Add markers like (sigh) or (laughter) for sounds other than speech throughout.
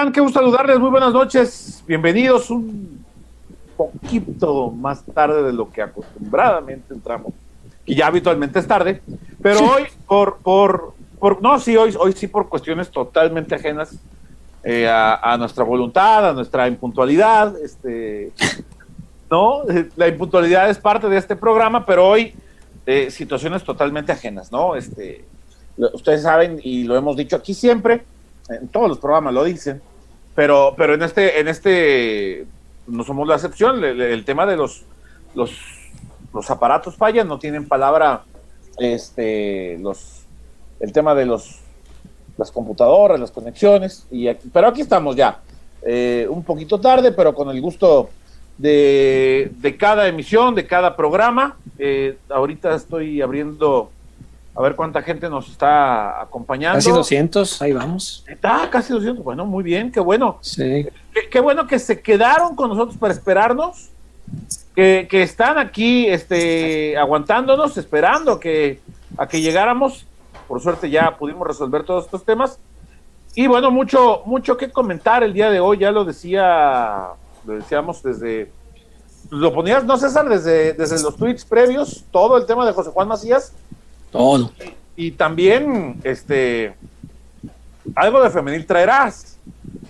están? Qué gusto saludarles. Muy buenas noches. Bienvenidos un poquito más tarde de lo que acostumbradamente entramos. Y ya habitualmente es tarde. Pero hoy, por, por, por no, sí, hoy, hoy sí por cuestiones totalmente ajenas eh, a, nuestra voluntad, a nuestra impuntualidad. Este, ¿no? La impuntualidad es parte de este programa, pero hoy eh, situaciones totalmente ajenas, ¿no? Este, ustedes saben, y lo hemos dicho aquí siempre, en todos los programas lo dicen, pero, pero en este, en este no somos la excepción, el, tema de los, los, los, aparatos fallan, no tienen palabra, este, los, el tema de los, las computadoras, las conexiones, y pero aquí estamos ya, eh, un poquito tarde, pero con el gusto de, de cada emisión, de cada programa. Eh, ahorita estoy abriendo a ver cuánta gente nos está acompañando. Casi 200, ahí vamos. Está casi 200, bueno, muy bien, qué bueno. Sí. Qué, bueno que se quedaron con nosotros para esperarnos, que, están aquí este, aguantándonos, esperando que, a que llegáramos. Por suerte ya pudimos resolver todos estos temas. Y bueno, mucho, mucho que comentar el día de hoy, ya lo decía, lo decíamos desde, lo ponías, no César, desde, desde los tweets previos, todo el tema de José Juan Macías todo. Y, también, este, algo de femenil traerás,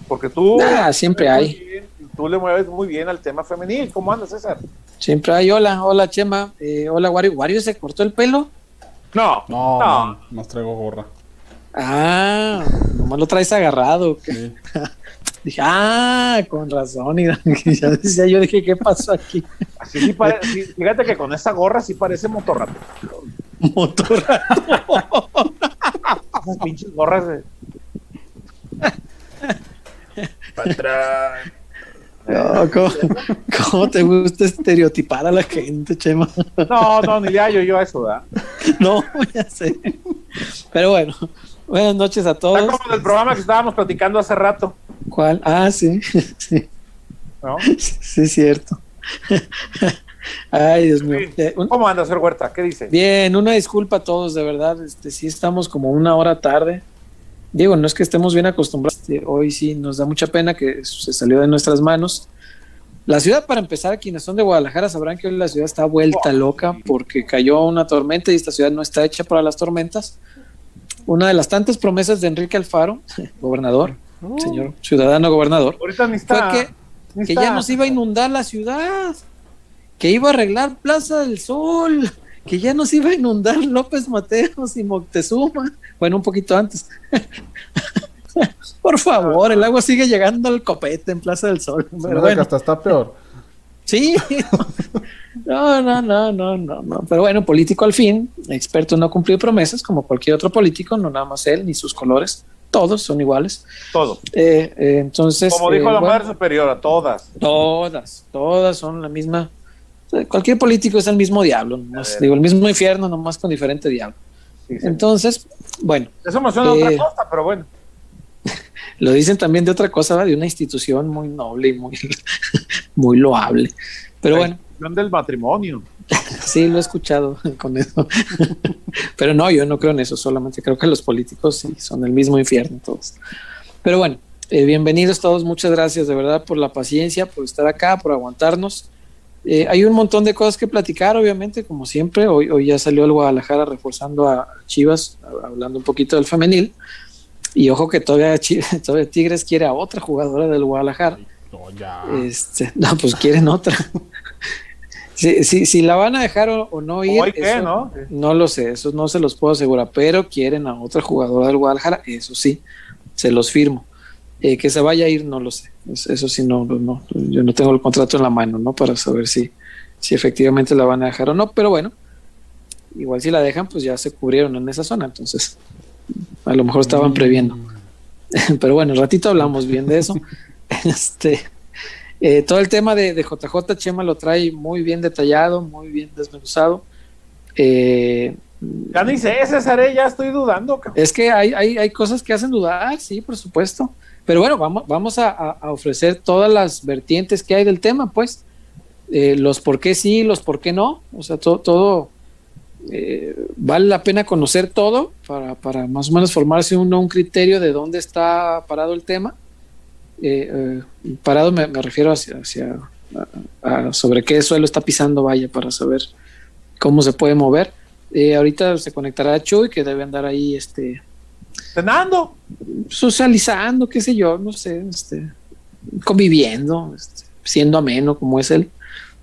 porque tú... Ah, siempre hay. tú le mueves muy bien al tema femenil. ¿Cómo andas, César? Siempre hay. Hola, hola, Chema. Eh, hola, Wario. ¿Wario se cortó el pelo? No, no, no. traigo gorra. Ah, nomás lo traes agarrado. (laughs) Dije, ah, con razón. Y (laughs) ya decía, yo dije, ¿qué pasó aquí? Así sí parece, fíjate que con esa gorra sí parece motorrato. Motorrato. (laughs) Esas pinches gorras de. Patrón. No, ¿cómo, te gusta estereotipar a la gente, Chema? No, no, ni le hallo yo a eso, ¿verdad? (laughs) No, ya sé. Pero bueno, buenas noches a todos. Está como el programa que estábamos platicando hace rato. ¿Cuál? Ah, sí. (laughs) sí. ¿No? Sí, cierto. Ay, Dios mío. Eh, ¿Cómo anda, señor Huerta? ¿Qué dice? Bien, una disculpa a todos, de verdad. Este, sí estamos como una hora tarde. Digo, no es que estemos bien acostumbrados. Este, hoy sí nos da mucha pena que se salió de nuestras manos. La ciudad, para empezar, quienes son de Guadalajara sabrán que hoy la ciudad está vuelta loca porque cayó una tormenta y esta ciudad no está hecha para las tormentas. Una de las tantas promesas de Enrique Alfaro, (laughs) gobernador, oh. señor ciudadano gobernador, fue que, que ya nos iba a inundar la ciudad que iba a arreglar Plaza del Sol, que ya nos iba a inundar López Mateos y Moctezuma. Bueno, un poquito antes. (laughs) Por favor, el agua sigue llegando al copete en Plaza del Sol. Pero bueno. hasta está peor. Sí. No, no, no, no, no, no. Pero bueno, político al fin, experto en no cumplir promesas, como cualquier otro político, no nada más él ni sus colores. Todos son iguales. Todos. Eh, eh, entonces. Como dijo eh, la madre superior, a todas. Todas, todas son la misma Cualquier político es el mismo diablo, digo, el mismo infierno, nomás con diferente diablo. Entonces, bueno. Eso me suena otra eh, cosa, pero bueno. (laughs) Lo dicen también de otra cosa, de una institución muy noble y muy, (laughs) muy loable. Pero La bueno. del matrimonio. (laughs) sí, lo he escuchado con eso. pero no, yo no creo en eso, solamente creo que los políticos sí son el mismo infierno todos. Pero bueno, eh, bienvenidos todos, muchas gracias de verdad por la paciencia, por estar acá, por aguantarnos. Eh, hay un montón de cosas que platicar, obviamente, como siempre. Hoy, hoy ya salió el Guadalajara reforzando a Chivas, hablando un poquito del femenil. Y ojo que todavía, (laughs) todavía Tigres quiere a otra jugadora del Guadalajara. No, ya. Este, (laughs) no, pues quieren otra. (laughs) si, si, la van a dejar o, no ir, ¿no? no lo sé, eso no se los puedo asegurar, pero quieren a otra jugadora del Guadalajara, eso sí, se los firmo. Eh, que se vaya a ir, no lo sé. Eso sí, no, no, yo no tengo el contrato en la mano, ¿no? Para saber si, si efectivamente la van a dejar o no. Pero bueno, igual si la dejan, pues ya se cubrieron en esa zona. Entonces, a lo mejor estaban previendo. (laughs) Pero bueno, ratito hablamos bien de eso. (laughs) este, eh, todo el tema de, de, JJ Chema lo trae muy bien detallado, muy bien desmenuzado. Eh, ya ni sé, César, ya estoy dudando. Es que hay, hay, hay cosas que hacen dudar, sí, por supuesto. Pero bueno, vamos, a, ofrecer todas las vertientes que hay del tema, pues. Eh, los por qué sí, los por qué no. O sea, todo, todo eh, vale la pena conocer todo para, más o menos formarse uno un criterio de dónde está parado el tema. eh, parado me, refiero hacia, a- a sobre qué suelo está pisando, vaya, para saber cómo se puede mover. Ahorita se conectará Chuy, que debe andar ahí este, Cenando. socializando, qué sé yo, no sé, este, conviviendo, este, siendo ameno como es él.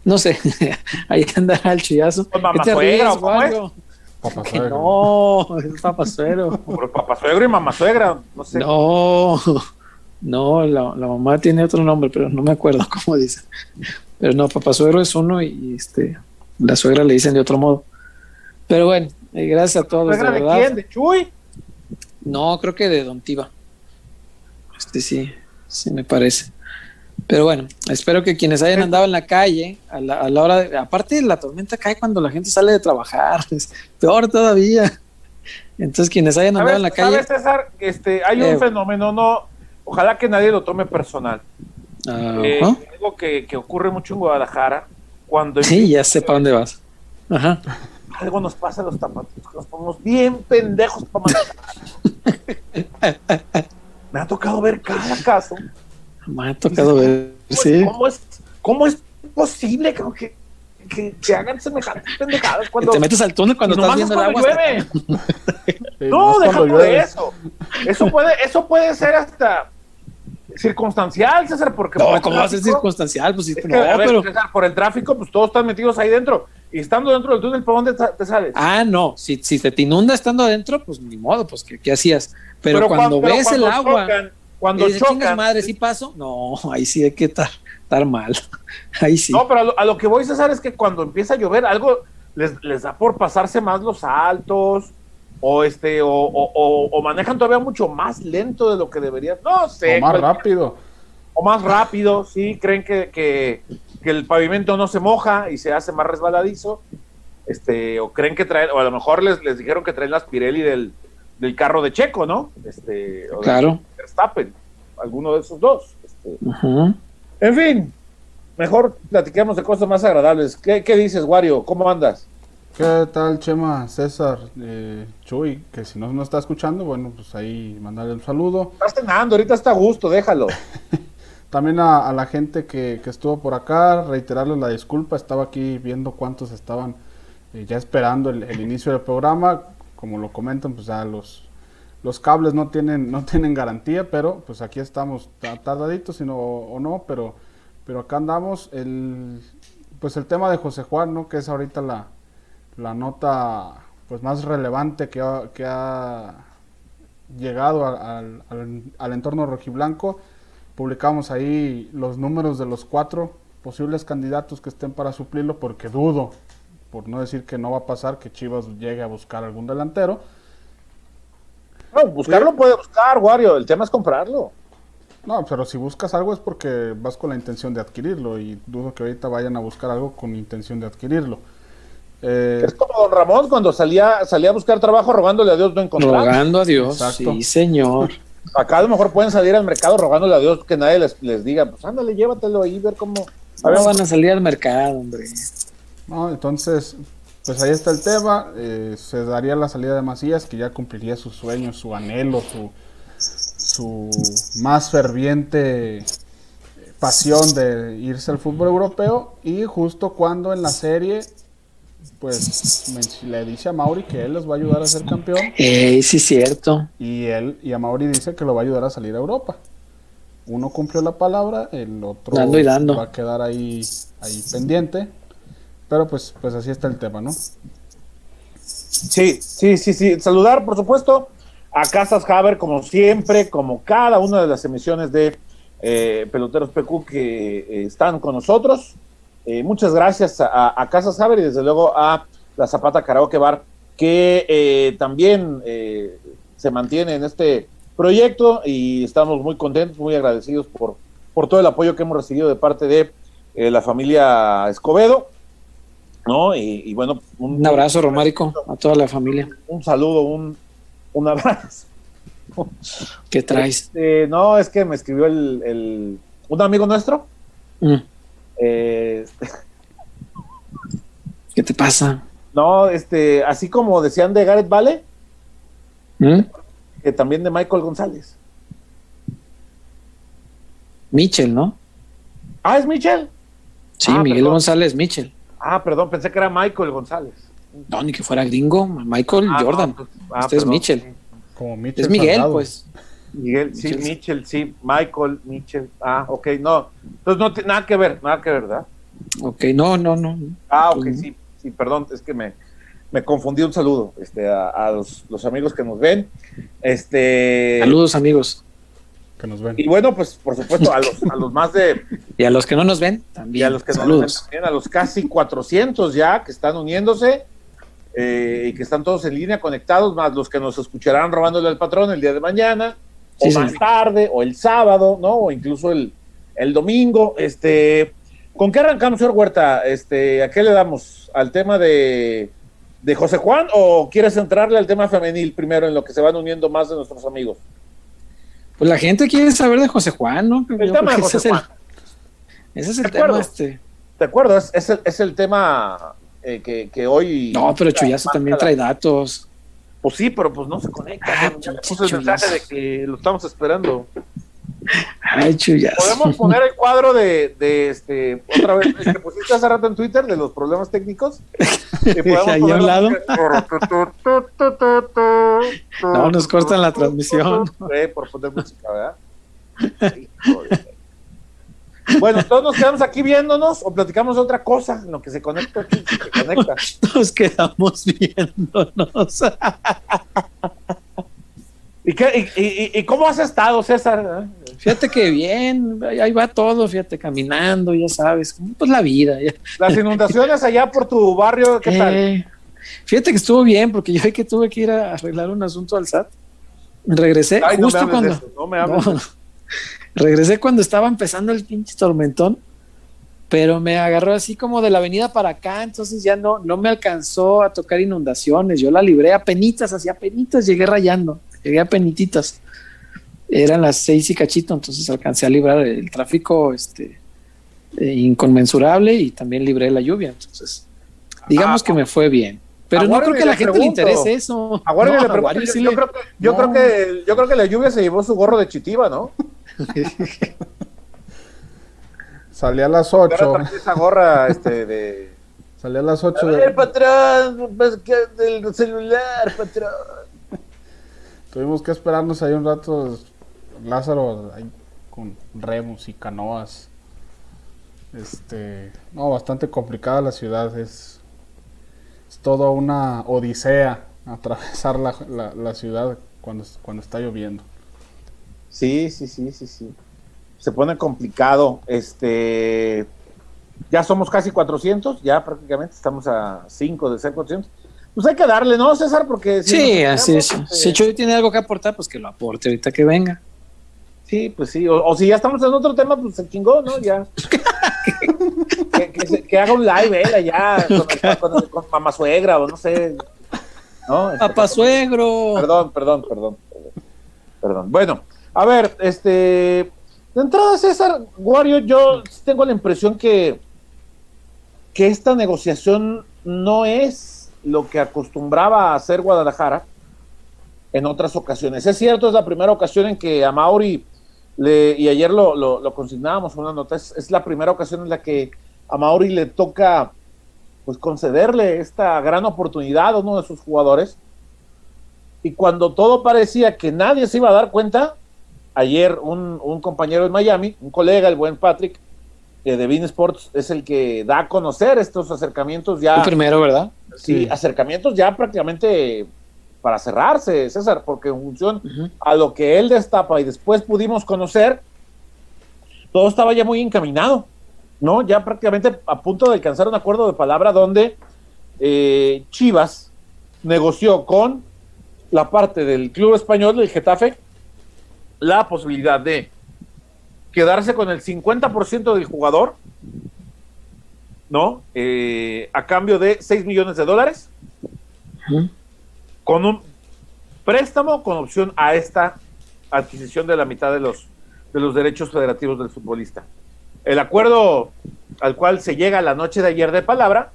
No sé, (laughs) ahí andará el chullazo. Pues ¿Qué te mamasuegra. Papá Que suegro. no, es papasuero. Por papá suegro y mamá suegra. No sé. No, no, la, la mamá tiene otro nombre, pero no me acuerdo (laughs) cómo dice. Pero no, papá suegro es uno y este, la suegra le dicen de otro modo. Pero bueno, eh, gracias a todos. ¿Suegra de de verdad. quién? ¿De Chuy? No, creo que de Don Tiva. Este sí, sí me parece. Pero bueno, espero que quienes hayan andado en la calle, a la, a la hora de. Aparte, la tormenta cae cuando la gente sale de trabajar, (laughs) es peor todavía. Entonces, quienes hayan andado en la calle. ¿Sabes, César? Este, hay un Eh. fenómeno, no. Ojalá que nadie lo tome personal. Eh, Ajá. algo que, que ocurre mucho en Guadalajara. Cuando Sí, ya sé para dónde vas. Ajá. Algo nos pasa a los tapatos, que nos ponemos bien pendejos para manejar. (laughs) Me ha tocado ver cada caso. Me ha tocado ver. Sí. ¿Cómo es, cómo es posible que, que, que, hagan semejantes pendejadas cuando te metes al túnel cuando estás viendo el cuando agua. llueve? (laughs) No, déjame de eso. Eso puede, eso puede ser hasta circunstancial, César, porque por No, el ¿cómo va a ser tráfico- circunstancial? Pues es que, no, a ver, pero. César, por el tráfico, pues todos están metidos ahí dentro. Y estando dentro del túnel, ¿para dónde te sales? Ah, no. Si, si te inunda estando adentro, pues ni modo, pues ¿qué, qué hacías? Pero, cuando ves cuando el agua. chocan, cuando dices, chocan, madre, ¿sí paso? No, (laughs) ahí sí hay que estar, estar mal. (laughs) Ahí sí. No, pero a lo, a lo que voy, César, es que cuando empieza a llover, algo les, les da por pasarse más los altos, o este, o, o- o- o manejan todavía mucho más lento de lo que deberían. No sé. O más rápido. o más rápido, sí, creen que, que, que el pavimento no se moja y se hace más resbaladizo, este, o creen que traen, o a lo mejor les, les dijeron que traen las Pirelli del, del carro de Checo, ¿no? Este, o de Claro. Verstappen, alguno de esos dos. este. En fin, mejor platiquemos de cosas más agradables. ¿Qué, qué dices, Wario? ¿Cómo andas? ¿Qué tal, Chema, César, eh, Chuy? Que si no no está escuchando, bueno, pues ahí mandarle un saludo. Estás cenando, ahorita está a gusto, déjalo. (laughs) También a, a la gente que, que estuvo por acá, reiterarles la disculpa. Estaba aquí viendo cuántos estaban eh, ya esperando el, el inicio del programa. Como lo comentan, pues ya los, los cables no tienen, no tienen garantía, pero pues aquí estamos ta- tardaditos sino, o no, pero, pero acá andamos. El, pues el tema de José Juan, ¿no? Que es ahorita la, la nota pues más relevante que ha, que ha llegado a- al, al- al entorno rojiblanco. Publicamos ahí los números de los cuatro posibles candidatos que estén para suplirlo, porque dudo, por no decir que no va a pasar, que Chivas llegue a buscar algún delantero. No, buscarlo puede buscar, Wario, el tema es comprarlo. No, pero si buscas algo es porque vas con la intención de adquirirlo y dudo que ahorita vayan a buscar algo con intención de adquirirlo. Eh, Es como don Ramón cuando salía, salía a buscar trabajo rogándole a Dios no encontrar. Rogando a Dios. Exacto. Sí, señor. Acá a lo mejor pueden salir al mercado rogándole a Dios que nadie les, les diga, pues ándale, llévatelo ahí, ver cómo. A ver, No van a salir al mercado, hombre. No, entonces, pues ahí está el tema. eh, se daría la salida de Macías, que ya cumpliría su sueño, su anhelo, su, su más ferviente pasión de irse al fútbol europeo. Y justo cuando en la serie, pues le dice a Mauri que él les va a ayudar a ser campeón. Ey, sí, cierto. Y él y a Mauri dice que lo va a ayudar a salir a Europa. Uno cumplió la palabra, el otro Dando y dando. va a quedar ahí, ahí pendiente. Pero pues, pues así está el tema, ¿no? Sí, sí, sí, sí. Saludar, por supuesto, a Casas Haber, como siempre, como cada una de las emisiones de eh, Peloteros PQ que eh, están con nosotros. Eh, muchas gracias a, a Casas Haber y desde luego a la Zapata Karaoke Bar, que eh, también eh, se mantiene en este proyecto y estamos muy contentos, muy agradecidos por, por todo el apoyo que hemos recibido de parte de eh, la familia Escobedo. ¿no? Y, y bueno, Un abrazo, Romárico, a toda la familia. un saludo, un, un abrazo. ¿Qué traes? Este, no, es que me escribió el, el- un amigo nuestro. Mm, eh, ¿Qué te pasa? no, este, así como decían de Gareth Vale, ¿Mm? que también de Michael González. Michel, ¿no? Ah, es Michel. Sí, Ah, Miguel perdón. González Michel. Ah, perdón, pensé que era Michael González. No, ni que fuera gringo, Michael Ah, Jordan. no, pues, ah, este es. Michel. Como Mitchell Es Miguel, Salgado. pues. Miguel, sí, Michel. Michel, sí, Michael, Michel. Ah, ok, no. Entonces no tiene nada que ver, nada que ver, ¿verdad? Ok, no, no, no. Ah, ok, sí, sí, perdón, es que me, me confundí un saludo este, a, a los, los amigos que nos ven. Este, Saludos, amigos. Que nos ven. Y bueno, pues por supuesto, a los, a los más de, (laughs) Y a los que no nos ven, y también. a los que no nos ven Saludos. también, a los casi 400 ya que están uniéndose eh, y que están todos en línea conectados, más los que nos escucharán robándole al patrón el día de mañana, Sí, o sí. más tarde, o el sábado, ¿no? O incluso el, el domingo. Este, ¿Con qué arrancamos, señor Huerta? Este, ¿A qué le damos? ¿Al tema de, de José Juan o quieres entrarle al tema femenil primero en lo que se van uniendo más de nuestros amigos? Pues la gente quiere saber de José Juan, ¿no? El tema de José ese es el, Juan. ese es el De tema, acuerdo. este. ¿De acuerdo? Es, es el, es el tema eh, que, que hoy... No, pero Chuyazo también trae datos. Pues sí, pero pues no se conecta. Ah, puse el mensaje de que lo estamos esperando. Ay, Chuyazo. Podemos poner el cuadro de, de este, otra vez, el que pusiste hace rato en Twitter de los problemas técnicos. (laughs) Ahí a un la lado. No, nos cortan la transmisión. Por poner música, ¿verdad? (laughs) Híjole. Bueno, todos nos quedamos aquí viéndonos o platicamos de otra cosa en lo que se conecta aquí, se conecta. (laughs) Nos quedamos viéndonos. ¿Y, qué, y, y- y cómo has estado, César? Fíjate que bien, ahí va todo, fíjate, caminando, ya sabes, pues la vida. ya. Las inundaciones allá por tu barrio, ¿qué tal? Eh, fíjate que estuvo bien, porque yo que tuve que ir a arreglar un asunto al SAT. Regresé Ay, no me justo hables de cuando. eso, no me No, no. Regresé cuando estaba empezando el pinche tormentón, pero me agarró así como de la avenida para acá, entonces ya no, no me alcanzó a tocar inundaciones. Yo la libré a penitas, así a penitas llegué rayando, llegué a penititas. Eran las seis y cachito, entonces alcancé a librar el tráfico este, eh, inconmensurable y también libré la lluvia. Entonces, digamos Ah, que me fue bien. Pero no creo que a la gente pregunto. le interese eso. No, le yo, sí yo le- creo que, yo, No. creo que, yo creo que la lluvia se llevó su gorro de chitiba, ¿no? (laughs) Salí a las Ahora 8. trae esa gorra este, de... Salí a las A 8 ver, de... patrón, pues, del celular, patrón. Tuvimos que esperarnos ahí un rato. Lázaro ahí con remos y canoas. Este, no, bastante complicada la ciudad. Es, es toda una odisea atravesar la, la- la ciudad cuando, cuando está lloviendo. Sí, sí, sí, sí, sí. Se pone complicado. Este, ya somos casi 400, ya prácticamente estamos a 5 de ser 400. Pues hay que darle, ¿no, César? Porque si Sí, así es. quedamos, Si este, Chuy tiene algo que aportar, pues que lo aporte ahorita que venga. Sí, pues sí. O, o si ya estamos en otro tema, pues se chingó, ¿no? Ya. (laughs) que, que se- que haga un live él allá (laughs) con, con, con mamá suegra o no sé. ¿No? Este, Papá suegro. Perdón, perdón, perdón, perdón. Perdón. Bueno, a ver, este. De entrada, César, Wario, yo tengo la impresión que, que esta negociación no es lo que acostumbraba hacer Guadalajara en otras ocasiones. Es cierto, es la primera ocasión en que a Mauri, y ayer lo, lo, consignábamos una nota, es, es la primera ocasión en la que a Mauri le toca pues concederle esta gran oportunidad a uno de sus jugadores. Y cuando todo parecía que nadie se iba a dar cuenta, ayer un, un compañero en Miami, un colega, el buen Patrick, eh, de Bean Sports, es el que da a conocer estos acercamientos ya. El primero, ¿verdad? Sí, Sí. acercamientos ya prácticamente para cerrarse, César, porque en función a lo que él destapa y después pudimos conocer, todo estaba ya muy encaminado, ¿no? Ya prácticamente a punto de alcanzar un acuerdo de palabra donde eh, Chivas negoció con la parte del club español, del Getafe, la posibilidad de quedarse con el 50% del jugador, ¿no? Eh, a cambio de 6 millones de dólares, con un préstamo con opción a esta adquisición de la mitad de los, de los derechos federativos del futbolista. El acuerdo al cual se llega la noche de ayer de palabra,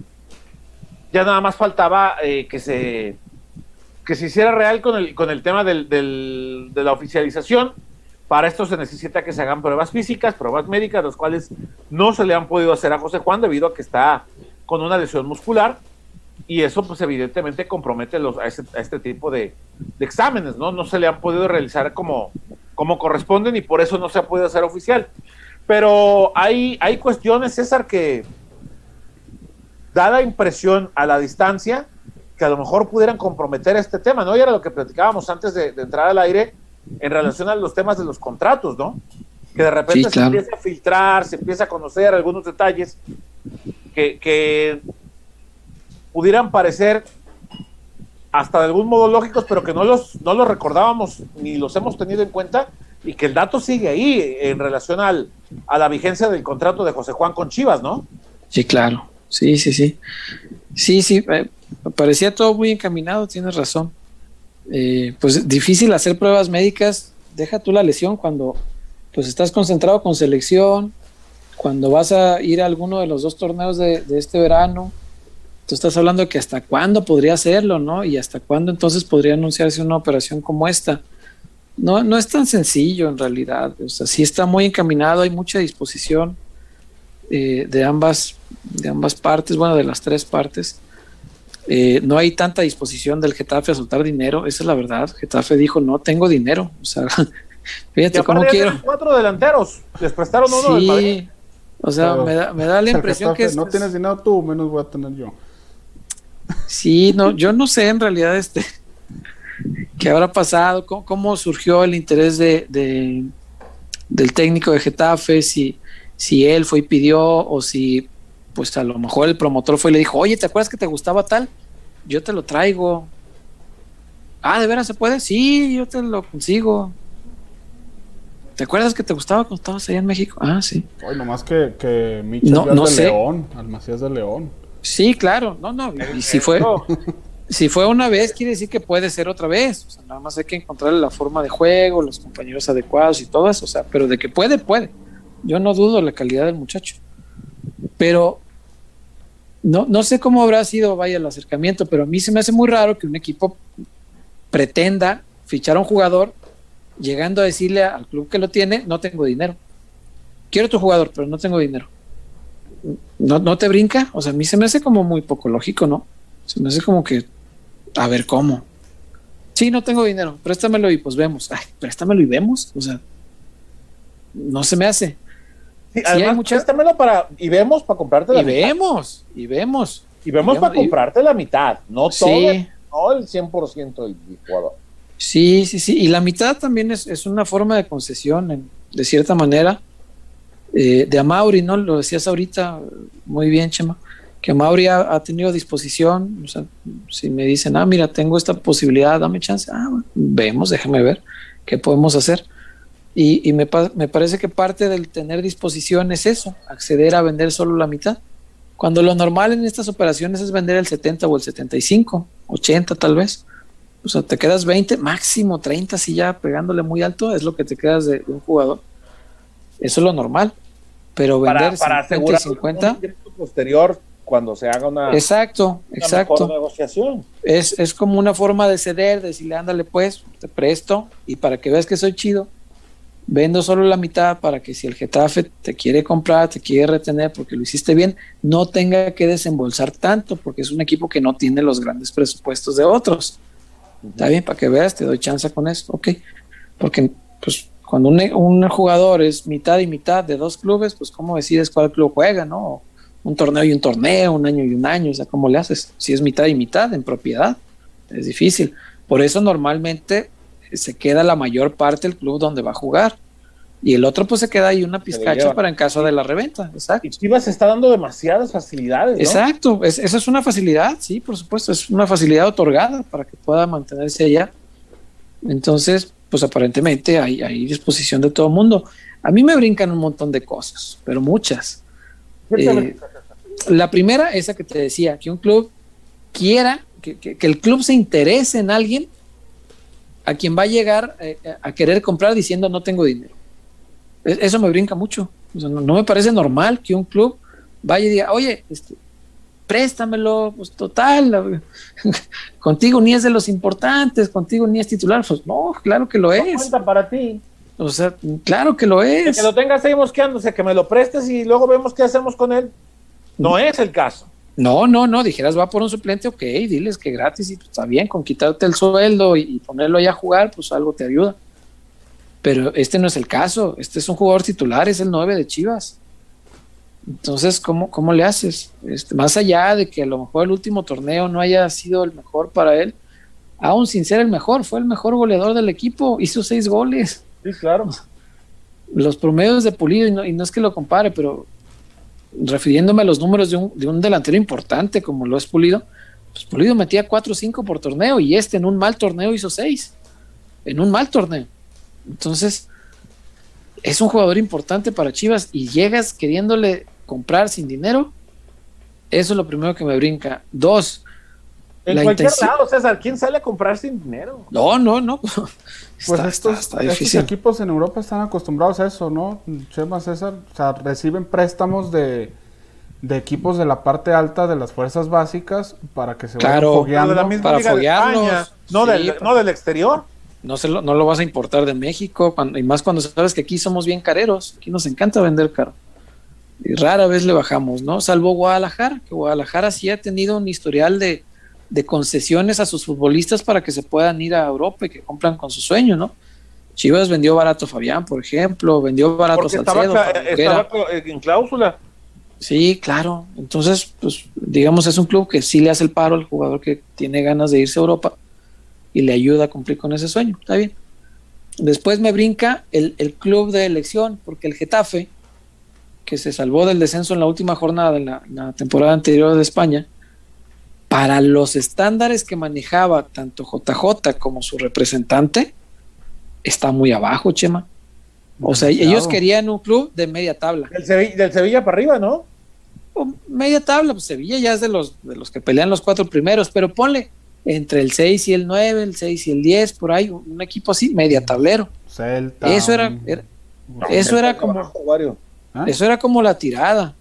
ya nada más faltaba eh, que se que se hiciera real con el, con el tema del, del- de la oficialización Para esto se necesita que se hagan pruebas físicas, pruebas médicas, las cuales no se le han podido hacer a José Juan debido a que está con una lesión muscular y eso pues evidentemente compromete los, a, este tipo de, exámenes, ¿no? No se le han podido realizar como, como corresponden y por eso no se ha podido hacer oficial. Pero hay, hay cuestiones, César, que da la impresión a la distancia que a lo mejor pudieran comprometer este tema, ¿no? Y era lo que platicábamos antes de, entrar al aire en relación a los temas de los contratos, ¿no? Que de repente se empieza a filtrar, se empieza a conocer algunos detalles que, que pudieran parecer hasta de algún modo lógicos, pero que no los, no los recordábamos ni los hemos tenido en cuenta y que el dato sigue ahí en relación al, a la vigencia del contrato de José Juan con Chivas, ¿no? Sí, claro. Sí, sí, sí. Sí, sí. Eh, parecía todo muy encaminado, tienes razón. Eh, pues difícil hacer pruebas médicas. Deja tú la lesión cuando pues estás concentrado con selección, cuando vas a ir a alguno de los dos torneos de, este verano, tú estás hablando que hasta cuándo podría hacerlo, ¿no? Y hasta cuándo entonces podría anunciarse una operación como esta. No, no es tan sencillo en realidad, o sea, sí está muy encaminado, hay mucha disposición eh, de, ambas, de ambas partes, bueno, de las tres partes. Eh, no hay tanta disposición del Getafe a soltar dinero, esa es la verdad. Getafe dijo, no tengo dinero, o sea, (laughs) fíjate cómo quiero. Cuatro delanteros, les prestaron uno sí, O sea, me da, me da la (laughs) impresión que... no tienes dinero tú, menos voy a tener yo. Sí, no, yo no sé en realidad este (laughs) qué habrá pasado, cómo, surgió el interés de, del técnico de Getafe, si, si él fue y pidió o si pues a lo mejor el promotor fue y le dijo, oye, ¿te acuerdas que te gustaba tal? Yo te lo traigo. Ah, ¿de veras se puede? Sí, yo te lo consigo. ¿Te acuerdas que te gustaba cuando estabas allá en México? Ah, sí. Oye, nomás que, que Michel no, de León, Almacías de León. Sí, claro, no, no, y si fue, si fue una vez, quiere decir que puede ser otra vez, o sea, nada más hay que encontrarle la forma de juego, los compañeros adecuados y todo eso, o sea, pero de que puede, puede. Yo no dudo la calidad del muchacho, pero no, no sé cómo habrá sido, vaya, el acercamiento, pero a mí se me hace muy raro que un equipo pretenda fichar a un jugador llegando a decirle al club que lo tiene, no tengo dinero. Quiero tu jugador, pero no tengo dinero. ¿no, ¿no te brinca? O sea, a mí se me hace como muy poco lógico, ¿no? Se me hace como que, a ver, ¿cómo? Sí, no tengo dinero, préstamelo y pues vemos. Ay, préstamelo y vemos. O sea, no se me hace. Sí, además, préstamelo para, y vemos para comprarte la y vemos, y vemos. Y vemos para comprarte la mitad, no todo, no el 100% del jugador. Sí, sí, sí. Y la mitad también es, es una forma de concesión, de cierta manera eh, de Amauri, ¿no? Lo decías ahorita muy bien, Chema, que Amauri ha, tenido disposición, o sea, si me dicen, ah, mira, tengo esta posibilidad, dame chance, ah, vemos, déjame ver qué podemos hacer. Y, me, me, parece que parte del tener disposición es eso, acceder a vender solo la mitad. Cuando lo normal en estas operaciones es vender el 70 o el 75, 80 tal vez. O sea, te quedas 20, máximo 30, si ya pegándole muy alto, es lo que te quedas de un jugador. Eso es lo normal. Pero vender para, asegurar 50 posterior cuando se haga una, exacto, exacto. negociación. Es, es como una forma de ceder, decirle, ándale pues, te presto y para que veas que soy chido, vendo solo la mitad para que si el Getafe te quiere comprar, te quiere retener porque lo hiciste bien, no tenga que desembolsar tanto porque es un equipo que no tiene los grandes presupuestos de otros. Está bien, para que veas, te doy chance con eso, ok. Porque pues cuando un, jugador es mitad y mitad de dos clubes, pues cómo decides cuál club juega, ¿no? Un torneo y un torneo, un año y un año, o sea, ¿cómo le haces? Si es mitad y mitad en propiedad, es difícil. Por eso normalmente se queda la mayor parte del club donde va a jugar. Y el otro pues se queda ahí una pizcacha para en caso de la reventa. Exacto. Y Chivas está dando demasiadas facilidades. Exacto, esa es una facilidad, sí, por supuesto, es una facilidad otorgada para que pueda mantenerse allá. Entonces, pues aparentemente hay, hay disposición de todo el mundo. A mí me brincan un montón de cosas, pero muchas. Eh, la primera, esa que te decía, que un club quiera, que, el club se interese en alguien a quien va a llegar eh, a querer comprar diciendo no tengo dinero. E, eso me brinca mucho. no, no, me parece normal que un club vaya y diga, oye, este, préstamelo, pues total, (laughs) contigo ni es de los importantes, contigo ni es titular, pues no, claro que lo es. cuenta para ti. O sea, claro que lo es. Que lo tengas ahí mosqueándose, que me lo prestes y luego vemos qué hacemos con él. No es el caso. No, no, no, dijeras va por un suplente, ok, diles que gratis y pues, está bien, con quitarte el sueldo y, ponerlo ahí a jugar, pues algo te ayuda. Pero este no es el caso, este es un jugador titular, es el 9 de Chivas. Entonces, ¿cómo, cómo le haces? Este, más allá de que a lo mejor el último torneo no haya sido el mejor para él, aún sin ser el mejor, fue el mejor goleador del equipo, hizo seis goles. Sí, claro. Los promedios de Pulido, y no, y no es que lo compare, pero refiriéndome a los números de un, de un delantero importante como lo es Pulido, pues Pulido metía 4 o 5 por torneo y este en un mal torneo hizo 6. En un mal torneo. Entonces, es un jugador importante para Chivas y llegas queriéndole comprar sin dinero. Eso es lo primero que me brinca. Dos. En cualquier lado, César, ¿quién sale a comprar sin dinero? No, no, no. (laughs) Pues estos, equipos en Europa están acostumbrados a eso, ¿no? Chema César, o sea, reciben préstamos de, equipos de la parte alta de las fuerzas básicas para que se vayan fogueando. para foguearlos. no, del, no del exterior. No, se lo, no lo vas a importar de México, y más cuando sabes que aquí somos bien careros, aquí nos encanta vender caro. Y rara vez le bajamos, ¿no? Salvo Guadalajara, que Guadalajara sí ha tenido un historial de, de concesiones a sus futbolistas para que se puedan ir a Europa y que compran con su sueño, ¿no? Chivas vendió barato a Fabián, por ejemplo, vendió barato Salcedo. Estaba, en cláusula. Sí, claro. Entonces, pues, digamos, es un club que sí le hace el paro al jugador que tiene ganas de irse a Europa y le ayuda a cumplir con ese sueño. Está bien. Después me brinca el, el club de elección, porque el Getafe, que se salvó del descenso en la última jornada de la temporada anterior de España, para los estándares que manejaba tanto JJ como su representante, está muy abajo, Chema. O sea, ellos querían un club de media tabla. Del Sevilla, para arriba, ¿no? media tabla, pues Sevilla ya es de los, de los que pelean los cuatro primeros, pero ponle entre el 6 y el 9, el 6 y el 10, por ahí, un equipo así, media tablero. eso era, eso era como eso era como la tirada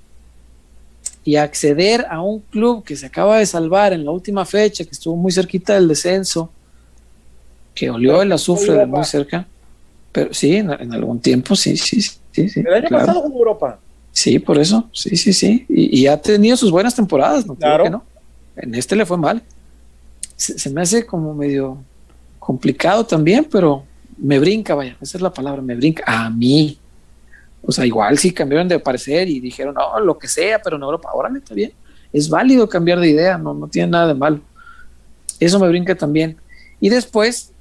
y acceder a un club que se acaba de salvar en la última fecha, que estuvo muy cerquita del descenso, que olió el azufre de muy cerca. Pero sí, en, algún tiempo, sí, sí, sí. sí el año pasado con Europa. Sí, por eso, sí, sí, sí. Y, ha tenido sus buenas temporadas, ¿no? Claro. Que no. En este le fue mal. Se, me hace como medio complicado también, pero me brinca, vaya, esa es la palabra, me brinca. A mí, o sea, igual sí cambiaron de parecer y dijeron, no, lo que sea, pero en Europa, órale, está bien. Es válido cambiar de idea, no, no tiene nada de malo. Eso me brinca también. Y después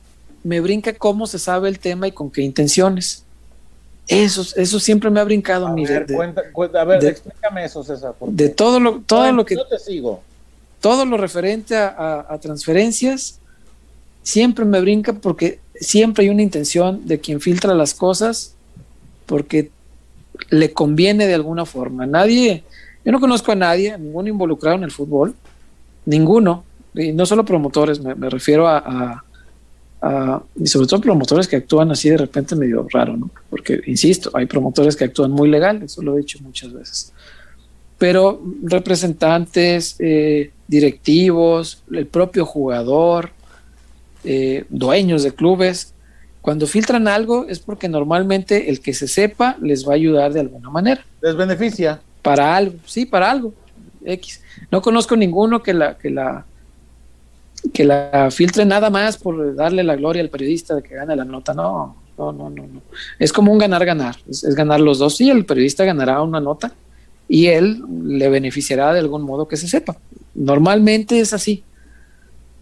me brinca cómo se sabe el tema y con qué intenciones. Eso, eso siempre me ha brincado a, mí. Ver, a ver, explícame eso, César. De todo lo, todo lo que. Yo te sigo. Todo lo referente a, a transferencias, siempre me brinca porque siempre hay una intención de quien filtra las cosas, porque le conviene de alguna forma. Nadie, yo no conozco a nadie, ninguno involucrado en el fútbol, ninguno, y no solo promotores, me, refiero a, y sobre todo promotores que actúan así de repente medio raro, ¿no? Porque, insisto, hay promotores que actúan muy legal, eso lo he dicho muchas veces. Pero representantes, eh, directivos, el propio jugador, eh, dueños de clubes, cuando filtran algo es porque normalmente el que se sepa les va a ayudar de alguna manera. Les beneficia. Para algo, sí, para algo. X. No conozco ninguno que la, que la, que la filtre nada más por darle la gloria al periodista de que gane la nota. No, no, no, no. no. Es como un ganar-ganar. Es, es, ganar los dos. Sí, el periodista ganará una nota y él le beneficiará de algún modo que se sepa. Normalmente es así.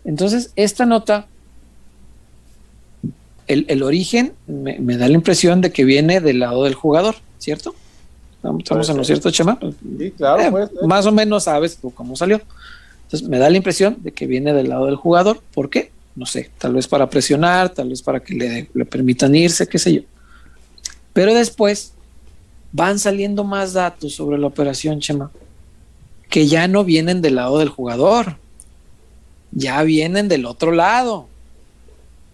Entonces, esta nota el, origen me, da la impresión de que viene del lado del jugador, ¿cierto? Estamos en lo cierto, Chema. Sí, claro. Eh, más o menos sabes tú cómo salió. Entonces me da la impresión de que viene del lado del jugador. ¿Por qué? No sé, tal vez para presionar, tal vez para que le, le permitan irse, qué sé yo. Pero después van saliendo más datos sobre la operación, Chema, que ya no vienen del lado del jugador, ya vienen del otro lado.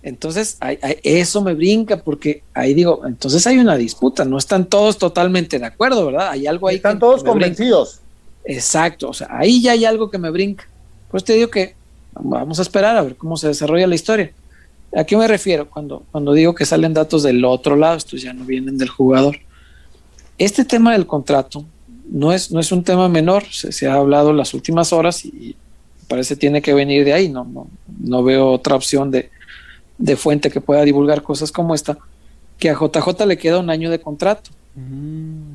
Entonces, eso me brinca porque ahí digo, entonces hay una disputa, no están todos totalmente de acuerdo, ¿verdad? Hay algo ahí. Están todos convencidos. Exacto, o sea, ahí ya hay algo que me brinca. Pues te digo que vamos a esperar a ver cómo se desarrolla la historia. ¿A qué me refiero cuando, cuando digo que salen datos del otro lado? Estos ya no vienen del jugador. Este tema del contrato no es, no es un tema menor, se, ha hablado las últimas horas y parece tiene que venir de ahí, no, no, no veo otra opción de, de fuente que pueda divulgar cosas como esta, que a JJ le queda un año de contrato mm.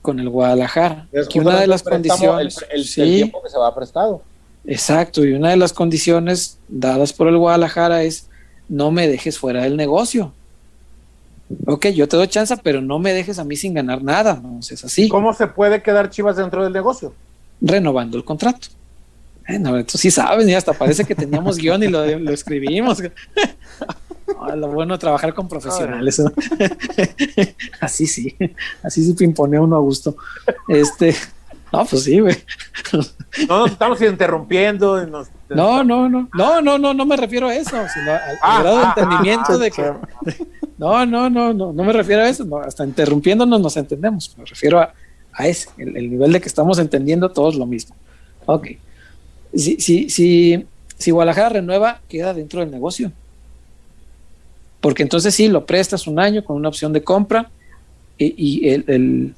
con el Guadalajara. que una de las condiciones... El, tiempo que se va prestado. Exacto, y una de las condiciones dadas por el Guadalajara es no me dejes fuera del negocio. Ok, yo te doy chance, pero no me dejes a mí sin ganar nada. No, es así. ¿Cómo se puede quedar Chivas dentro del negocio? Renovando el contrato. Bueno, tú sí sabes, y hasta parece que teníamos guion y lo, escribimos. (laughs) lo bueno de trabajar con profesionales. (laughs) así sí, así sí pimpone uno a gusto. Este, no, pues sí, güey. No nos estamos interrumpiendo. No, no, no, no, no, no, no me refiero a eso, sino al, ah, grado de ah, entendimiento ah, de que. No, no, no, no, no me refiero a eso, hasta interrumpiéndonos nos entendemos, me refiero a, a ese, el, el, nivel de que estamos entendiendo todos lo mismo. Ok si, si, si, si Guadalajara renueva, queda dentro del negocio. Porque entonces sí, lo prestas un año con una opción de compra y, el,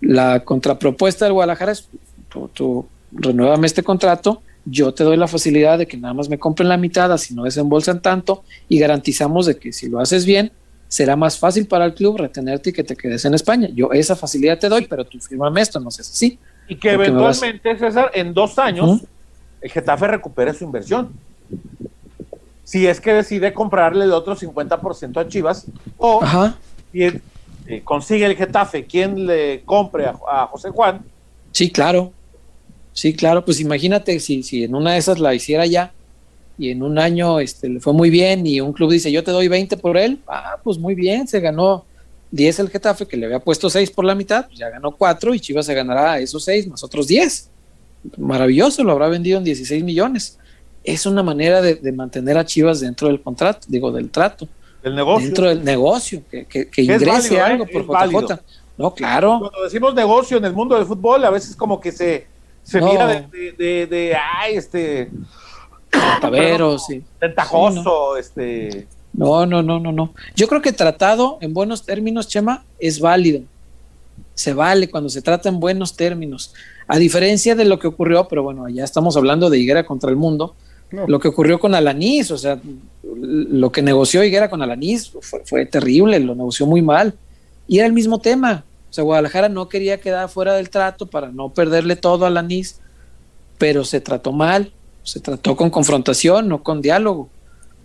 la contrapropuesta del Guadalajara es, tú, tú renuévame este contrato, yo te doy la facilidad de que nada más me compren la mitad, así no desembolsan tanto y garantizamos de que si lo haces bien, será más fácil para el club retenerte y que te quedes en España. Yo esa facilidad te doy, pero tú firmame esto, no sé así. Y que eventualmente, César, en dos años, el Getafe recupere su inversión. Si es que decide comprarle el otro 50% a Chivas, o si eh, consigue el Getafe quien le compre a, José Juan. Sí, claro. Sí, claro. Pues imagínate si, si en una de esas la hiciera ya y en un año este, le fue muy bien y un club dice yo te doy 20 por él, ah, pues muy bien, se ganó 10 el Getafe que le había puesto 6 por la mitad, pues ya ganó 4 y Chivas se ganará esos 6 más otros 10 maravilloso, lo habrá vendido en 16 millones. Es una manera de, mantener a Chivas dentro del contrato, digo, del trato. Del negocio. Dentro del negocio, que, ingrese ¿eh? algo por JJ. No, claro. Cuando decimos negocio en el mundo del fútbol, a veces como que se, se mira de, de, de, ay, este. Tavero, sí. Ventajoso, este. No, no, no, no, no. Yo creo que tratado en buenos términos, Chema, es válido. Se vale cuando se trata en buenos términos. A diferencia de lo que ocurrió, pero bueno, ya estamos hablando de Higuera contra el mundo, lo que ocurrió con Alanís, o sea, lo que negoció Higuera con Alanís fue, terrible, lo negoció muy mal. Y era el mismo tema. O sea, Guadalajara no quería quedar fuera del trato para no perderle todo a Alanís, pero se trató mal, se trató con confrontación, no con diálogo.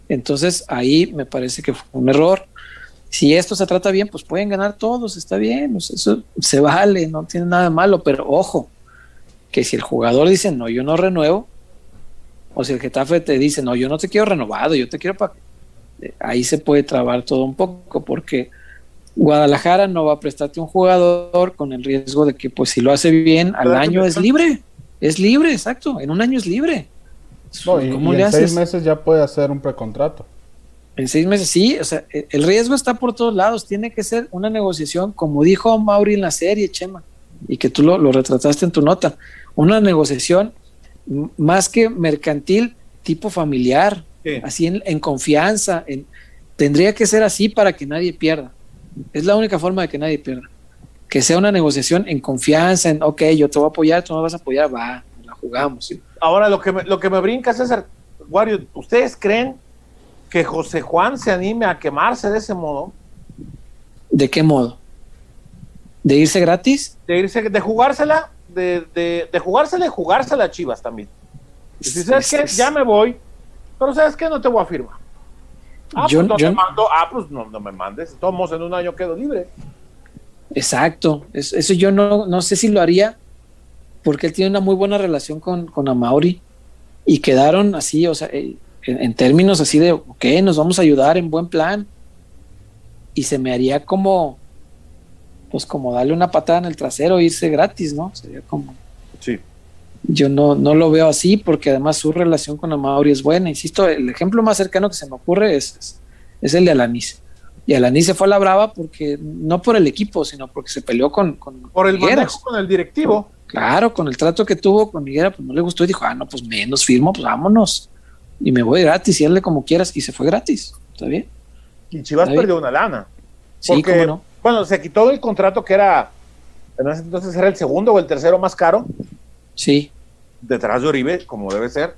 Entonces ahí me parece que fue un error. Si esto se trata bien, pues pueden ganar todos, está bien, eso se vale, no tiene nada de malo, pero ojo, que si el jugador dice, no, yo no renuevo, o si el Getafe te dice, no, yo no te quiero renovado, yo te quiero para... Eh, ahí se puede trabar todo un poco, porque Guadalajara no va a prestarte un jugador con el riesgo de que, pues, si lo hace bien, al año es libre. Es libre, exacto. En un año es libre. No, y, en seis meses ya puede hacer un precontrato. En seis meses, sí. O sea, e, el riesgo está por todos lados. Tiene que ser una negociación, como dijo Mauri en la serie, Chema y que tú lo, retrataste en tu nota, una negociación más que mercantil, tipo familiar, así en, confianza, en, tendría que ser así para que nadie pierda. Es la única forma de que nadie pierda. Que sea una negociación en confianza, en, ok, yo te voy a apoyar, tú me vas a apoyar, va, la jugamos. Ahora, lo que me, lo que me brinca, César, Wario, ¿ustedes creen que José Juan se anime a quemarse de ese modo? ¿De qué modo? ¿De irse gratis? De irse, de jugársela, de, de, de jugársela y jugársela a Chivas también. si sabes que ya me voy, pero sabes que no te voy a firmar. Ah, pues no mando, ah, pues no, me mandes, todos en un año quedo libre. Exacto, eso, yo no, no sé si lo haría, porque él tiene una muy buena relación con, con Amauri y quedaron así, o sea, eh, en, en, términos así de, ok, nos vamos a ayudar en buen plan. Y se me haría como, pues como darle una patada en el trasero e irse gratis, ¿no? Sería como... Sí. Yo no, no lo veo así porque además su relación con Amauri es buena. Insisto, el ejemplo más cercano que se me ocurre es, es, el de Alanis. Y Alanis se fue a la brava porque, no por el equipo, sino porque se peleó con... con por el manejo con el directivo. Claro, con el trato que tuvo con Miguel, pues no le gustó y dijo, ah, no, pues menos firmo, pues vámonos. y me voy gratis y hazle como quieras y se fue gratis, ¿está bien? Y Chivas perdió una lana. Sí, cómo no. Bueno, se quitó el contrato que era, en ese entonces era el segundo o el tercero más caro. Sí. Detrás de Oribe, como debe ser.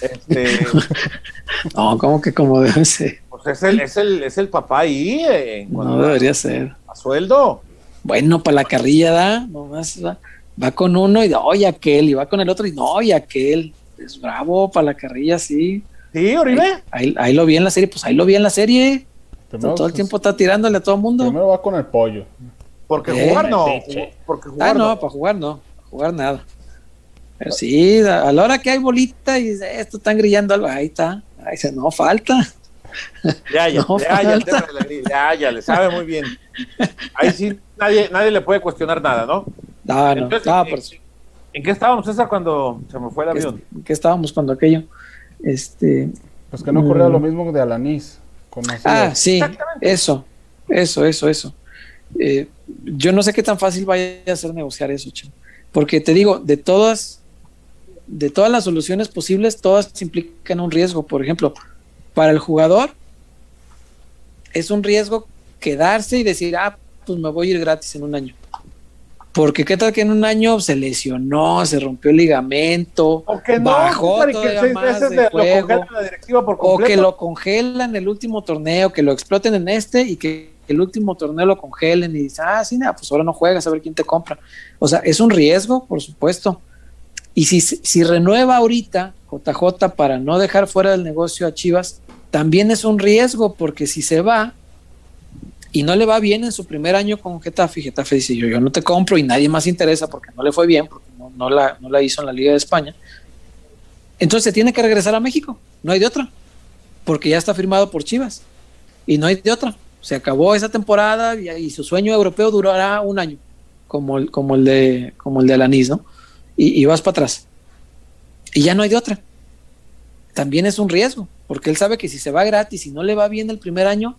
Este, (laughs) no, como que como debe ser. Pues es el, es el, es el papá ahí. Eh, no debería ser. A sueldo. Bueno, para la carrilla da, nomás va, va con uno y de, oye, aquel, y va con el otro y no, y aquel. Es bravo para la carrilla, sí. Sí, Oribe. Ahí, ahí, lo vi en la serie, pues ahí lo vi en la serie. Todo el pues, tiempo está tirándole a todo el mundo. Primero va con el pollo. Porque jugar no. Porque jugar ah, no, para jugar no. Para jugar nada. Pero sí, a la hora que hay bolita y dice, esto están grillando algo, ahí está. Ahí dice, no falta. (laughs) Ya, (laughs) ya, ya, ya, ya, ya, le sabe muy bien. Ahí sí, nadie, nadie le puede cuestionar nada, ¿no? No, no, no ¿en, ¿En qué estábamos, César, cuando se me fue el avión? ¿En qué estábamos cuando aquello? Este. Pues que no ocurrió lo mm. mismo de Alanis. Ah, sí, eso, eso, eso, eso. Eh, yo no sé qué tan fácil vaya a ser negociar eso, che. porque te digo, de todas de todas las soluciones posibles, todas implican un riesgo. Por ejemplo, para el jugador es un riesgo quedarse y decir, ah, pues me voy a ir gratis en un año. Porque qué tal que en un año se lesionó, se rompió el ligamento, o que no, bajó todavía más de juego, o que lo congelan el último torneo, que lo exploten en este y que el último torneo lo congelen y dicen, ah, sí, nada, pues ahora no juegas, a ver quién te compra. O sea, es un riesgo, por supuesto. Y si, si renueva ahorita JJ para no dejar fuera del negocio a Chivas, también es un riesgo porque si se va y no le va bien en su primer año con Getafe, Getafe dice yo, no te compro y nadie más interesa porque no le fue bien, porque no, la, no la hizo en la Liga de España, entonces tiene que regresar a México, no hay de otra, porque ya está firmado por Chivas y no hay de otra. Se acabó esa temporada y, su sueño europeo durará un año, como el, como el de como el de ¿no? y, vas para atrás. Y ya no hay de otra. También es un riesgo, porque él sabe que si se va gratis y no le va bien el primer año,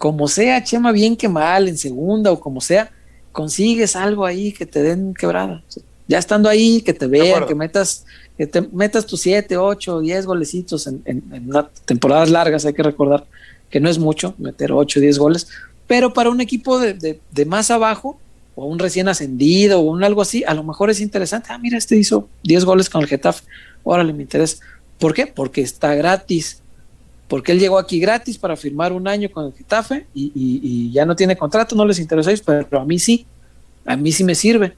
como sea, Chema, bien que mal, en segunda o como sea, consigues algo ahí que te den quebrada. Ya estando ahí, que te vean, que metas, que te metas tus 7, 8, 10 golecitos en, en, temporadas largas, hay que recordar que no es mucho meter 8, 10 goles, pero para un equipo de, de más abajo, o un recién ascendido o un algo así, a lo mejor es interesante. Ah, mira, este hizo 10 goles con el Getafe. Órale, me interesa. ¿Por qué? Porque está gratis. Porque él llegó aquí gratis para firmar un año con el Getafe y, ya no tiene contrato, no les interesa, pero a mí sí. A mí sí me sirve.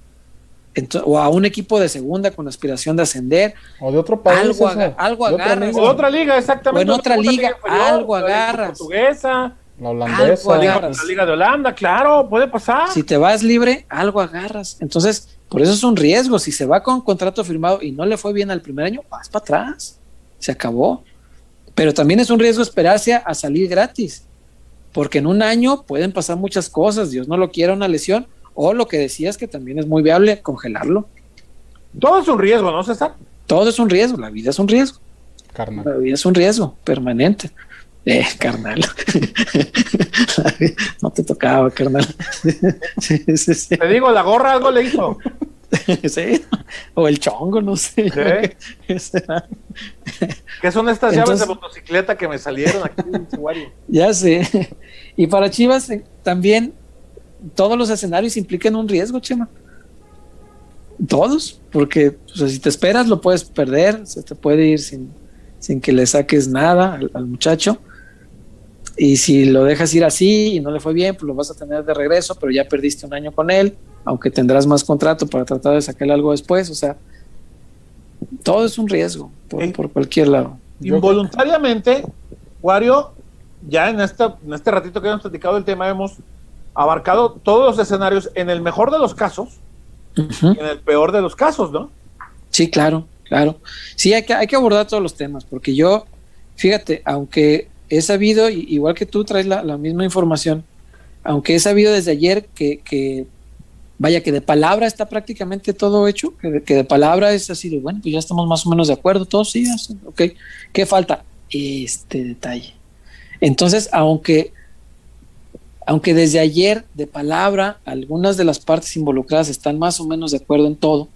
o a un equipo de segunda con aspiración de ascender. O de otro país. Algo, algo agarra. O de otra liga, exactamente. O en otra liga, algo agarras. Portuguesa. La holandesa. La Liga de Holanda, claro, puede pasar. Si te vas libre, algo agarras. Entonces, por eso es un riesgo. Si se va con contrato firmado y no le fue bien al primer año, vas para atrás. Se acabó. Pero también es un riesgo esperarse a, salir gratis. Porque en un año pueden pasar muchas cosas. Dios no lo quiera una lesión. O lo que decías que también es muy viable, congelarlo. Todo es un riesgo, ¿no, César? Todo es un riesgo. La vida es un riesgo. Carnal. La vida es un riesgo permanente. Eh, carnal. (laughs) no te tocaba, carnal. (laughs) Te digo, la gorra algo le hizo. (laughs) sí, o el chongo, no sé. (laughs) ¿Qué, ¿Qué son estas llaves de motocicleta que me salieron aquí en (laughs) Chihuahua? Ya sé. Y para Chivas eh, también todos los escenarios implican un riesgo, Chema. Todos, porque si te esperas lo puedes perder, se te puede ir sin, sin que le saques nada al muchacho. Y si lo dejas ir así y no le fue bien, pues lo vas a tener de regreso, pero ya perdiste un año con él, aunque tendrás más contrato para tratar de sacarle algo después. O sea, todo es un riesgo por, cualquier lado. Involuntariamente, Wario, ya en, esta, en este ratito que hemos platicado el tema, hemos abarcado todos los escenarios en el mejor de los casos y en el peor de los casos, ¿no? Sí, claro, claro. Sí, hay que, hay que abordar todos los temas, porque yo, fíjate, aunque he sabido, igual que tú traes la, misma información, aunque he sabido desde ayer que, vaya, que de palabra está prácticamente todo hecho, que de, palabra es así de, bueno, pues ya estamos más o menos de acuerdo, todos sí, ok, ¿qué falta? Este detalle. Entonces, aunque, aunque desde ayer de palabra algunas de las partes involucradas están más o menos de acuerdo en todo,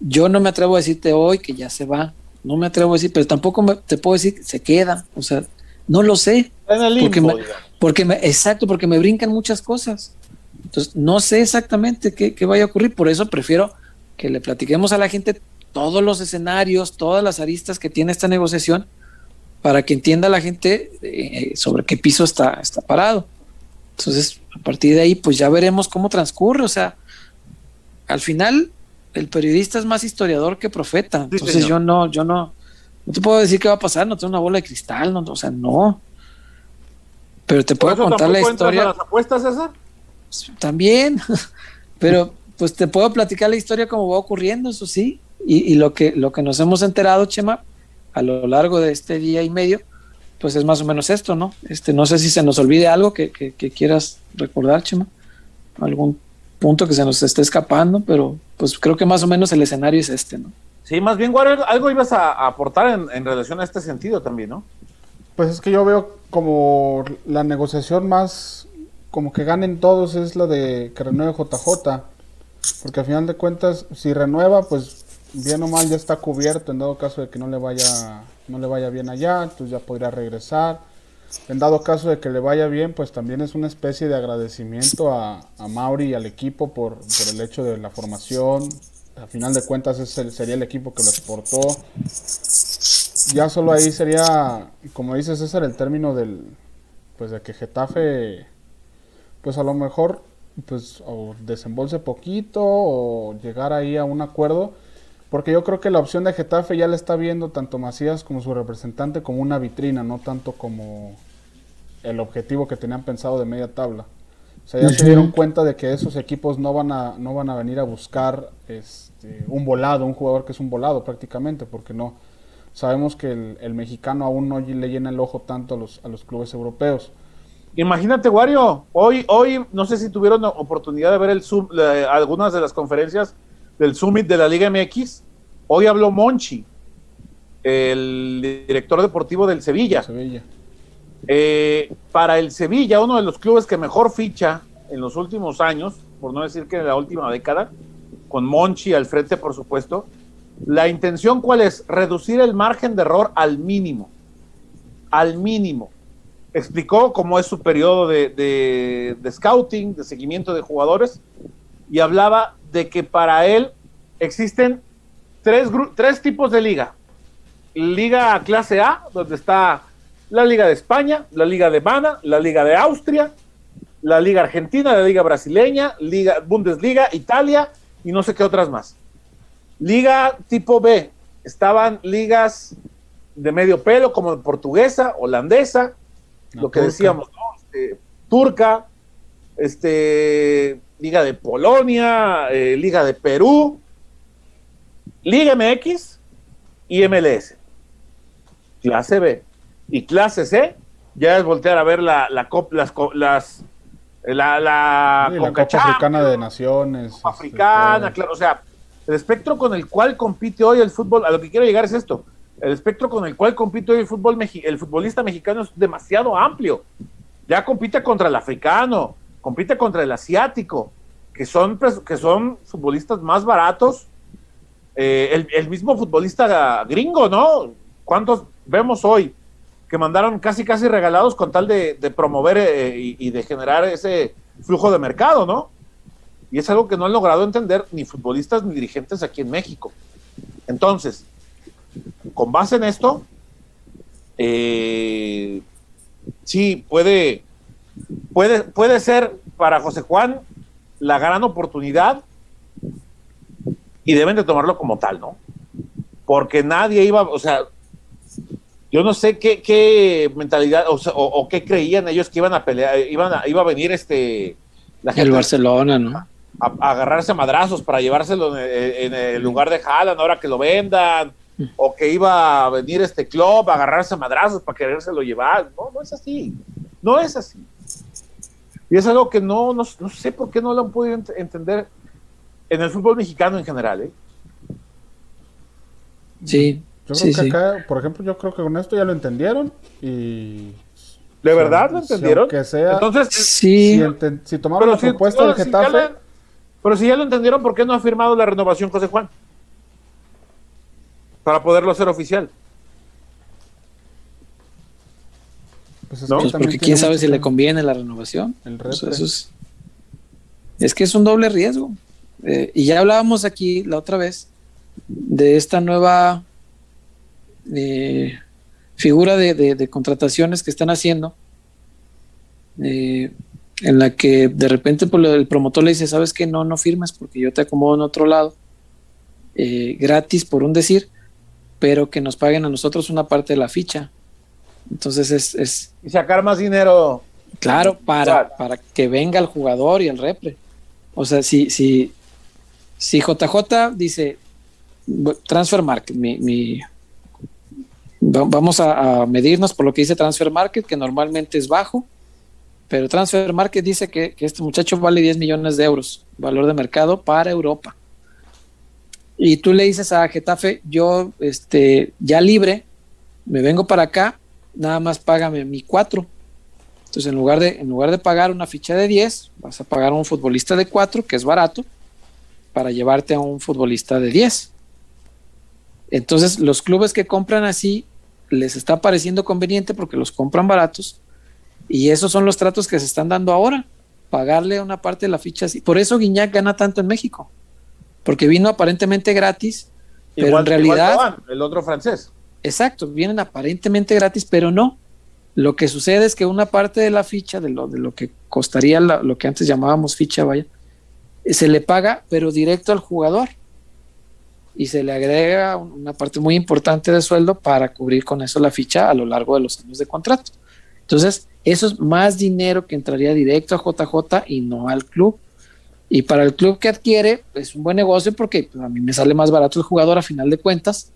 yo no me atrevo a decirte hoy que ya se va, no me atrevo a decir, pero tampoco me, te puedo decir que se queda, o sea, no lo sé. En el porque limbo, me, digamos. porque me, exacto, porque me brincan muchas cosas. Entonces, no sé exactamente qué, qué vaya a ocurrir, por eso prefiero que le platiquemos a la gente todos los escenarios, todas las aristas que tiene esta negociación, para que entienda la gente eh, sobre qué piso está, está parado. Entonces, a partir de ahí, pues ya veremos cómo transcurre. O sea, al final, el periodista es más historiador que profeta. Entonces, yo no, yo no, no te puedo decir qué va a pasar, no tengo una bola de cristal, no, o sea, no. Pero te ¿Por puedo contar la historia las apuestas, César? También, (laughs) pero pues te puedo platicar la historia como va ocurriendo, eso sí, y, y lo que lo que nos hemos enterado, Chema, a lo largo de este día y medio, pues es más o menos esto, ¿no? Este, no sé si se nos olvide algo que, que- que quieras recordar, Chema, algún punto que se nos esté escapando, pero pues creo que más o menos el escenario es este, ¿no? Sí, más bien, Warrior, algo ibas a, a aportar en, en relación a este sentido también, ¿no? Pues es que yo veo como la negociación más como que ganen todos es la de que renueve JJ. Porque al final de cuentas, si renueva, pues bien o mal ya está cubierto en dado caso de que no le vaya no le vaya bien allá, entonces ya podría regresar. En dado caso de que le vaya bien, pues también es una especie de agradecimiento a, a Mauri y al equipo por, por el hecho de la formación. Al final de cuentas ese el- sería el equipo que lo exportó. Ya solo ahí sería, como dice César, el término del, pues de que Getafe, pues a lo mejor, pues o desembolse poquito o llegar ahí a un acuerdo, porque yo creo que la opción de Getafe ya le está viendo tanto Macías como su representante como una vitrina, no tanto como el objetivo que tenían pensado de media tabla. O sea, ya se dieron cuenta de que esos equipos no van a, no van a venir a buscar este, un volado, un jugador que es un volado prácticamente, porque no, sabemos que el, el mexicano aún no le llena el ojo tanto a los, a los clubes europeos. Imagínate, Wario, hoy, hoy, no sé si tuvieron oportunidad de ver el Zoom, la- algunas de las conferencias del Summit de la Liga MX. Hoy habló Monchi, el director deportivo del Sevilla. Sevilla. Eh, para el Sevilla, uno de los clubes que mejor ficha en los últimos años, por no decir que en la última década, con Monchi al frente, por supuesto, la intención cuál es? Reducir el margen de error al mínimo. Al mínimo. Explicó cómo es su periodo de, de- de scouting, de seguimiento de jugadores, y hablaba de que para él existen tres, tres tipos de liga. Liga clase A, donde está la Liga de España, la Liga alemana, la Liga de Austria, la Liga Argentina, la Liga brasileña, Liga Bundesliga, Italia y no sé qué otras más. Liga tipo B, estaban ligas de medio pelo como portuguesa, holandesa, La lo que turca. decíamos, ¿no? Este, turca, este, Liga de Polonia, eh, Liga de Perú, Liga MX y MLS. Clase B. Y clase C, ya es voltear a ver la, la cop- las, las la, la, Sí, la Copa Africana de Naciones. este, africana, claro, o sea, el espectro con el cual compite hoy el fútbol, a lo que quiero llegar es esto, el espectro con el cual compite hoy el fútbol, el futbolista mexicano es demasiado amplio, ya compite contra el africano, compite contra el asiático, que son, que son futbolistas más baratos, eh, el, mismo futbolista gringo, ¿no? ¿Cuántos vemos hoy que mandaron casi casi regalados con tal de, de promover eh, y, y de generar ese flujo de mercado, ¿no? Y es algo que no han logrado entender ni futbolistas ni dirigentes aquí en México. Entonces, con base en esto, eh, sí, puede, puede, puede ser para José Juan la gran oportunidad y deben de tomarlo como tal, ¿no? Porque nadie iba, o sea, yo no sé qué, qué mentalidad o, o- o qué creían ellos que iban a pelear, iban a, iba a venir este la El de- Barcelona, ¿no? a, a agarrarse a madrazos para llevárselo en, en el lugar de Haaland ahora que lo vendan, o que iba a venir este club a agarrarse a madrazos para querérselo llevar. No, no es así. No es así. Y es algo que no, no, no sé por qué no lo han podido ent- entender en el fútbol mexicano en general. ¿eh? Sí, Yo creo sí, que sí. acá, por ejemplo, yo creo que con esto ya lo entendieron y... ¿De si- verdad lo si entendieron? aunque sea, Entonces, Sí, si, si tomaron la si- propuesta no, del si Getafe, ya pero si ya lo entendieron, ¿por qué no ha firmado la renovación José Juan? Para poderlo hacer oficial. Pues es pues porque quién sabe si le conviene la renovación. El pues es, es, que es un doble riesgo. Eh, y ya hablábamos aquí la otra vez de esta nueva eh, figura de, contrataciones que están haciendo, eh, en la que de repente pues, el promotor le dice, sabes que no, no firmes porque yo te acomodo en otro lado, gratis por un decir, pero que nos paguen a nosotros una parte de la ficha. Entonces es... y sacar más dinero. Claro, para, para que venga el jugador y el repre. O sea, si, si, si JJ dice, Transfer Market, mi, vamos a, medirnos por lo que dice Transfer Market, que normalmente es bajo, pero Transfer Market dice que, que, este muchacho vale 10 millones de euros, valor de mercado para Europa y tú le dices a Getafe, yo este, ya libre, me vengo para acá, nada más págame mi 4. Entonces, en lugar, de, en lugar de pagar una ficha de 10, vas a pagar a un futbolista de 4, que es barato, para llevarte a un futbolista de 10. Entonces, los clubes que compran así les está pareciendo conveniente porque los compran baratos y esos son los tratos que se están dando ahora, pagarle una parte de la ficha así. Por eso Guiñac gana tanto en México porque vino aparentemente gratis, pero en realidad... el otro francés. Exacto, vienen aparentemente gratis, pero no. Lo que sucede es que una parte de la ficha, de lo, de lo que costaría lo que antes llamábamos ficha, vaya, se le paga, pero directo al jugador. Y se le agrega una parte muy importante de sueldo para cubrir con eso la ficha a lo largo de los años de contrato. Entonces, eso es más dinero que entraría directo a JJ y no al club. Y para el club que adquiere, es un buen negocio porque pues, a mí me sale más barato el jugador a final de cuentas.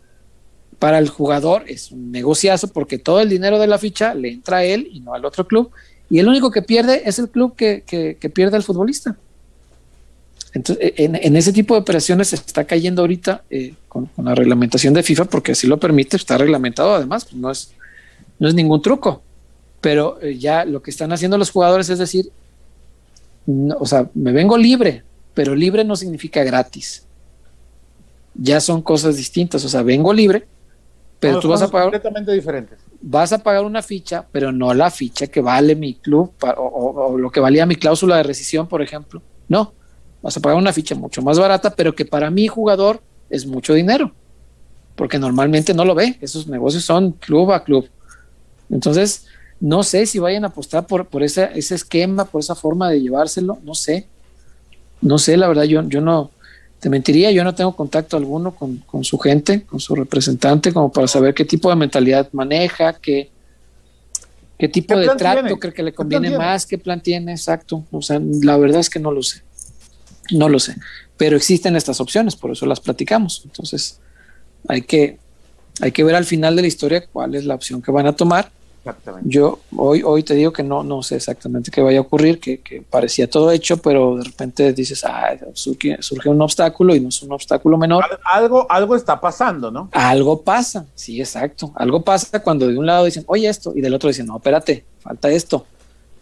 Para el jugador es un negociazo porque todo el dinero de la ficha le entra a él y no al otro club. Y el único que pierde es el club que, pierde al futbolista. Entonces, en, ese tipo de operaciones se está cayendo ahorita eh, con, la reglamentación de FIFA porque así lo permite, está reglamentado además, pues, no, es, no es ningún truco. Pero eh, ya lo que están haciendo los jugadores es decir, o sea, me vengo libre, pero libre no significa gratis. Ya son cosas distintas, o sea, vengo libre, pero tú vas a pagar completamente diferentes. Vas a pagar una ficha, pero no la ficha que vale mi club o, lo que valía mi cláusula de rescisión, por ejemplo. No, vas a pagar una ficha mucho más barata, pero que para mi jugador es mucho dinero, porque normalmente no lo ve. Esos negocios son club a club. Entonces, no sé si vayan a apostar por, por ese, ese esquema, por esa forma de llevárselo, no sé. No sé, la verdad, yo, yo no, te mentiría, yo no tengo contacto alguno con, su gente, con su representante, como para saber qué tipo de mentalidad maneja, qué, qué tipo de trato cree que le conviene más, qué plan tiene, exacto. O sea, la verdad es que no lo sé. No lo sé. Pero existen estas opciones, por eso las platicamos. Entonces, hay que, hay que ver al final de la historia cuál es la opción que van a tomar yo hoy, hoy te digo que no, no sé exactamente qué vaya a ocurrir, que, parecía todo hecho, pero de repente dices, ah, surge, un obstáculo y no es un obstáculo menor. Algo, algo está pasando, ¿no? Algo pasa, sí, exacto. Algo pasa cuando de un lado dicen, oye esto, y del otro dicen, no, espérate, falta esto.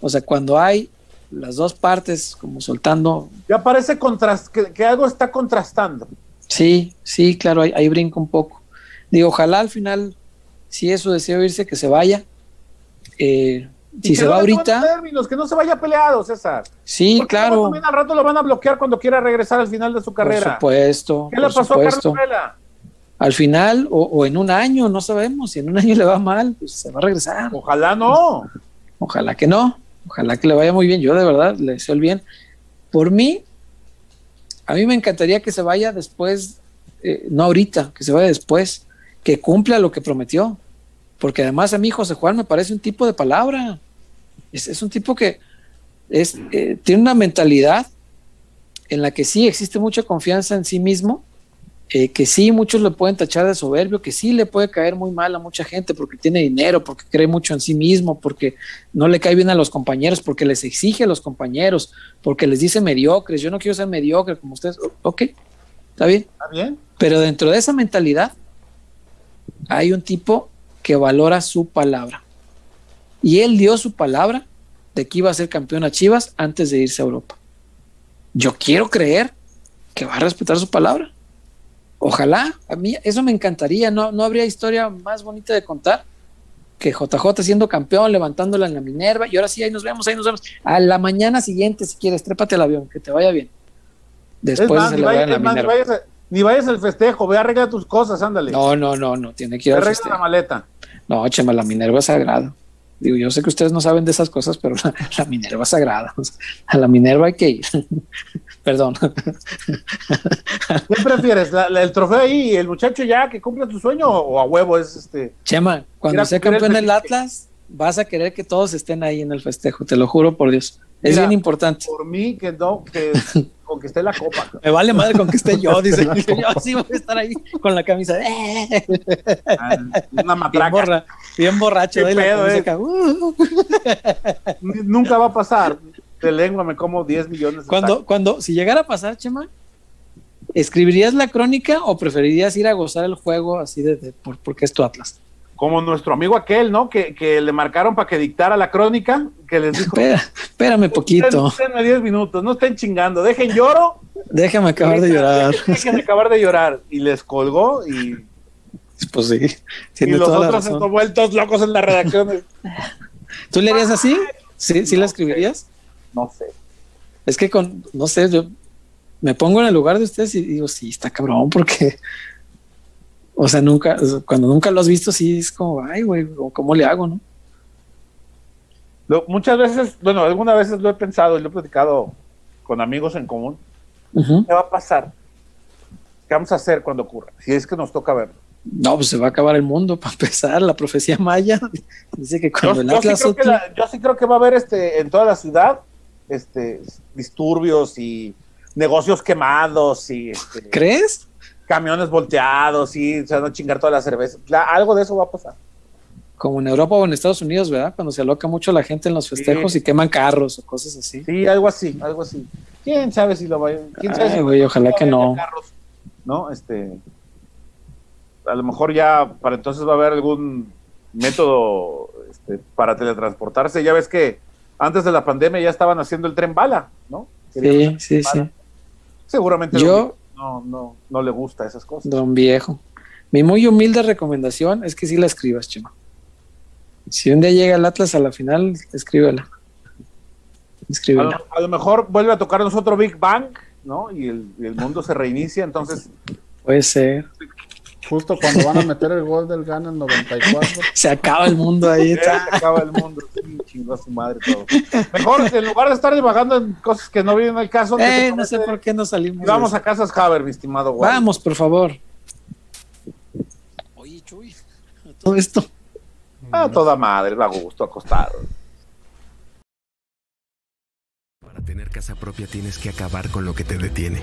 O sea, cuando hay las dos partes como soltando. Ya parece contrast que, algo está contrastando. Sí, sí, claro, ahí, ahí brinca un poco. Digo, ojalá al final, si eso desea irse, que se vaya eh, si se va ahorita. Términos, que no se vaya peleado, César. Sí, claro. al rato lo van a bloquear cuando quiera regresar al final de su carrera. Por supuesto. ¿Qué le pasó a Carlos Vela? Al final, o, en un año, no sabemos. Si en un año le va mal, pues se va a regresar. Ojalá no. Ojalá que no. Ojalá que le vaya muy bien. Yo de verdad le deseo el bien. Por mí, a mí me encantaría que se vaya después, eh, no ahorita, que se vaya después, que cumpla lo que prometió porque además a mí José Juan me parece un tipo de palabra. Es, un tipo que es, eh, tiene una mentalidad en la que sí existe mucha confianza en sí mismo, eh, que sí muchos le pueden tachar de soberbio, que sí le puede caer muy mal a mucha gente porque tiene dinero, porque cree mucho en sí mismo, porque no le cae bien a los compañeros, porque les exige a los compañeros, porque les dice mediocres, yo no quiero ser mediocre como ustedes. Ok, está bien. Está bien. Pero dentro de esa mentalidad hay un tipo que valora su palabra. Y él dio su palabra de que iba a ser campeón a Chivas antes de irse a Europa. Yo quiero creer que va a respetar su palabra. Ojalá, a mí eso me encantaría, no, no habría historia más bonita de contar que JJ siendo campeón, levantándola en la Minerva, y ahora sí, ahí nos vemos, ahí nos vemos. A la mañana siguiente, si quieres, trépate al avión, que te vaya bien. Después es más, de ni, en la ni vayas a- ni vayas al festejo, ve a arreglar tus cosas, ándale. No, no, no, no, tiene que ir al arregla festejo. la maleta. No, Chema, la Minerva es sagrada. Digo, yo sé que ustedes no saben de esas cosas, pero (laughs) la, la Minerva es sagrada. A la Minerva hay que ir. (laughs) Perdón. ¿Qué prefieres? la- la- ¿El trofeo ahí y el muchacho ya que cumple tu sueño o a huevo es este? Chema, cuando sea campeón del. Atlas, vas a querer que todos estén ahí en el festejo, te lo juro por Dios. Es Mira. bien importante. Por mí que no, que (laughs) conquisté la copa. Me vale madre con que esté yo, (laughs) dice. Yo sí voy a estar ahí con la camisa. Ah, Una (laughs) Bien, matraca. borra, bien borracho. ¿Qué la pedo, camisa eh? Uh. Nunca va a pasar. De lengua me como 10 millones de Cuando, cuando, si llegara a pasar, Chema, ¿escribirías la crónica o preferirías ir a gozar el juego así de, de- por, porque es tu Atlas? Como nuestro amigo aquel, ¿no? Que, que le marcaron para que dictara la crónica, que les dijo, Espera, espérame poquito. Denme 10 minutos, no estén chingando, dejen lloro. Déjame acabar de llorar. Dejen acabar de llorar. Y les colgó y, Pues sí, y los toda otros se vueltos locos en la redacción. (laughs) ¿Tú le harías así? ¿Sí, sí la escribirías? No sé. Es que con, no sé, yo me pongo en el lugar de ustedes y digo, sí, está cabrón, porque, o sea, nunca, cuando nunca lo has visto, sí es como, ay, güey, ¿cómo le hago, no? Lo- muchas veces, bueno, algunas veces lo he pensado y lo he platicado con amigos en común. ¿Qué va a pasar? ¿Qué vamos a hacer cuando ocurra? Si es que nos toca verlo. No, pues se va a acabar el mundo (laughs) para empezar. La profecía maya (laughs) dice que Yo, cuando yo sí Atlas creo que Otu- la- yo sí creo que va a haber este en toda la ciudad este disturbios y negocios quemados y este, ¿crees? Camiones volteados y se van a chingar toda la cerveza. La- algo de eso va a pasar. Como en Europa o en Estados Unidos, ¿verdad? Cuando se aloca mucho la gente en los festejos Sí. y queman carros o cosas así. Sí, algo así, algo así. ¿Quién sabe si lo va quién sabe Ay, si güey, ojalá que no. carros, ¿no? Este a lo mejor ya para entonces va a haber algún método este, para teletransportarse. Ya ves que antes de la pandemia ya estaban haciendo el tren bala, ¿no? Sí, sí, sí. Seguramente Yo- no, no, no le gusta esas cosas. Don viejo. Mi muy humilde recomendación es que sí la escribas, Chema. Si un día llega el Atlas a la final, escríbela. A Escríbela. lo, a lo mejor vuelve a tocarnos otro Big Bang, ¿no? Y el, y el mundo se reinicia, entonces Puede ser. Justo cuando van a meter el gol del Gana en 94. (laughs) Se acaba el mundo ahí. eh, (laughs) se acaba el mundo. Sí, chingó a su madre todo. Mejor, en lugar de estar divagando en cosas que no vienen al caso, ¿qué te Eh, no sé por qué no salimos. Y vamos a casas Haber, mi estimado güey. Vamos, por favor. Oye, Chuy, todo esto. A toda madre, a gusto, acostado. Para tener casa propia tienes que acabar con lo que te detiene.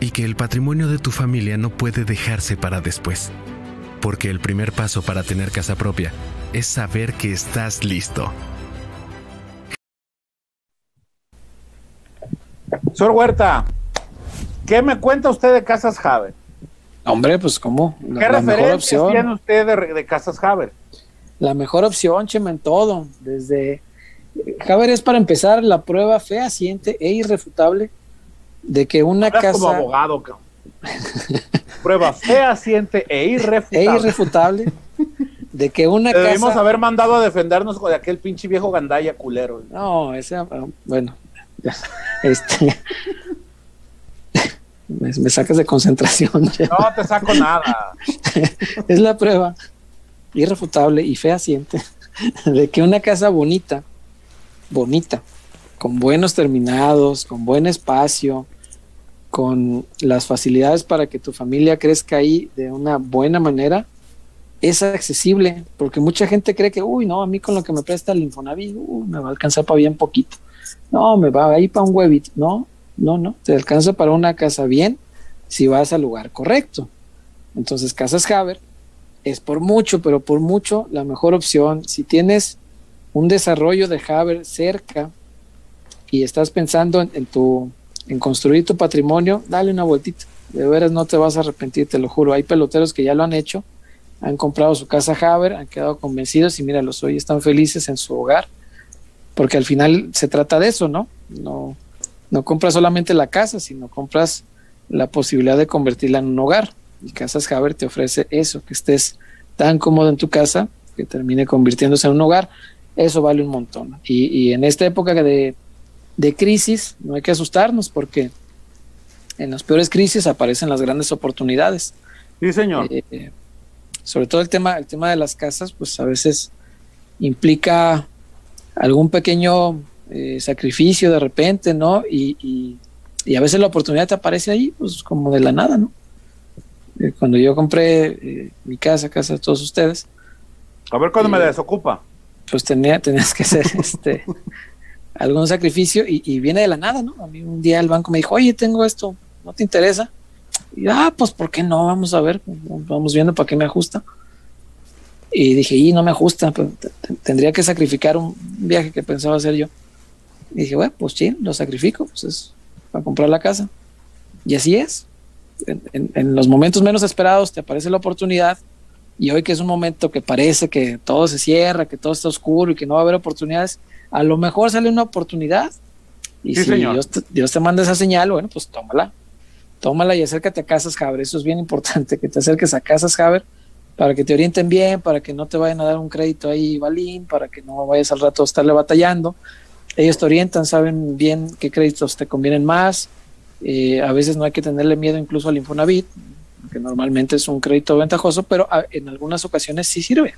y que el patrimonio de tu familia no puede dejarse para después. Porque el primer paso para tener casa propia es saber que estás listo. Señor Huerta, ¿qué me cuenta usted de casas Haber? Hombre, pues cómo. ¿Qué La, la mejor referencias opción. tiene usted de, de casas Haber? La mejor opción, Chema, en todo. Desde. Javier es para empezar la prueba fehaciente e irrefutable de que una Hablas como casa. abogado, cabrón. Prueba (laughs) fehaciente e irrefutable. E irrefutable de que una Debimos casa. haber mandado a defendernos de aquel pinche viejo gandaya culero. No, ese, ah, bueno, (laughs) este, me, me sacas de concentración. (laughs) ya. No te saco nada. Es la prueba irrefutable y fehaciente de que una casa bonita, bonita, con buenos terminados, con buen espacio, con las facilidades para que tu familia crezca ahí de una buena manera, es accesible, porque mucha gente cree que, uy, no, a mí con lo que me presta el Infonavit, uy, me va a alcanzar para bien poquito. No, me va ahí para un huevito, ¿no? no, no, te alcanza para una casa bien si vas al lugar correcto. Entonces, Casas Haber es por mucho, pero por mucho la mejor opción. Si tienes un desarrollo de Haber cerca y estás pensando en, tu en construir tu patrimonio, dale una vueltita. De veras no te vas a arrepentir, te lo juro. Hay peloteros que ya lo han hecho, han comprado su casa Haber, han quedado convencidos y mira, los hoy están felices en su hogar, porque al final se trata de eso, ¿no? No, no compras solamente la casa, sino compras la posibilidad de convertirla en un hogar. Y Casas Haber te ofrece eso, que estés tan cómodo en tu casa que termine convirtiéndose en un hogar. Eso vale un montón. Y, en esta época de, crisis no hay que asustarnos porque en las peores crisis aparecen las grandes oportunidades. Sí, señor. Eh, sobre todo el tema, el tema de las casas, pues a veces implica algún pequeño eh, sacrificio de repente, ¿no? y, y a veces la oportunidad te aparece ahí, pues como de la nada, ¿no? Eh, cuando yo compré mi casa, casa de todos ustedes. A ver cuándo me desocupa. Pues tenía, tenías que hacer (laughs) este algún sacrificio y, viene de la nada, ¿no? A mí un día el banco me dijo, oye, tengo esto, ¿no te interesa? Y ah, pues ¿por qué no? Vamos a ver, vamos viendo para qué me ajusta. Y dije, y no me ajusta, pues, tendría que sacrificar un viaje que pensaba hacer yo. Y dije, bueno, pues sí, lo sacrifico, pues es para comprar la casa. Y así es. En, los momentos menos esperados te aparece la oportunidad y hoy que es un momento que parece que todo se cierra, que todo está oscuro y que no va a haber oportunidades, a lo mejor sale una oportunidad. Y si Dios te, manda esa señal, bueno, pues tómala. Tómala y acércate a Casas Haber. Eso es bien importante, que te acerques a Casas Haber para que te orienten bien, para que no te vayan a dar un crédito ahí, balín, para que no vayas al rato a estarle batallando ellos te orientan, saben bien qué créditos te convienen más. Eh, a veces no hay que tenerle miedo incluso al Infonavit, que normalmente es un crédito ventajoso, pero en algunas ocasiones sí sirve.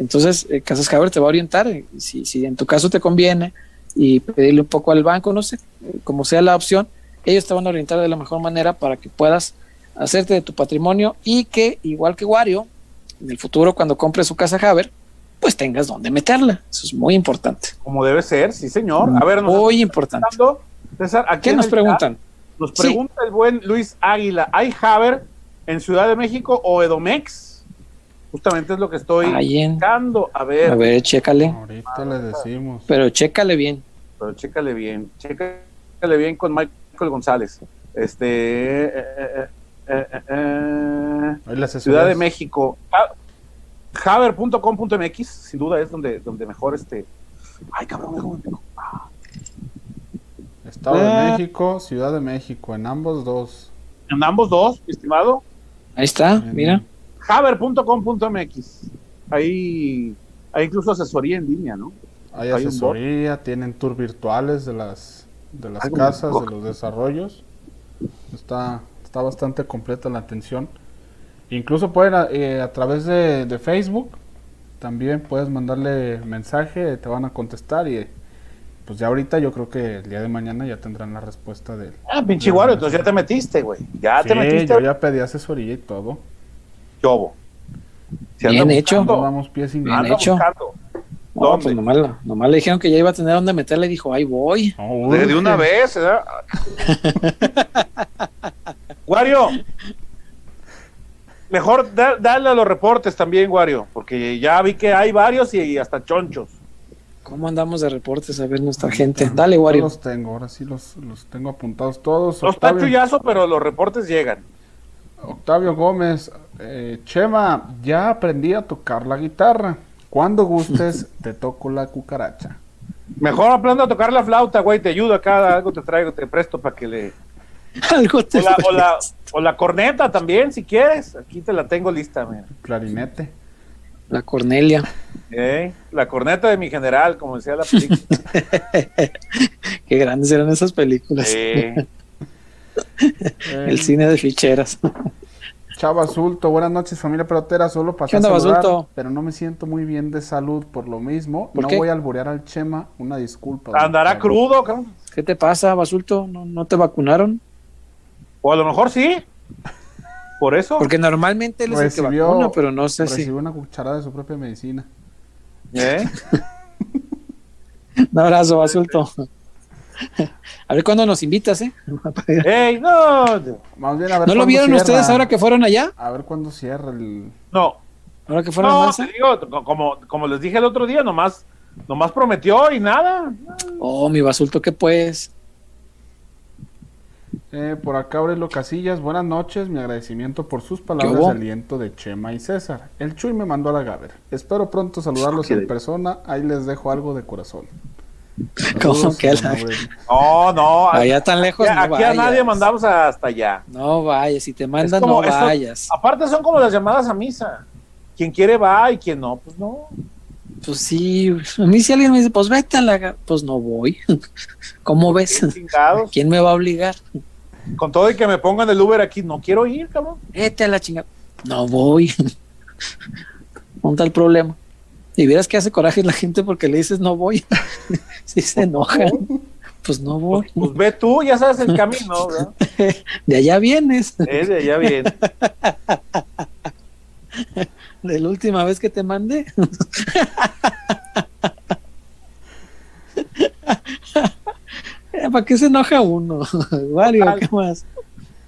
Entonces, eh, Casas Haber te va a orientar, eh, si, si, en tu caso te conviene, y pedirle un poco al banco, no sé, como sea la opción, ellos te van a orientar de la mejor manera para que puedas hacerte de tu patrimonio y que, igual que Wario, en el futuro cuando compres su casa Haber, pues tengas donde meterla. Eso es muy importante. Como debe ser, sí, señor. A ver, muy importante. César, ¿a nos preguntan? Nos pregunta el buen Luis Águila, ¿hay Haber en Ciudad de México o Edomex? Justamente es lo que estoy buscando. A ver. A ver, chécale. Ahorita le decimos. Pero chécale bien. Pero chécale bien. Chécale bien con Michael González. Este. Eh, eh, eh, Ciudad de México. Ah, Haber.com.mx, sin duda es donde, donde mejor este. Ay, cabrón, Estado de ah. México, Ciudad de México, en ambos dos. En ambos dos, estimado. Ahí está, mira. Haber.com.mx. Ahí hay incluso asesoría en línea, ¿no? Hay, asesoría, tienen tours virtuales de las de las casas, de los desarrollos. Está, está bastante completa la atención. Incluso pueden eh, a través de, Facebook, también puedes mandarle mensaje, te van a contestar y pues ya ahorita yo creo que el día de mañana ya tendrán la respuesta de... Ah, pinche guaro, entonces ya te metiste, güey. Ya te metiste. yo ya pedí asesoría y todo. Yobo. Bien hecho. vamos pies Bien hecho. No, pues nomás, nomás, le dijeron que ya iba a tener donde meterle y dijo, ahí voy. de, una vez, ¿verdad? (laughs) Wario, Mejor dale a los reportes también, Wario, porque ya vi que hay varios y, hasta chonchos. ¿Cómo andamos de reportes a ver nuestra gente? Dale, Wario. los tengo, ahora sí los, tengo apuntados todos. Los está chullazo, pero los reportes llegan. Octavio Gómez, eh, Chema, ya aprendí a tocar la guitarra. Cuando gustes, (laughs) te toco la cucaracha. Mejor aprendo a tocar la flauta, güey, te ayudo acá, algo te traigo, te presto para que le... (laughs) algo te o la, o la corneta también, si quieres. Aquí te la tengo lista, mira. Clarinete. La Cornelia. la corneta de mi general, como decía la película. (laughs) Qué grandes eran esas películas. (laughs) El cine de ficheras. Chava Azulto, buenas noches familia pelotera, solo para saludar, pero no me siento muy bien de salud por lo mismo. no voy a alborear al Chema, una disculpa. ¿Andará crudo? ¿Qué te pasa, Basulto? ¿No, ¿No te vacunaron? O a lo mejor sí. Por eso. Porque normalmente él es el que vacuna, pero no sé si. Recibió una cucharada de su propia medicina. ¿Eh? (laughs) Un abrazo, Basulto. (laughs) A ver cuándo nos invitas, ¿eh? ¡Ey, no! Más bien, a ver ¿No lo vieron cierra. ustedes ahora que fueron allá? A ver cuándo cierra el. No, Ahora que fueron no, te digo, co- como, como les dije el otro día, nomás, nomás prometió y nada. Oh, mi basulto, ¿qué pues? Eh, por acá Aurelio Casillas, buenas noches, mi agradecimiento por sus palabras de aliento de Chema y César. El Chuy me mandó a la Gaber. Espero pronto saludarlos en persona, ahí les dejo algo de corazón. (laughs) ¿Cómo que la-. No, no. Allá tan lejos. aquí, no aquí a nadie mandamos hasta allá. No vayas, si te mandan, como- no vayas. Aparte son como las llamadas a misa. Quien quiere va y quien no, pues no. Pues sí, a mí si alguien me dice, pues vete a la. ga-", Pues no voy. (laughs) ¿Cómo ves? ¿Quién me va a obligar? Con todo y que me pongan el Uber aquí, no quiero ir, cabrón. Vete a la chingada. No voy. ¿Dónde está el problema? Y vieras que hace coraje la gente porque le dices no voy. (laughs) Si se enojan. Pues no voy. Pues, pues ve tú, ya sabes el camino, (laughs) ¿verdad? De allá vienes. Es de allá bien. (laughs) De la última vez que te mandé. Eh, ¿Para qué se enoja uno? Wario, ¿qué más?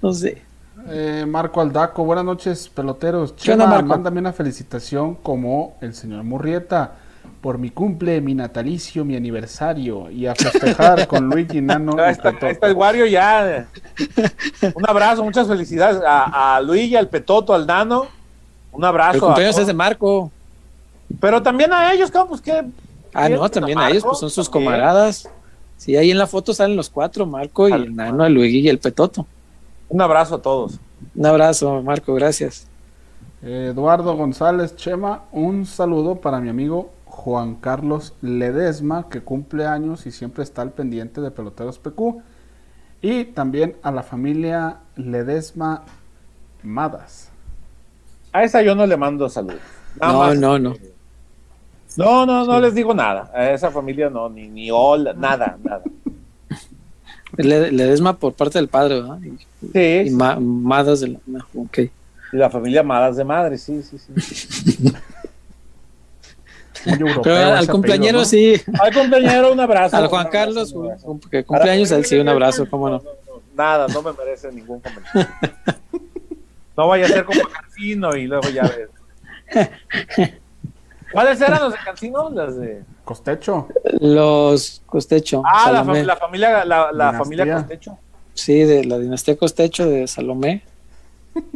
No sé. Eh, Marco Aldaco, buenas noches, peloteros. ¿Qué onda, Chema, Marco? mándame una felicitación como el señor Murrieta por mi cumple, mi natalicio, mi aniversario y a festejar (laughs) con Luigi Nano. Ahí y está, Petoto. ahí está el Wario ya. Un abrazo, muchas felicidades a, a Luigi, al Petoto, al Nano. Un abrazo. El cumpleaños es de Marco. Pero también a ellos, cabrón, pues que. Ah, no, también a Marco, ellos, pues son sus también. camaradas. Sí, ahí en la foto salen los cuatro, Marco y Al- el Nano, el Luigi y el Petoto. Un abrazo a todos. Un abrazo, Marco, gracias. Eduardo González Chema, un saludo para mi amigo Juan Carlos Ledesma, que cumple años y siempre está al pendiente de Peloteros PQ. Y también a la familia Ledesma Madas. A esa yo no le mando saludos. Nada No, más. no, no. No, no, no les digo nada. A esa familia no, ni, ni hola, nada, nada. Le, Ledesma por parte del padre, ¿verdad? Y, Sí, y Ma- Madas de la. no, ok. y la familia Madas de Madre, sí, sí, sí. (laughs) Pero al cumpleañero ¿no? sí. Al compañero, un abrazo. Al Juan Carlos, un cumpleaños, a él sí, un abrazo, cómo no. Nada, no me merece ningún comentario. (laughs) No vaya a ser como Cancino y luego ya ves. (laughs) ¿Cuáles eran los de Cancino? Las de... Costecho. Los Costecho. Ah, la, Salomé. fam- la familia, la, familia Costecho. Sí, de la dinastía Costecho de Salomé.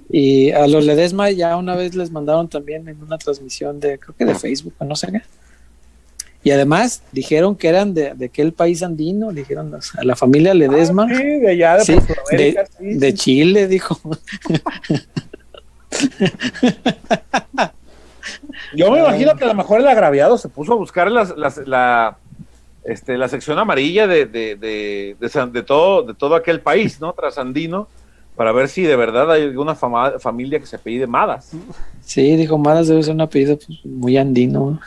Y a los Ledesma ya una vez les mandaron también en una transmisión de, creo que de Facebook, o no sé qué. Y además dijeron que eran de, de aquel país andino, dijeron las- a la familia Ledesma. Ah, Sí, de allá de Sí, de, sí, de sí. Chile, dijo. (laughs) Yo me imagino que a lo mejor el agraviado se puso a buscar las, las- la, este, la sección amarilla de, de, de, de San- de todo, de todo aquel país, ¿no? Trasandino, para ver si de verdad hay alguna fama- familia que se apellide Madas. Sí, dijo Madas debe ser un apellido pues, muy andino.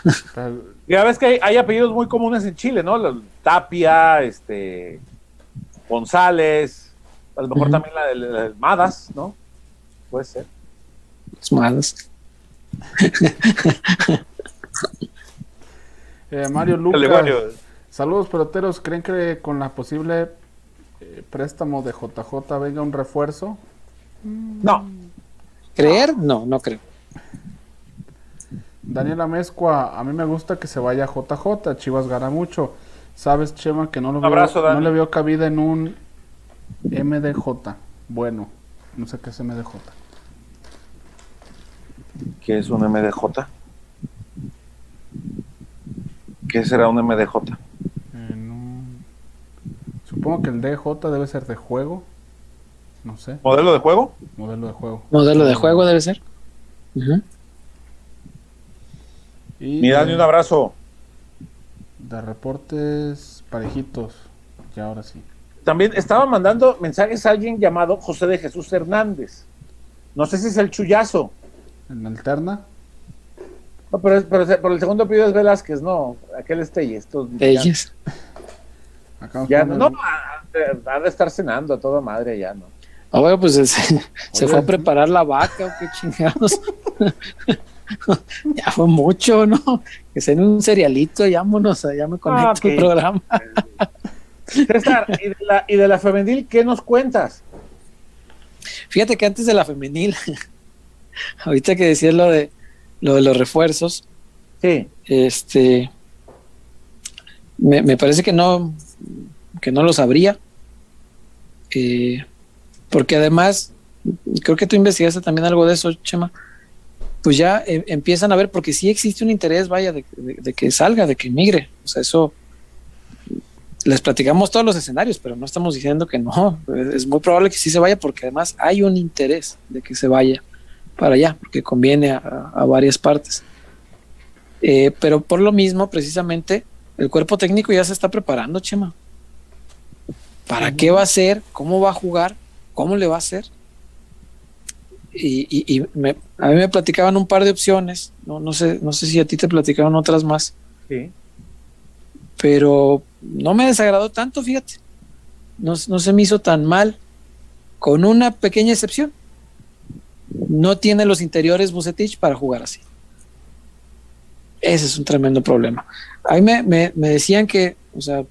Ya ves que hay, hay apellidos muy comunes en Chile, ¿no? La- Tapia, este, González, a lo mejor también la de, la de Madas, ¿no? Puede ser. Los Madas. (laughs) eh, Mario Lucas. Saludos peloteros. ¿Creen que con la posible eh, préstamo de JJ venga un refuerzo? No, ¿Creer? No, no creo. Daniela Mezcua, a mí me gusta que se vaya JJ, Chivas gana mucho. Sabes, Chema, que no, lo abrazo, veo, no le veo cabida en un MDJ. Bueno, no sé qué es MDJ. ¿Qué es un MDJ? ¿Qué será un MDJ? Eh, no- Supongo que el DJ debe ser de juego. No sé, ¿Modelo de juego? modelo de juego. Modelo de juego debe ser. Ujú. Y Mi Dani, de- un abrazo. de reportes parejitos. Ya ahora sí. También estaba mandando mensajes a alguien llamado José de Jesús Hernández. No sé si es el chullazo. En alterna. No, pero, es- pero, pero el segundo apellido es Velázquez, no. Aquel es Telles. estos- Ellos. Acá nos Ya, no, no, ha de- ha de estar cenando a toda madre ya, ¿no? Ah, bueno, pues (laughs) se, fue a preparar la vaca o qué chingados. (laughs) ya fue mucho, ¿no? Que sea un cerealito, y vámonos, ya me conecto Ah, al programa. (laughs) César, ¿y de, la, ¿y de la femenil qué nos cuentas? Fíjate que antes de la femenil, (laughs) ahorita que decías lo de lo de los refuerzos, Sí. este me, me parece que no que no lo sabría. Eh, porque además, creo que tú investigaste también algo de eso, Chema. Pues ya eh, empiezan a ver, porque sí existe un interés, vaya, de, de- de que salga, de que migre. O sea, eso les platicamos todos los escenarios, pero no estamos diciendo que no. Es muy probable que sí se vaya, porque además hay un interés de que se vaya para allá, porque conviene a, a varias partes. Eh, pero por lo mismo, precisamente, el cuerpo técnico ya se está preparando, Chema. ¿Para qué va a ser? ¿Cómo va a jugar? ¿Cómo le va a hacer? Y, y- y me- a mí me platicaban un par de opciones, no, no, sé, no sé si a ti te platicaron otras más, Sí. pero no me desagradó tanto, fíjate. No, no se me hizo tan mal, con una pequeña excepción. No tiene los interiores Bucetich para jugar así. Ese es un tremendo problema. Ahí me, me- me decían que, o sea,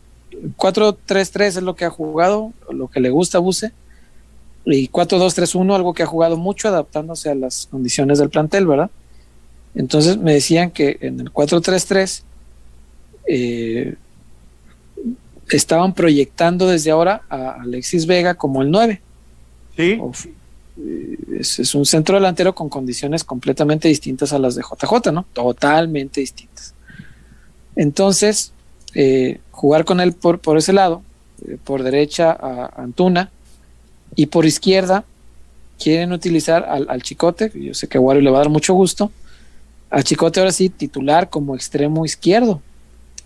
4-3-3 es lo que ha jugado, lo que le gusta a Buce, y 4-2-3-1, algo que ha jugado mucho adaptándose a las condiciones del plantel, ¿verdad? Entonces me decían que en el 4-3-3 eh, estaban proyectando desde ahora a Alexis Vega como el 9. Sí. Eh, Es, es un centro delantero con condiciones completamente distintas a las de JJ, ¿no? Totalmente distintas. Entonces, eh, jugar con él por, ese lado, eh, por derecha a Antuna y por izquierda quieren utilizar al, Chicote, yo sé que a Wario le va a dar mucho gusto, al Chicote ahora sí titular como extremo izquierdo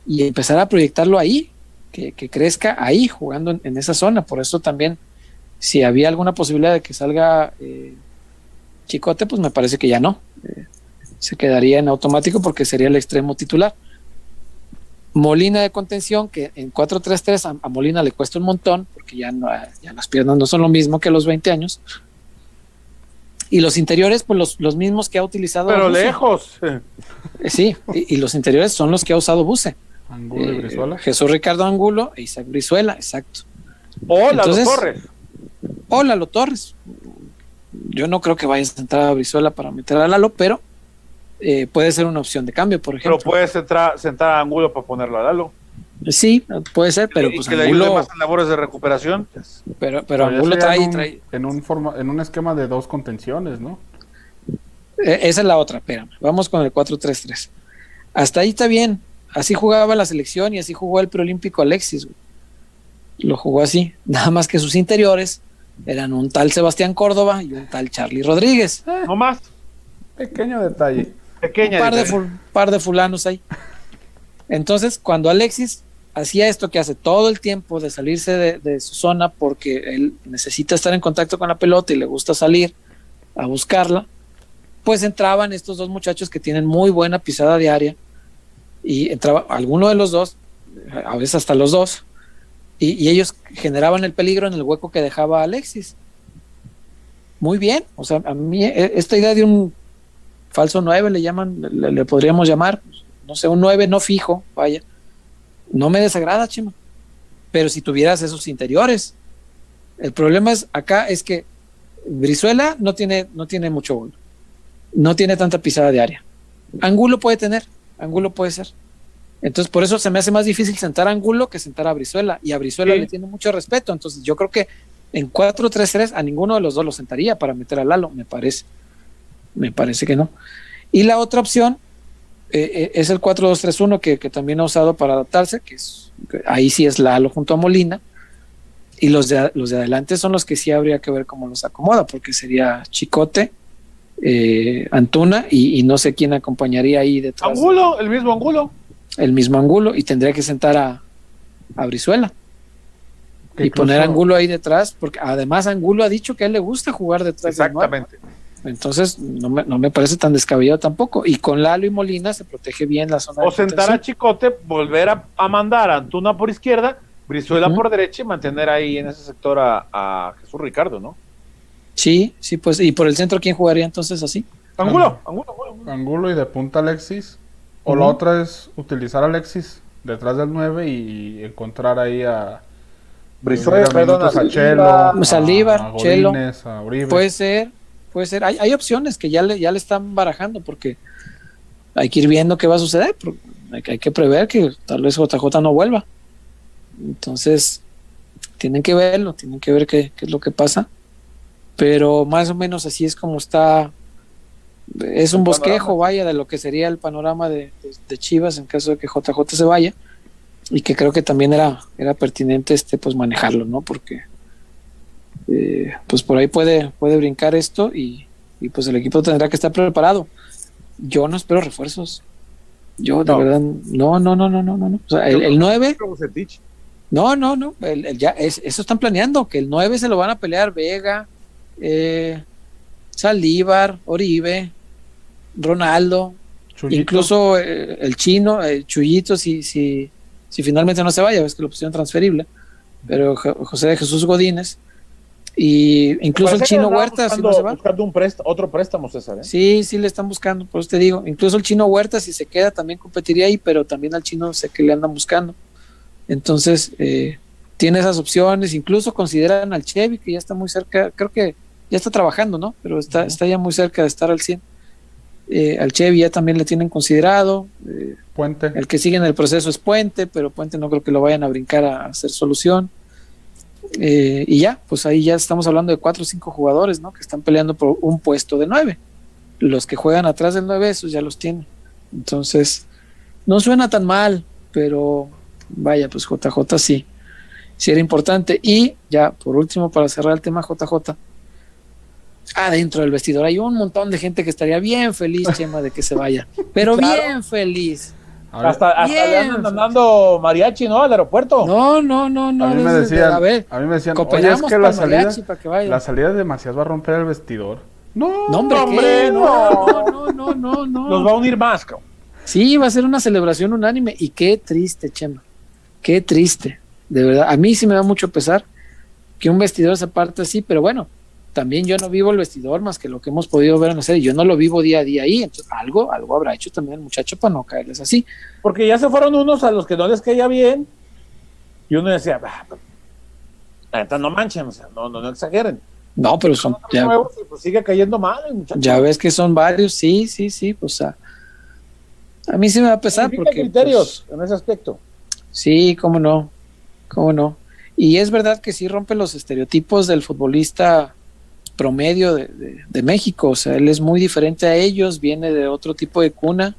y empezar a proyectarlo ahí, que, crezca ahí, jugando en esa zona. Por eso también, si había alguna posibilidad de que salga eh, Chicote, pues me parece que ya no. Eh, se quedaría en automático porque sería el extremo titular. Molina de contención, que en 4-3-3 a, a Molina le cuesta un montón, porque ya, no, ya las piernas no son lo mismo que a los 20 años. Y los interiores, pues los, los mismos que ha utilizado. Pero Buse. lejos. Eh, Sí, y, y los interiores son los que ha usado Buse. Angulo y Eh, Brizuela. Jesús Ricardo Angulo e Isaac Brizuela, exacto. Hola, Entonces- los Torres. Hola, Lalo Torres. Yo no creo que vayas a entrar a Brizuela para meter a Lalo, pero eh, puede ser una opción de cambio, por Pero ejemplo. puedes entrar, sentar a Angulo para ponerlo a Lalo. Sí, puede ser, pero y pues que le ayude Angulo, más en labores de recuperación. pero, pero Angulo trae, en un, trae- En un, forma, en un esquema de dos contenciones, ¿no? eh, esa es la otra, espérame. Vamos con el 4-3-3. Hasta ahí está bien. Así jugaba la selección y así jugó el preolímpico Alexis. güey. Lo jugó así. (laughs) Nada más que sus interiores eran un tal Sebastián Córdoba y un tal Charlie Rodríguez. No más. Pequeño detalle. Pequeña. un par de, par de fulanos ahí. Entonces, cuando Alexis hacía esto que hace todo el tiempo de salirse de, de su zona porque él necesita estar en contacto con la pelota y le gusta salir a buscarla, pues entraban estos dos muchachos que tienen muy buena pisada de área y entraba alguno de los dos, a veces hasta los dos, y, ellos generaban el peligro en el hueco que dejaba Alexis. Muy bien, o sea, a mí eh, esta idea de un falso 9 le llaman, le, podríamos llamar, no sé, un 9 no fijo, vaya. No me desagrada, Chema. Pero si tuvieras esos interiores, el problema es acá es que Brizuela no tiene, no tiene mucho gol. No tiene tanta pisada de área. Angulo puede tener, Angulo puede ser. Entonces, por eso se me hace más difícil sentar a Angulo que sentar a Brizuela. Y a Brizuela Sí. le tiene mucho respeto. Entonces, yo creo que en 4-3-3 a ninguno de los dos lo sentaría para meter a Lalo, me parece. Me parece que no. Y la otra opción eh, eh, es el 4-2-3-1 que, que también ha usado para adaptarse, que es que ahí sí es Lalo junto a Molina. Y los de, los de adelante son los que sí habría que ver cómo los acomoda, porque sería Chicote, eh, Antuna y, y no sé quién acompañaría ahí detrás. Angulo, el mismo Angulo. El mismo Angulo y tendría que sentar a, a Brizuela y poner Angulo ahí detrás, porque además Angulo ha dicho que a él le gusta jugar detrás. Exactamente. Entonces no me, no me parece tan descabellado tampoco. Y con Lalo y Molina se protege bien la zona O de sentar a. Chicote, volver a, a mandar a Antuna por izquierda, Brizuela por derecha y mantener ahí en ese sector a, a Jesús Ricardo, ¿no? Sí, sí, pues. ¿Y por el centro quién jugaría entonces así? Angulo, Angulo, Angulo. Angulo y de punta Alexis. O la otra es utilizar a Alexis detrás del 9 y encontrar ahí a, Brizuela, perdón, a Chelo, Saldívar. a- Saldívar, a Chelo. Godínez, a Uribe. Puede ser, puede ser. Hay, hay opciones que ya le, ya le están barajando porque hay que ir viendo qué va a suceder. pero Hay, que- hay que prever que tal vez JJ no vuelva. Entonces, tienen que verlo, tienen que ver qué, qué es lo que pasa. Pero más o menos así es como está. Es un bosquejo, panorama. vaya, de lo que sería el panorama de, de- de Chivas en caso de que JJ se vaya. Y que creo que también era, era pertinente este pues manejarlo, ¿no? Porque eh, pues por ahí puede, puede brincar esto y, y, pues el equipo tendrá que estar preparado. Yo no espero refuerzos. Yo de No. verdad, no, no, no, no, no, no. no. O sea, el, el 9, Bucetich. no, no, no. el- el ya, es- eso están planeando, que el 9 se lo van a pelear Vega, eh, Saldívar, Oribe, Ronaldo, Chuyito. incluso eh, el chino, el Chuyito, si, si, si finalmente no se vaya, ves que lo pusieron transferible, pero Jo- José de Jesús Godínez, y incluso el chino Huerta, si buscando, no se va. buscando un préstamo, otro préstamo, César. ¿eh? Sí, sí le están buscando, por eso te digo. Incluso el chino Huerta, si se queda, también competiría ahí, pero también al chino sé que le andan buscando. Entonces, eh, tiene esas opciones. Incluso consideran al Chevy, que ya está muy cerca, creo que ya está trabajando, ¿no? Pero está, está ya muy cerca de estar al 100. Eh, al Chevy ya también le tienen considerado. eh, Puente. el que sigue en el proceso es Puente, pero Puente no creo que lo vayan a brincar a hacer solución. Eh, y ya, pues ahí ya estamos hablando de cuatro o cinco jugadores, ¿no? Que están peleando por un puesto de nueve. Los que juegan atrás del nueve, esos ya los tienen. Entonces, no suena tan mal, pero vaya, pues JJ sí, sí era importante. Y ya, por último, para cerrar el tema JJ, adentro del vestidor hay un montón de gente que estaría bien feliz, (laughs) Chema, de que se vaya, pero Claro. bien feliz. A ver, Hasta, hasta le Bien. andan mandando mariachi, ¿no? Al aeropuerto. No, no, no, no. a mí me decían, a ver, a mí me decían, oye, es que la salida, que vaya. la salida de Macías va a romper el vestidor. No, No, hombre, hombre, no. no, no, no, no, no. Los va a unir más, cabrón. Sí, va a ser una celebración unánime y qué triste, Chema. Qué triste, de verdad. A mí sí me da mucho pesar que un vestidor se parte así, pero bueno, también yo no vivo el vestidor más que lo que hemos podido ver en la serie. Yo no lo vivo día a día ahí, entonces algo, algo habrá hecho también el muchacho para no caerles así. Porque ya se fueron unos a los que no les caía bien. Y uno decía, "Ah, pero, la neta, no manchen, o sea, no, no, no exageren. No, pero son, ya, nuevos y pues sigue cayendo mal muchacho. ya ves que son varios, sí, sí, sí, pues a, a mí sí me va a pesar porque... criterios pues, en ese aspecto. Sí, cómo no, cómo no. Y es verdad que sí rompe los estereotipos del futbolista promedio de, de- México. O sea, él es muy diferente a ellos, viene de otro tipo de cuna.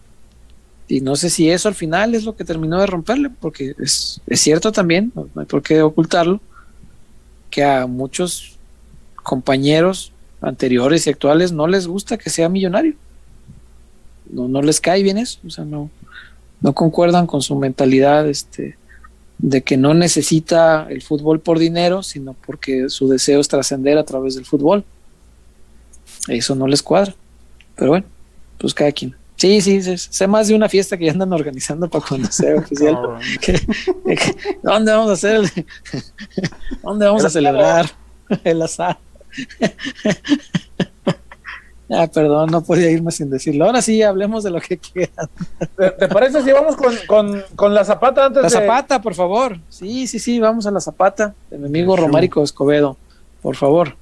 Y no sé si eso al final es lo que terminó de romperle, porque es, es cierto también, no, no hay por qué ocultarlo, que a muchos compañeros anteriores y actuales no les gusta que sea millonario. No, no les cae bien eso, o sea, no, no concuerdan con su mentalidad este, de que no necesita el fútbol por dinero, sino porque su deseo es trascender a través del fútbol. Eso no les cuadra. Pero bueno, pues cada quien. Sí, sí, sé, sé más de una fiesta que ya andan organizando para cuando sea (laughs) oficial. cabrón. Que- que- ¿Dónde vamos a hacer? el- (laughs) ¿Dónde vamos El a celebrar el asado? (laughs) Ah, perdón, no podía irme sin decirlo. Ahora sí, hablemos de lo que quieran. ¿Te, te parece si vamos con, con, con la zapata antes La de. Zapata, por favor. Sí, sí, sí, vamos a la Zapata de mi amigo. Romárico Escobedo. Por favor.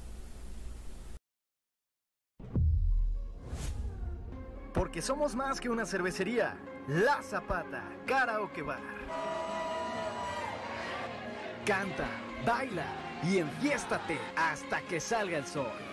Porque somos más que una cervecería. La Zapata, Karaoke Bar. Canta, baila y enfiéstate hasta que salga el sol.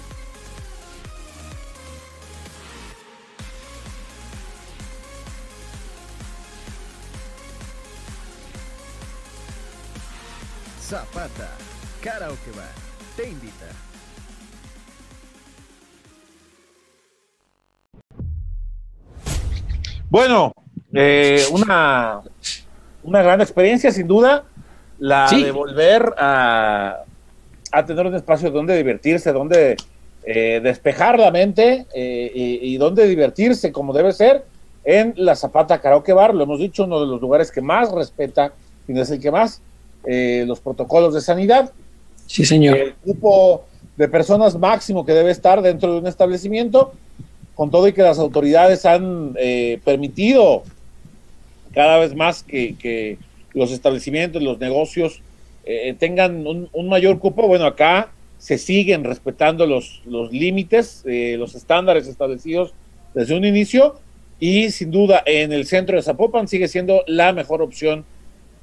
Zapata, Karaoke Bar, te invita. Bueno, eh, una, una gran experiencia, sin duda, la Sí. de volver a, a tener un espacio donde divertirse, donde eh, despejar la mente eh, y, donde divertirse como debe ser en la Zapata Karaoke Bar. Lo hemos dicho, uno de los lugares que más respeta, y no es el que más, eh, los protocolos de sanidad. Sí, señor. El grupo de personas máximo que debe estar dentro de un establecimiento, con todo y que las autoridades han permitido cada vez más que, los establecimientos, los negocios tengan un, un, mayor cupo. Bueno, acá se siguen respetando los, los límites, eh, los estándares establecidos desde un inicio y sin duda en el centro de Zapopan sigue siendo la mejor opción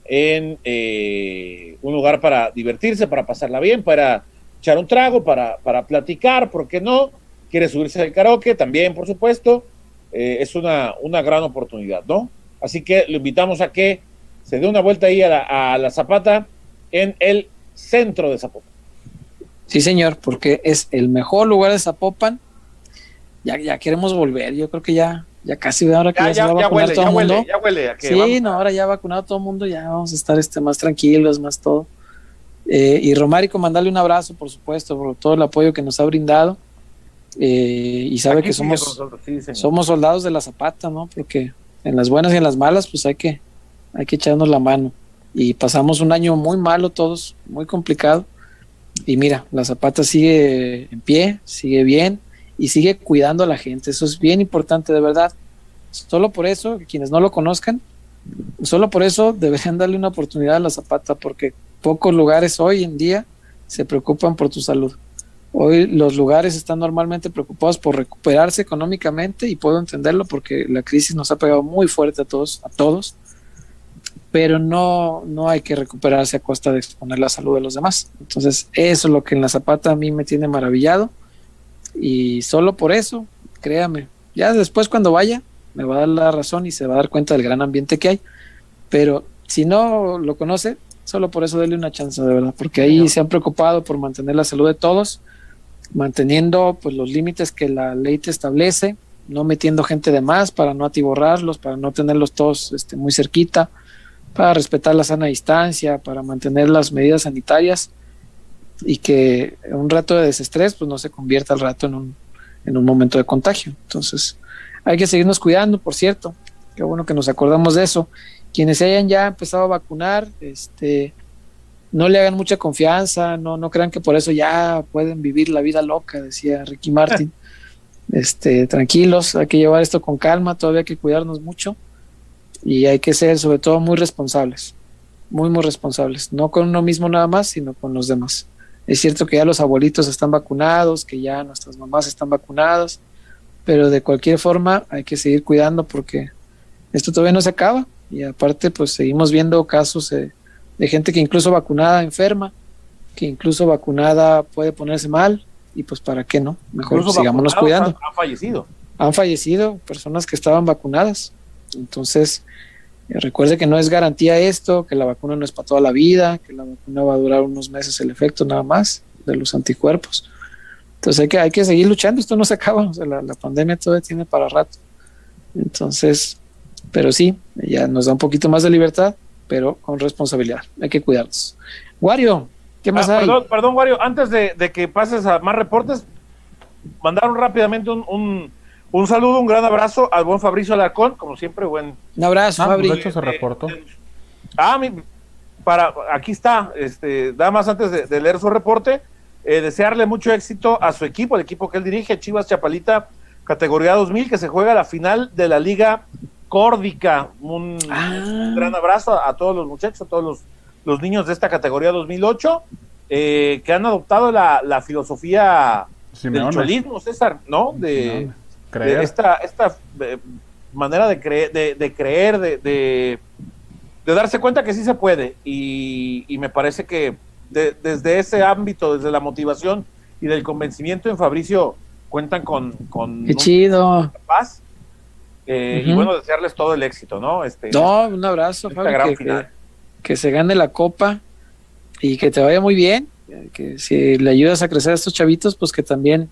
en eh, un lugar para divertirse, para pasarla bien, para echar un trago, para, para platicar, ¿por qué no? Quiere subirse al karaoke, también, por supuesto, eh, es una, una gran oportunidad, ¿no? Así que lo invitamos a que se dé una vuelta ahí a la, a la Zapata en el centro de Zapopan. Sí, señor, porque es el mejor lugar de Zapopan. Ya, ya queremos volver, yo creo que ya, ya casi ahora que ya, se va a vacunar todo el mundo. ya huele sí, no, ahora ya vacunado todo el mundo, ya vamos a estar este, más tranquilos, más todo. Eh, y Romárico, mandarle un abrazo, por supuesto, por todo el apoyo que nos ha brindado. Eh, y sabe que somos, somos soldados de la zapata, ¿no? Porque en las buenas y en las malas, pues hay que, hay que echarnos la mano. Y pasamos un año muy malo todos, muy complicado y mira, la Zapata sigue en pie, sigue bien y sigue cuidando a la gente. Eso es bien importante, de verdad. Solo por eso, quienes no lo conozcan, solo por eso deberían darle una oportunidad a la Zapata, porque pocos lugares hoy en día se preocupan por tu salud. Hoy los lugares están normalmente preocupados por recuperarse económicamente y puedo entenderlo porque la crisis nos ha pegado muy fuerte a todos, a todos pero no, no hay que recuperarse a costa de exponer la salud de los demás. Entonces, eso es lo que en la zapata a mí me tiene maravillado y solo por eso, créame, ya después cuando vaya me va a dar la razón y se va a dar cuenta del gran ambiente que hay, pero si no lo conoce, solo por eso déle una chance de verdad, porque ahí se han preocupado por mantener la salud de todos, manteniendo pues los límites que la ley te establece, no metiendo gente de más para no atiborrarlos, para no tenerlos todos este, muy cerquita, para respetar la sana distancia, para mantener las medidas sanitarias y que un rato de desestrés pues no se convierta al rato en un, en un momento de contagio. Entonces, hay que seguirnos cuidando, por cierto. Qué bueno que nos acordamos de eso. Quienes se hayan ya empezado a vacunar, este, no le hagan mucha confianza, no, no crean que por eso ya pueden vivir la vida loca, decía Ricky Martin. (laughs) Este, tranquilos, hay que llevar esto con calma, todavía hay que cuidarnos mucho y hay que ser sobre todo muy responsables, muy, muy responsables, no con uno mismo nada más, sino con los demás. Es cierto que ya los abuelitos están vacunados, que ya nuestras mamás están vacunadas, pero de cualquier forma hay que seguir cuidando porque esto todavía no se acaba y aparte pues seguimos viendo casos de, gente que incluso vacunada enferma, que incluso vacunada puede ponerse mal y pues para qué no, mejor sigámonos cuidando. Han, han fallecido. Han fallecido personas que estaban vacunadas. Entonces, recuerde que no es garantía esto, que la vacuna no es para toda la vida, que la vacuna va a durar unos meses el efecto nada más de los anticuerpos. Entonces hay que, hay que seguir luchando, esto no se acaba, la, pandemia todavía tiene para rato. Entonces, pero sí, ya nos da un poquito más de libertad, pero con responsabilidad, hay que cuidarnos. Wario, ¿qué más ah, hay? Perdón, perdón, Wario, antes de, que pases a más reportes, mandaron rápidamente un un saludo, un gran abrazo al buen Fabricio Alarcón, como siempre, buen. Un abrazo, ah, pues, Fabricio. se reportó. ah, para, aquí está, este, nada más antes de, leer su reporte, eh, desearle mucho éxito a su equipo, el equipo que él dirige, Chivas Chapalita, categoría 2000, que se juega la final de la Liga Córdica. Un, ah. gran abrazo a, todos los muchachos, a todos los, niños de esta categoría 2008, eh, que han adoptado la, filosofía del cholismo, César, ¿no? De esta, esta eh, manera de, creer, de, creer, de, de, darse cuenta que sí se puede. Y, me parece que desde ese ámbito, desde la motivación y del convencimiento en Fabricio, cuentan con... con Qué chido. Paz. Eh, y bueno, desearles todo el éxito, ¿no? Este, no, un abrazo, que, que, se gane la copa y que te vaya muy bien. Que si le ayudas a crecer a estos chavitos, pues que también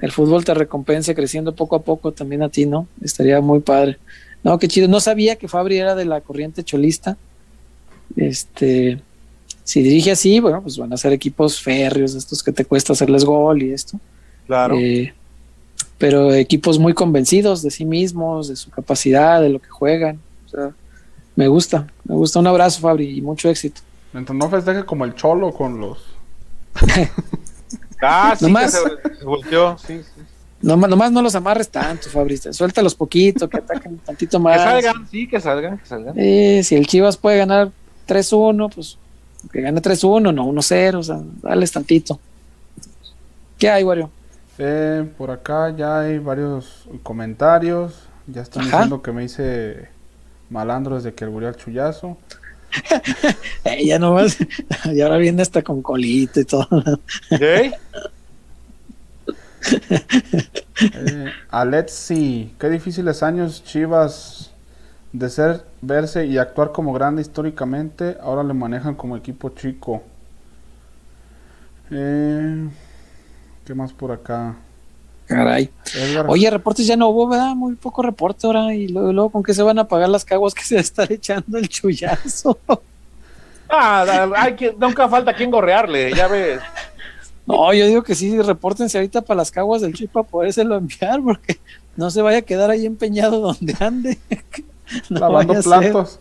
el fútbol te recompense creciendo poco a poco también a ti, ¿no? Estaría muy padre. No, qué chido. No sabía que Fabri era de la corriente cholista. Este, si dirige así, bueno, pues van a ser equipos férreos, estos que te cuesta hacerles gol y esto. Claro. Eh, pero equipos muy convencidos de sí mismos, de su capacidad, de lo que juegan. O sea, me gusta, me gusta. Un abrazo, Fabri, y mucho éxito. Mientras no festeje como el cholo con los. (laughs) ah, sí, Nomás- que se, se volteó. Sí, sí. Nomás, nomás no los amarres tanto, Fabri. Suéltalos poquito, que ataquen tantito Que más. salgan, sí, que salgan, que salgan. Eh, si el Chivas puede ganar 3-1, pues que gane 3-1, no 1-0, o sea, dales tantito. ¿Qué hay, Wario? Eh, por acá ya hay varios comentarios. Ya están Ajá. diciendo que me hice malandro desde que el chullazo. Eh, ya nomás, (laughs) y ahora viene hasta con colita y todo. (laughs) Eh, Alexi, qué difíciles años Chivas de ser, verse y actuar como grande históricamente, ahora le manejan como equipo chico. Eh, ¿Qué más por acá? Caray. Edgar, Oye, reportes ya no hubo, ¿verdad? Muy poco reporte ahora. Y luego, luego ¿con qué se van a pagar las caguas que se va a estar echando el chullazo? (laughs) Ah, hay que, nunca falta quien gorrearle, ya ves. No, yo digo que sí, repórtense ahorita para las caguas del Chuy para podérselo enviar, porque no se vaya a quedar ahí empeñado donde ande. (laughs) No lavando platos.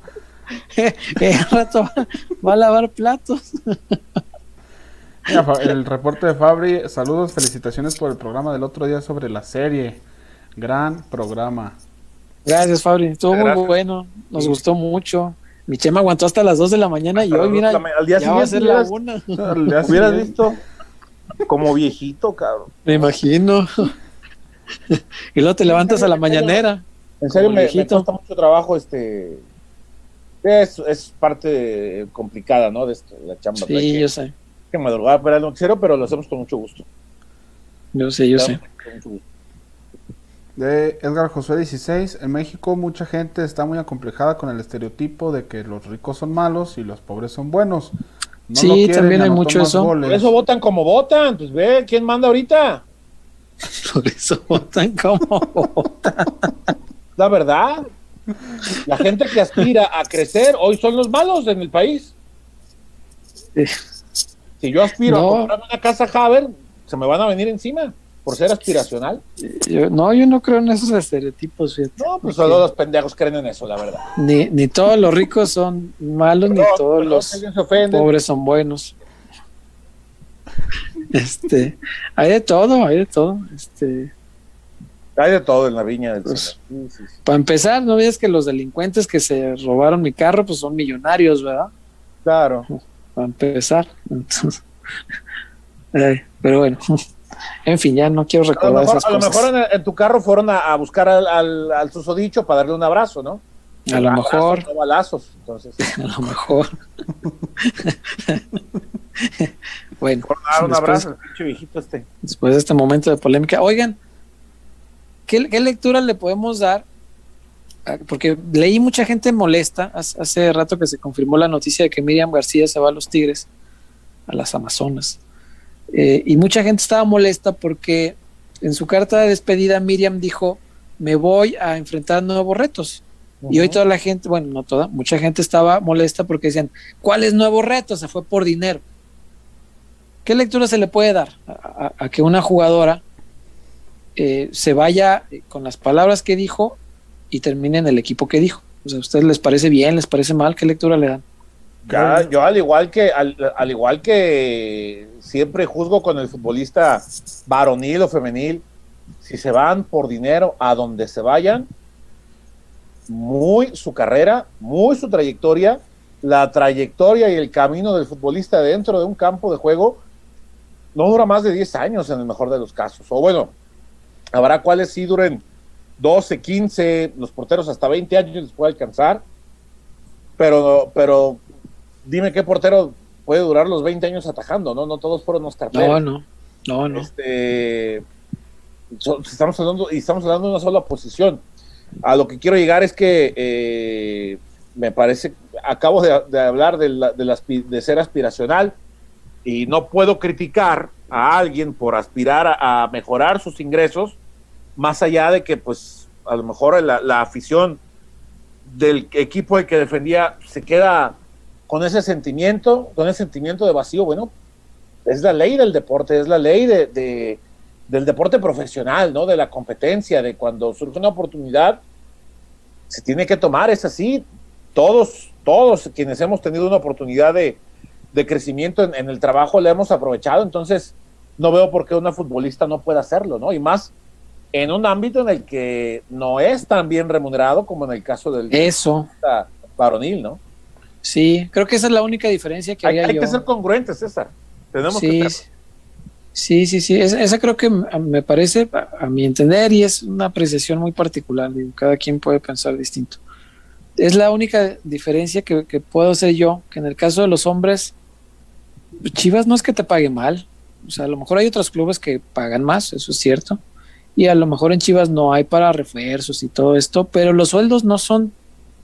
(laughs) al rato va, va a lavar platos. El reporte de Fabri, saludos, felicitaciones por el programa del otro día sobre la serie. Gran programa. Gracias, Fabri. Estuvo muy bueno. Nos Sí. gustó mucho. Mi chema aguantó hasta las 2 de la mañana y hoy, mira, al día ya va a ser la hubieras- una. Al día Hubieras siguiente. visto como viejito, cabrón. Me imagino. (laughs) y luego te levantas a la mañanera. En serio, me, me viejito. cuesta mucho trabajo este. Es, es parte complicada, ¿no? De esto, la chamba. Sí, que, yo sé. Que madrugar para el noticiero, pero lo hacemos con mucho gusto. Yo sé, yo sé. De Edgar Josué 16, en México mucha gente está muy acomplejada con el estereotipo de que los ricos son malos y los pobres son buenos. No Sí, quieren también hay mucho eso. goles. Por eso votan como votan. Pues ve, ¿quién manda ahorita? Por eso (laughs) votan como votan. La verdad. La gente que aspira a crecer hoy son los malos en el país. Eh. Si yo aspiro No. a comprar una casa Haber, se me van a venir encima por ser aspiracional. Yo- no, yo no creo en esos estereotipos. fíjate. No, pues solo los pendejos creen en eso, la verdad. Ni, ni todos los ricos son malos, ni todos los pobres son buenos. (laughs) Este, hay de todo, hay de todo. Este, Hay de todo en la viña del Pues, Señor. Sí, sí, sí. para empezar, no ves que los delincuentes que se robaron mi carro, pues son millonarios, ¿verdad? Claro. Para empezar. Entonces, (laughs) pero bueno, (laughs) en fin, ya no quiero A recordar mejor, esas a lo cosas. mejor en, en tu carro fueron a, a buscar al, al, al susodicho para darle un abrazo, ¿no? a lo Abrazos, mejor, no balazos. Entonces, (laughs) a lo mejor. bueno, por dar un después- abrazo al pinche viejito este. después de este momento de polémica. Oigan, ¿qué, qué lectura le podemos dar? Ah, Porque leí mucha gente molesta hace, rato que se confirmó la noticia de que Miriam García se va a los Tigres, a las Amazonas. Eh, y mucha gente estaba molesta porque en su carta de despedida Miriam dijo, me voy a enfrentar nuevos retos. Y hoy toda la gente, bueno, no toda, mucha gente estaba molesta porque decían, ¿cuáles nuevos retos? Se fue por dinero. ¿Qué lectura se le puede dar a, a- a que una jugadora eh, se vaya eh, con las palabras que dijo y termine en el equipo que dijo? O sea, ¿a ustedes les parece bien, les parece mal? ¿Qué lectura le dan? Ya, yo al igual que al, al igual que siempre juzgo con el futbolista varonil o femenil, si se van por dinero a donde se vayan, muy su carrera, muy su trayectoria, la trayectoria y el camino del futbolista dentro de un campo de juego no dura más de 10 años en el mejor de los casos. O bueno, habrá cuales sí duren 12, 15, los porteros hasta 20 años les puede alcanzar. Pero, pero dime qué portero puede durar los 20 años atajando, ¿no? No todos fueron Oscar No, Pérez. no, no, no. Este, so- estamos hablando y estamos hablando de una sola posición. A lo que quiero llegar es que eh, me parece, acabo de, de hablar de, la- de, la de ser aspiracional y no puedo criticar a alguien por aspirar a, a mejorar sus ingresos, más allá de que pues a lo mejor la, afición del equipo que defendía se queda con ese sentimiento, con ese sentimiento de vacío, bueno, es la ley del deporte, es la ley de, del deporte profesional, ¿no? De la competencia, de cuando surge una oportunidad, se tiene que tomar, es así. Todos, todos quienes hemos tenido una oportunidad de, crecimiento en, en, el trabajo la hemos aprovechado, entonces no veo por qué una futbolista no pueda hacerlo, ¿no? Y más en un ámbito en el que no es tan bien remunerado como en el caso del Eso. varonil, ¿no? Sí, creo que esa es la única diferencia que hay. Hay que ser congruentes, César. Tenemos sí, que Sí, sí, sí. Esa, creo que me parece, a, mi entender, y es una apreciación muy particular. cada quien puede pensar distinto. Es la única diferencia que, puedo hacer yo, que en el caso de los hombres, Chivas no es que te pague mal. O sea, a lo mejor hay otros clubes que pagan más, eso es cierto. Y a lo mejor en Chivas no hay para refuerzos y todo esto, pero los sueldos no son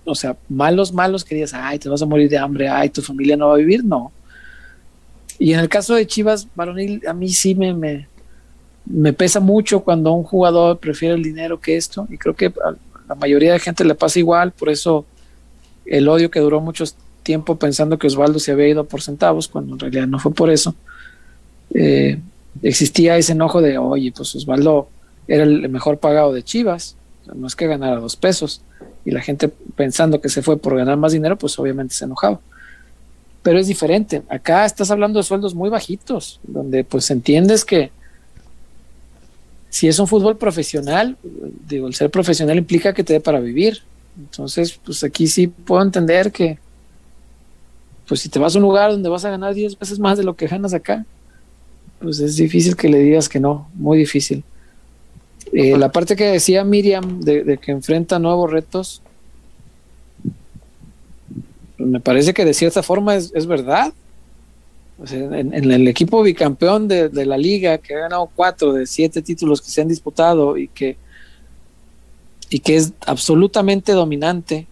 o sea, malos, malos que digas, ay, te vas a morir de hambre, ay, tu familia no va a vivir, no. Y en el caso de Chivas Varonil, a mí sí me, me, pesa mucho cuando un jugador prefiere el dinero que esto, y creo que a la mayoría de gente le pasa igual, por eso el odio que duró mucho tiempo pensando que Osvaldo se había ido por centavos, cuando en realidad no fue por eso. Eh, existía ese enojo de, oye, pues Osvaldo era el mejor pagado de Chivas, no es que ganara dos pesos y la gente pensando que se fue por ganar más dinero, pues obviamente se enojaba. Pero es diferente. Acá estás hablando de sueldos muy bajitos, donde pues entiendes que si es un fútbol profesional, digo, el ser profesional implica que te dé para vivir. Entonces, pues aquí sí puedo entender que, pues si te vas a un lugar donde vas a ganar 10 veces más de lo que ganas acá, pues es difícil que le digas que no, muy difícil. Eh, la parte que decía Miriam de, que enfrenta nuevos retos, me parece que de cierta forma es, verdad. en, el equipo bicampeón de, la liga, que ha ganado cuatro de siete títulos que se han disputado y que, y que es absolutamente dominante,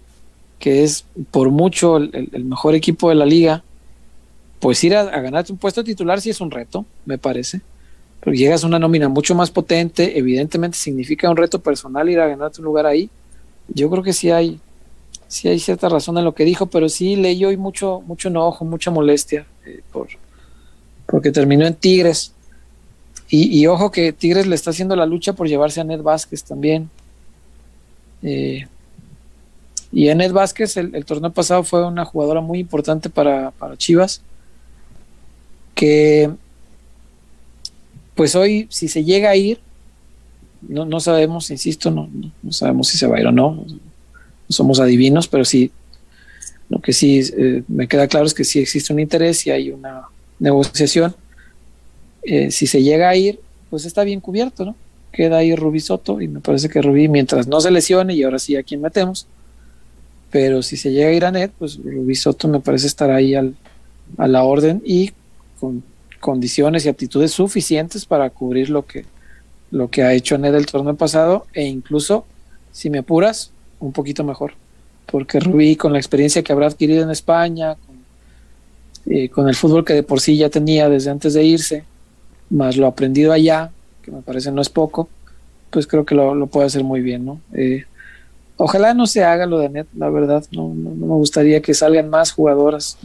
que es por mucho el, mejor equipo de la liga, pues ir a, a ganarte un puesto titular sí es un reto, me parece pero llegas a una nómina mucho más potente, evidentemente significa un reto personal ir a ganarte un lugar ahí. Yo creo que sí hay, sí hay cierta razón en lo que dijo, pero sí leí hoy mucho, mucho enojo, mucha molestia eh, por, porque terminó en Tigres. Y, ojo que Tigres le está haciendo la lucha por llevarse a Ned Vázquez también. Eh, y a Ned Vázquez el, torneo pasado fue una jugadora muy importante para, para Chivas, que pues hoy, si se llega a ir, no, no sabemos, insisto, no, no, sabemos si se va a ir o no, somos adivinos, pero sí, lo que sí eh, me queda claro es que sí existe un interés y hay una negociación. Eh, si se llega a ir, pues está bien cubierto, ¿no? Queda ahí Rubí Soto y me parece que Rubí, mientras no se lesione, y ahora sí a quién metemos, pero si se llega a ir a Net, pues Rubí Soto me parece estar ahí al, a la orden y con condiciones y aptitudes suficientes para cubrir lo que, lo que ha hecho Ned el torneo pasado e incluso, si me apuras, un poquito mejor. Porque Rubí, con la experiencia que habrá adquirido en España, con, eh, con, el fútbol que de por sí ya tenía desde antes de irse, más lo aprendido allá, que me parece no es poco, pues creo que lo, puede hacer muy bien, ¿no? Eh, ojalá no se haga lo de Net, la verdad, no, no, no, me gustaría que salgan más jugadoras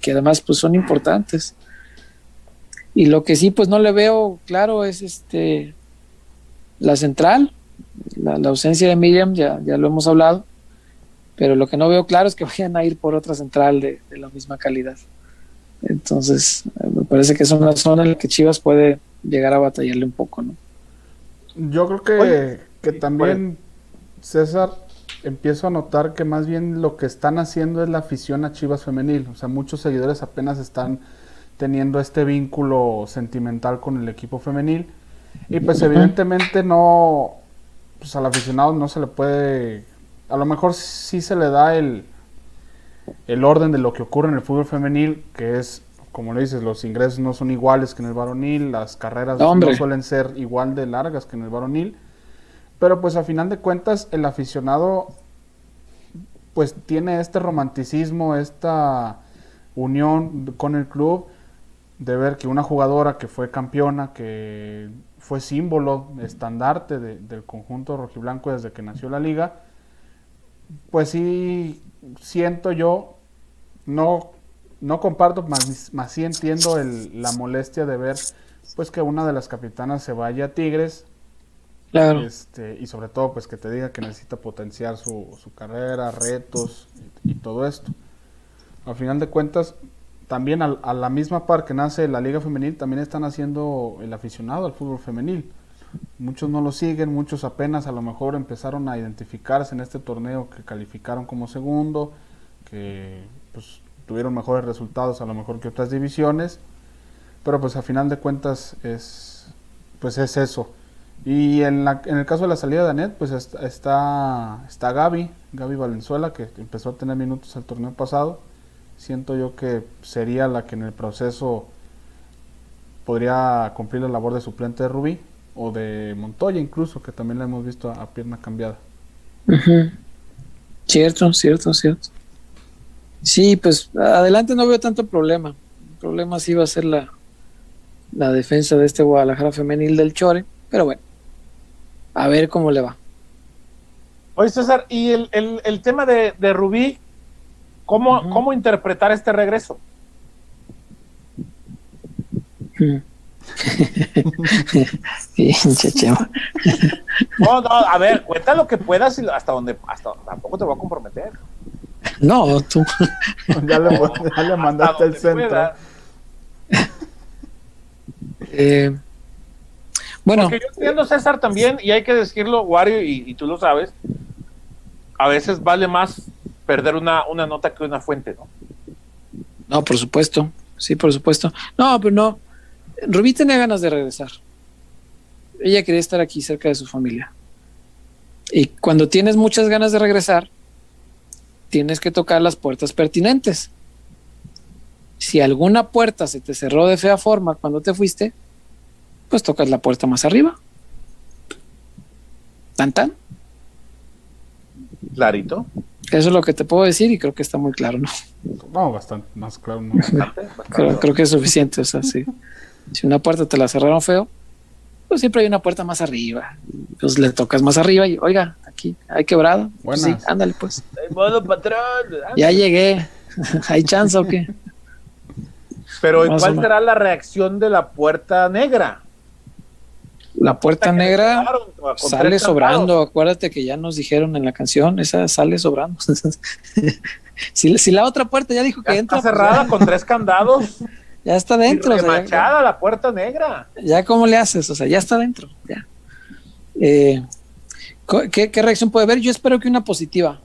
que además pues son importantes. Y lo que sí, pues no le veo claro es este la central, la, ausencia de Miriam, ya, ya lo hemos hablado, pero lo que no veo claro es que (laughs) vayan a ir por otra central de, la misma calidad. Entonces, me parece que es una zona en la que Chivas puede llegar a batallarle un poco, ¿no? Yo creo que, que también, César, empiezo a notar que más bien lo que están haciendo es la afición a Chivas femenil. O sea, muchos seguidores apenas están teniendo este vínculo sentimental con el equipo femenil. Y pues evidentemente no, pues al aficionado no se le puede, a lo mejor sí se le da el, el orden de lo que ocurre en el fútbol femenil, que es, como le dices, los ingresos no son iguales que en el varonil, las carreras no, suelen ser igual de largas que en el varonil, pero pues a final de cuentas el aficionado pues tiene este romanticismo, esta unión con el club de ver que una jugadora que fue campeona, que fue símbolo, estandarte del conjunto rojiblanco desde que nació la liga, pues sí siento yo, no, no comparto, más, más sí entiendo el, la molestia de ver pues que una de las capitanas se vaya a Tigres. Claro. Este, y sobre todo pues que te diga que necesita potenciar su, su carrera, retos y, y todo esto. Al final de cuentas, también a, a, la misma par que nace la Liga Femenil, también están haciendo el aficionado al fútbol femenil. Muchos no lo siguen, muchos apenas a lo mejor empezaron a identificarse en este torneo que calificaron como segundo, que pues, tuvieron mejores resultados a lo mejor que otras divisiones, pero pues a final de cuentas es pues es eso. Y en, la, en el caso de la salida de Anet, pues está, está, Gaby, Gaby Valenzuela, que empezó a tener minutos el torneo pasado siento yo que sería la que en el proceso podría cumplir la labor de suplente de Rubí o de Montoya incluso, que también la hemos visto a, a pierna cambiada. Uh -huh. Cierto, cierto, cierto. Sí, pues adelante no veo tanto problema. El problema sí va a ser la, la defensa de este Guadalajara femenil del Chore, pero bueno, a ver cómo le va. Oye, César, y el, el, el tema de, de Rubí, ¿Cómo, uh -huh. ¿Cómo, interpretar este regreso? Pinche Chema. no, no, a ver, cuenta lo que puedas y hasta donde, hasta tampoco te voy a comprometer. No, tú. ya, le, ya le mandaste el centro. eh, bueno. Porque yo entiendo, César, también, y hay que decirlo, Wario, y, y tú lo sabes, a veces vale más perder una, una nota que una fuente, ¿no? No, por supuesto, sí, por supuesto. No, pero no. Rubí tenía ganas de regresar. Ella quería estar aquí cerca de su familia. Y cuando tienes muchas ganas de regresar, tienes que tocar las puertas pertinentes. Si alguna puerta se te cerró de fea forma cuando te fuiste, pues tocas la puerta más arriba. Tan tan. Clarito. Eso es lo que te puedo decir y creo que está muy claro, ¿no? No, bastante más claro. No. Creo, creo, que es suficiente, o sea, sí. Si una puerta te la cerraron feo, pues siempre hay una puerta más arriba. Pues le tocas más arriba y, oiga, aquí hay quebrado. Pues sí, ándale pues. Modo patrón. Ándale. Ya llegué. (laughs) ¿Hay chance o qué? Pero ¿y cuál será la reacción de la puerta negra? La puerta negra sale sobrando. Acuérdate que ya nos dijeron en la canción, esa sale sobrando. (laughs) si, si, la otra puerta ya dijo que entra. Está cerrada pues, con tres candados. (laughs) Ya está dentro. Y o sea, ya, la puerta negra. Ya cómo le haces, o sea, ya está dentro. Ya. Eh, ¿qué, ¿Qué reacción puede haber? Yo espero que una positiva.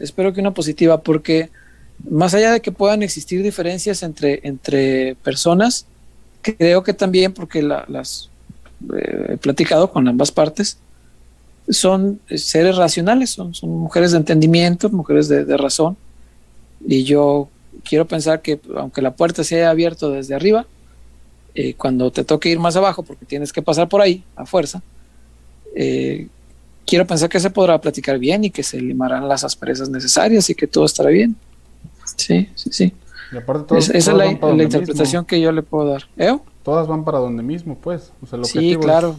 Espero que una positiva, porque más allá de que puedan existir diferencias entre, entre personas, creo que también porque la, las eh, he platicado con ambas partes, son seres racionales, son, mujeres de entendimiento, mujeres de, de, razón. Y yo quiero pensar que aunque la puerta se haya abierto desde arriba, eh, cuando te toque ir más abajo, porque tienes que pasar por ahí a fuerza, eh, quiero pensar que se podrá platicar bien y que se limarán las asperezas necesarias y que todo estará bien. Sí, sí, sí. Y aparte todos, es, esa es la, la interpretación mismo. que yo le puedo dar. ¿Eh? Todas van para donde mismo, pues. O sea, el sí, claro.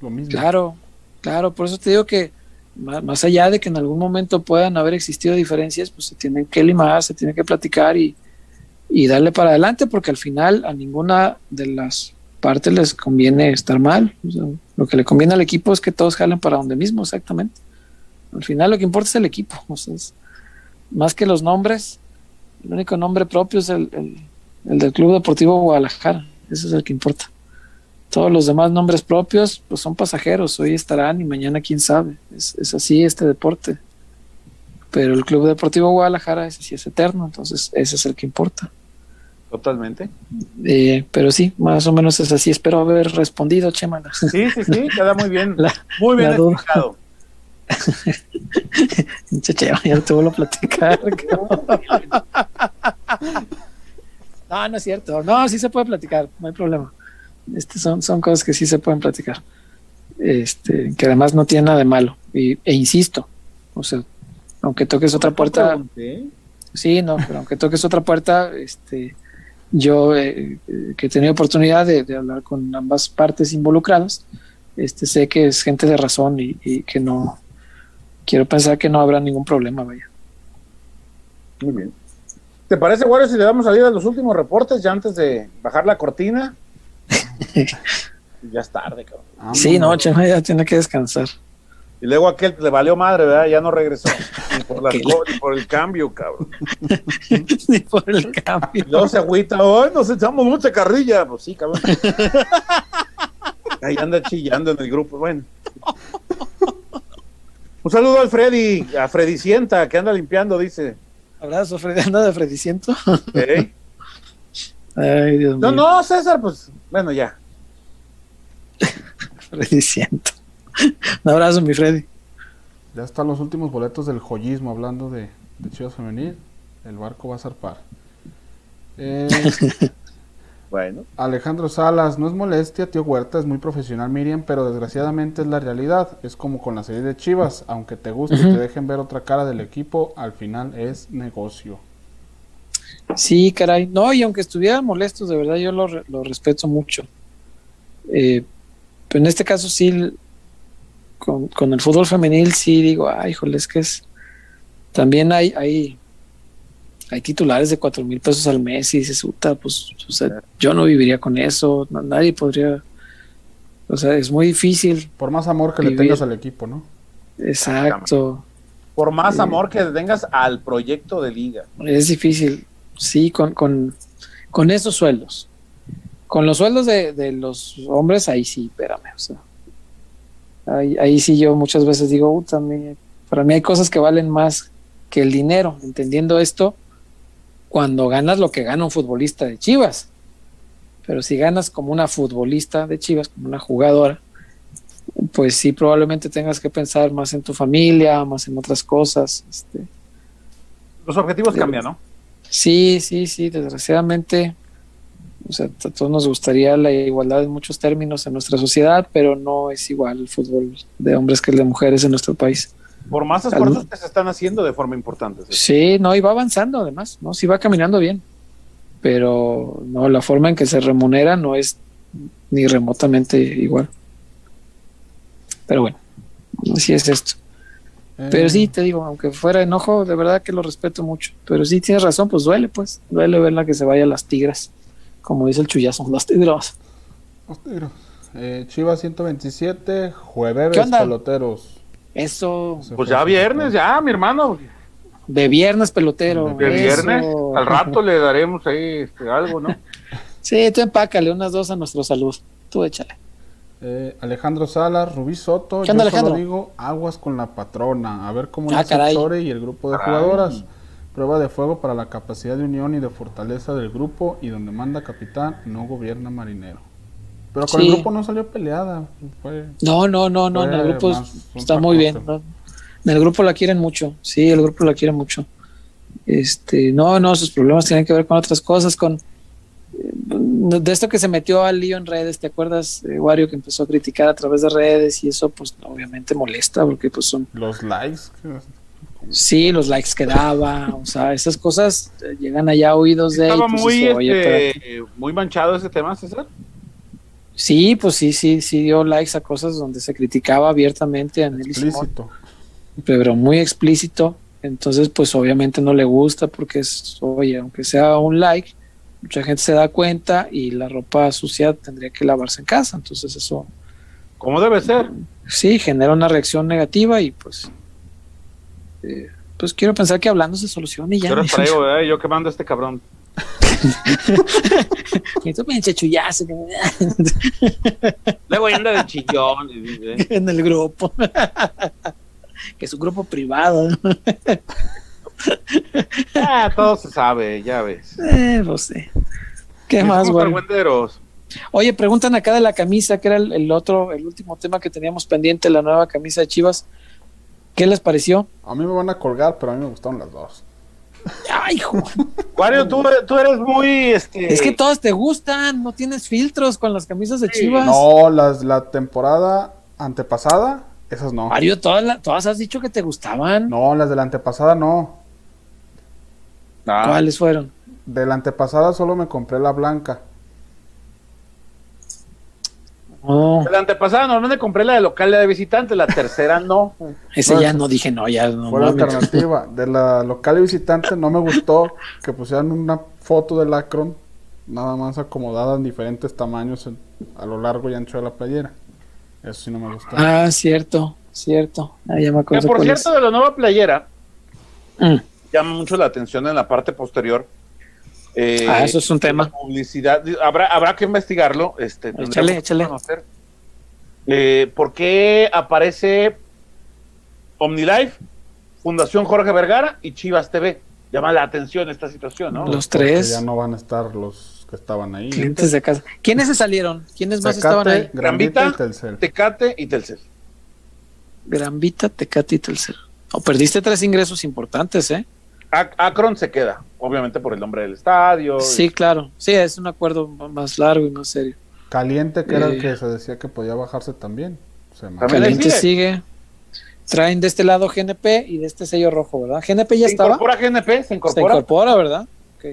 lo mismo. Claro, claro. Por eso te digo que más allá de que en algún momento puedan haber existido diferencias, pues se tienen que limar, se tiene que platicar y, y darle para adelante, porque al final a ninguna de las partes les conviene estar mal. O sea, lo que le conviene al equipo es que todos jalen para donde mismo, exactamente. Al final lo que importa es el equipo. O sea, es, más que los nombres, el único nombre propio es el, el, el del Club Deportivo Guadalajara. Eso es el que importa. Todos los demás nombres propios, pues son pasajeros. Hoy estarán y mañana quién sabe. Es, es así este deporte. Pero el Club Deportivo Guadalajara, ese sí es eterno, entonces ese es el que importa. Totalmente. Eh, pero sí, más o menos es así. Espero haber respondido, Chema. Sí, sí, sí, queda muy bien. (laughs) La, muy bien explicado. Chema, ya te vuelvo a platicar. (laughs) no, no es cierto. No, sí se puede platicar, no hay problema. Este son, son cosas que sí se pueden platicar. Este, que además no tiene nada de malo. Y, e insisto, o sea, aunque toques otra puerta. Pregunté? Sí, no, pero aunque toques otra puerta, este, yo eh, que he tenido oportunidad de, de, hablar con ambas partes involucradas, este, sé que es gente de razón y, y, que no, quiero pensar que no habrá ningún problema, vaya. Muy bien. ¿Te parece, Wario, si le damos salida a los últimos reportes ya antes de bajar la cortina? (laughs) ya es tarde, cabrón. Sí, no, Chema ya tiene que descansar. Y luego aquel le valió madre, ¿verdad? Ya no regresó. Ni por, las (laughs) ni por el cambio, cabrón. (laughs) Ni por el cambio. Y luego se agüita, ¡ay, nos echamos mucha carrilla! Pues sí, cabrón. Ahí anda chillando en el grupo, bueno. Un saludo al Freddy, a Freddy Sienta, que anda limpiando, dice. Abrazo, Freddy. Anda de Frediciento. ¿Eh? Ay, Dios No, mío. no, César, pues, bueno, ya. (laughs) Frediciento. Un abrazo, mi Freddy. Ya están los últimos boletos del joyismo hablando de, de Chivas Femenil. El barco va a zarpar. Eh, (laughs) Bueno. Alejandro Salas, no es molestia, tío Huerta, es muy profesional Miriam, pero desgraciadamente es la realidad. Es como con la serie de Chivas, aunque te guste y te dejen ver otra cara del equipo, al final es negocio. Sí, caray. No, y aunque estuvieran molestos, de verdad yo lo, re- lo respeto mucho. Eh, pero en este caso sí, con, con el fútbol femenil sí digo, ay, híjole, es que es... También hay, hay, hay titulares de cuatro mil pesos al mes y dices, puta, pues, o sea, yo no viviría con eso, no- nadie podría... O sea, es muy difícil. Por más amor que le tengas al equipo, ¿no? Exacto. Por más amor que tengas al proyecto de liga. Es difícil, sí, con, con, con esos sueldos. Con los sueldos de, de los hombres, ahí sí, espérame, o sea. Ahí, ahí sí yo muchas veces digo, "Uta, me- para mí hay cosas que valen más que el dinero, entendiendo esto, cuando ganas lo que gana un futbolista de Chivas. Pero si ganas como una futbolista de Chivas, como una jugadora, pues sí, probablemente tengas que pensar más en tu familia, más en otras cosas. Este, Los objetivos cambian, ¿no? Sí, sí, sí, desgraciadamente. O sea, a todos nos gustaría la igualdad en muchos términos en nuestra sociedad, pero no es igual el fútbol de hombres que el de mujeres en nuestro país. Por más esfuerzos que se están haciendo de forma importante. ¿sí? Sí, no, y va avanzando además, ¿no? Sí va caminando bien, pero no, la forma en que se remunera no es ni remotamente igual. Pero bueno, así es esto. Pero Eh, sí, te digo, aunque fuera enojo, de verdad que lo respeto mucho. Pero sí tienes razón, pues duele, pues. Duele verla que se vaya a las tigras. Como dice el chullazo, las tigras. los tigres. Eh, Chivas 127, jueves peloteros. Eso, Pues ya viernes, ya, mi hermano. de viernes pelotero. De eso. viernes. Al rato le daremos ahí este, algo, ¿no? (laughs) Sí, tú empácale unas dos a nuestro salud. Tú échale. Eh, Alejandro Salas, Rubí Soto. ¿Qué onda, yo solo Alejandro? digo aguas con la patrona. A ver cómo Ah. Chore y el grupo de Caray. jugadoras. Prueba de fuego para la capacidad de unión y de fortaleza del grupo. Y donde manda capitán, no gobierna marinero. Pero con Sí. el grupo no salió peleada. Fue, No, no, no, no. En el grupo está muy bien. En el grupo la quieren mucho. Sí, el grupo la quiere mucho. Este, no, no, sus problemas tienen que ver con otras cosas, con eh, de esto que se metió al lío en redes, ¿te acuerdas, eh, Wario, que empezó a criticar a través de redes y eso pues obviamente molesta porque pues son los likes. que- sí los likes que daba, o sea, esas cosas eh, llegan allá a oídos de él. Estaba pues, muy, dice, "Oye, espérate". este, muy manchado ese tema, César. Sí, pues sí, sí, sí dio likes a cosas donde se criticaba abiertamente a Nelly Simón. Pero muy explícito. Entonces, pues obviamente no le gusta porque es, oye, aunque sea un like, mucha gente se da cuenta y la ropa sucia tendría que lavarse en casa. Entonces eso Como debe ser. sí genera una reacción negativa y pues, eh, pues quiero pensar que hablando se soluciona y ya. Yo (laughs) traigo, Yo quemando a este cabrón. (laughs) Tú pinche chullazo Luego anda de chillón. (laughs) en el grupo. que es un grupo privado. Ah, todo se sabe, ya ves. Eh, no sé. ¿Qué más, güey? Oye, preguntan acá de la camisa, que era el, el otro, el último tema que teníamos pendiente, la nueva camisa de Chivas. ¿Qué les pareció? A mí me van a colgar, pero a mí me gustaron las dos. Ay. Wario, tú, tú eres muy. Este, Es que todas te gustan, no tienes filtros con las camisas de Sí. Chivas. No, las, la temporada antepasada, esas no. Mario, todas, la- todas has dicho que te gustaban. No, las de la antepasada no. Ah, ¿Cuáles fueron? De la antepasada solo me compré la blanca. La antepasada normalmente compré la de local y la de visitante, la tercera no. (laughs) ese No, ya no dije, no, ya no. Fue la alternativa. (laughs) De la local y visitante no me gustó que pusieran una foto del Akron nada más acomodada en diferentes tamaños en- a lo largo y ancho de la playera. Eso sí no me gustó. Ah, cierto, cierto. Ah, ya me Que acuerdo por cierto, de la nueva playera. Mm. llama mucho la atención en la parte posterior. Eh, Ah, eso es un tema. Publicidad, habrá, habrá que investigarlo. Este, Échale, échale. conocer. Eh, ¿Por qué aparece OmniLife, Fundación Jorge Vergara y Chivas TV? Llama la atención esta situación, ¿no? Los Porque tres. Ya no van a estar los que estaban ahí. Clientes de casa. ¿Quiénes se salieron? ¿Quiénes más estaban ahí? Y Telcel. Tecate y Telcel. Gran Vita, Tecate y Telcel. O perdiste tres ingresos importantes, ¿eh? Akron se queda, obviamente por el nombre del estadio. Sí, claro. Sí, es un acuerdo más largo y más serio. Caliente, que era el Eh. que se decía que podía bajarse también. Caliente sigue. sigue. Traen de este lado GNP y de este sello rojo, ¿verdad? GNP ya se estaba. incorpora GNP, se Se incorpora. incorpora, ¿verdad? Ok.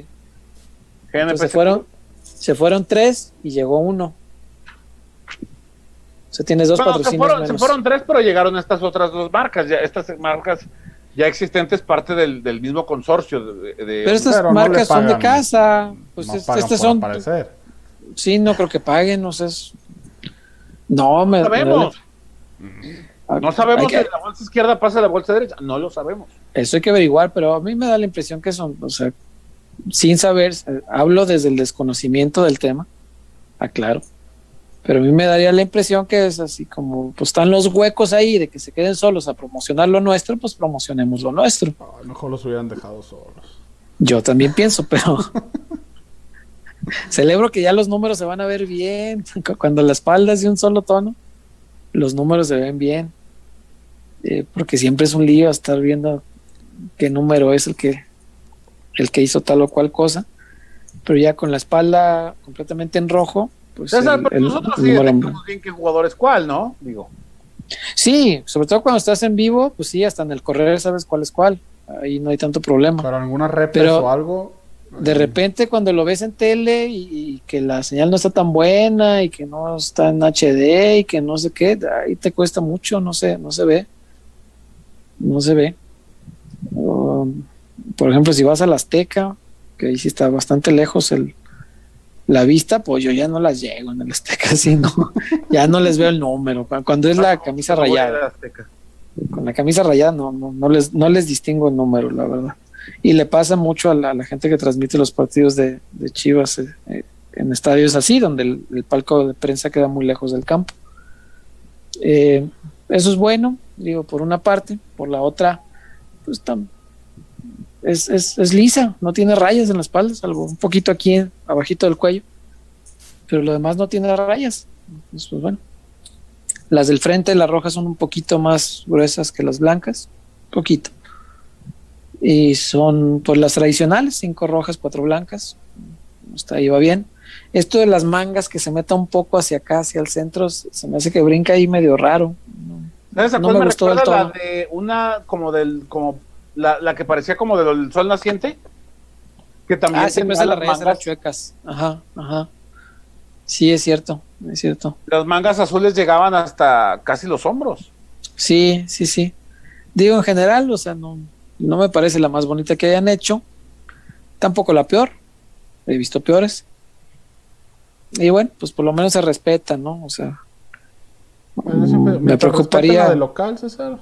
GNP se se- fueron, se fueron tres y llegó uno. O sea, tienes dos Bueno, se fueron, se fueron tres, pero llegaron estas otras dos marcas. Ya, estas marcas ya existentes, parte del, del mismo consorcio. De, de- Pero estas Pero no le marcas son de casa. Pues no es- pagan estas por son. aparecer. Sí, no creo que paguen, no sé. es- No, me. no sabemos. me- No sabemos que- si la bolsa izquierda pasa a la bolsa derecha. No lo sabemos. Eso hay que averiguar, pero a mí me da la impresión que son, o sea, sin saber, hablo desde el desconocimiento del tema, aclaro, pero a mí me daría la impresión que es así como, pues están los huecos ahí de que se queden solos a promocionar lo nuestro, pues promocionemos lo nuestro. Ay, mejor los hubieran dejado solos. Yo también pienso, pero (laughs) celebro que ya los números se van a ver bien. Cu- (laughs) Cuando la espalda es de un solo tono, los números se ven bien. Eh, porque siempre es un lío estar viendo qué número es el que el que hizo tal o cual cosa. Pero ya con la espalda completamente en rojo, pues César, el- pero el- nosotros sí detectamos bien qué jugador es cuál, ¿no? Digo. Sí, sobre todo cuando estás en vivo, pues sí, hasta en el correr sabes cuál es cuál. Ahí no hay tanto problema. Pero alguna repes o algo. de eh, repente cuando lo ves en tele y, y que la señal no está tan buena y que no está en HD y que no sé qué, ahí te cuesta mucho, no sé, no se ve. No se ve. Um, por ejemplo, si vas a la Azteca, que ahí sí está bastante lejos el, la vista, pues yo ya no las llego en el Azteca, (laughs) así no, ya no les veo el número. Cu- Cuando es la camisa Voy a rayada con la camisa rayada no, no, no les, no les distingo el número, la verdad. Y le pasa mucho a la, a la gente que transmite los partidos de, de Chivas eh, eh, en estadios así, donde el, el palco de prensa queda muy lejos del campo. Eh, eso es bueno, digo, por una parte. Por la otra, pues tam- es, es, es lisa, no tiene rayas en la espalda, salvo un poquito aquí abajito del cuello. Pero lo demás no tiene rayas. Entonces, pues bueno. Las del frente, las rojas, son un poquito más gruesas que las blancas, poquito. Y son pues las tradicionales, cinco rojas, cuatro blancas. Está ahí va bien. Esto de las mangas que se meta un poco hacia acá, hacia el centro, se me hace que brinca ahí medio raro. No, ¿Sabes a No cuál me gustó del recuerda la todo. de una como del como la, la que parecía como del sol naciente? Que también Ah, siempre se las mangas, chuecas. Ajá, ajá. Sí, es cierto, es cierto. las mangas azules llegaban hasta casi los hombros. Sí, sí, sí. Digo, en general, o sea, no, no me parece la más bonita que hayan hecho. Tampoco la peor. He visto peores. Y bueno, pues por lo menos se respeta, ¿no? O sea, Pues me preocuparía- la de local, César.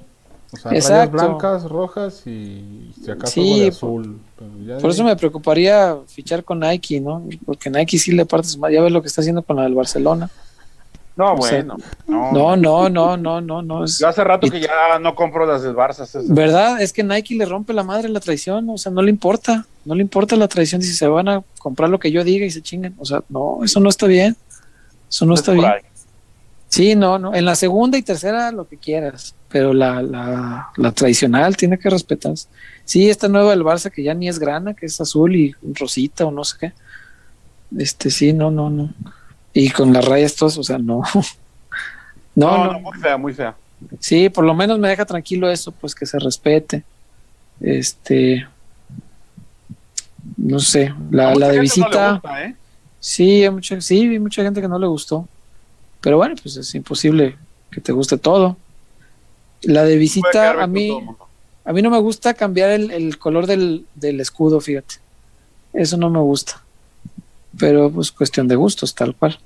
O sea, rayas Exacto. blancas, rojas y si acaso Sí, de por- azul. ya por de- eso me preocuparía fichar con Nike, ¿no? Porque Nike sí le parte su madre. Ya ves lo que está haciendo con la del Barcelona. No, O sea, bueno. no. No, no, no, no, no, no. Es, Yo hace rato Y- que ya no compro las del Barça. César. ¿Verdad? Es que Nike le rompe la madre la traición, o sea, no le importa, no le importa la traición si se van a comprar lo que yo diga y se chingan, o sea, no, eso no está bien, eso no Es está bien. ahí. Sí, no, no, en la segunda y tercera lo que quieras, pero la, la, la tradicional tiene que respetarse. Sí, esta nueva del Barça que ya ni es grana, que es azul y rosita o no sé qué. Este, sí, no, no, no. Y con las rayas todas, o sea, no. (laughs) No, No, no, no, muy fea, muy fea. Sí, por lo menos me deja tranquilo eso, pues que se respete. Este, no sé, la, de no visita, gusta, ¿eh? sí, hay mucha, sí, vi mucha gente que no le gustó. Pero bueno, pues es imposible que te guste todo. La de visita, a mí, a mí no me gusta cambiar el, el color del, del escudo, fíjate. Eso no me gusta. Pero pues cuestión de gustos, tal cual.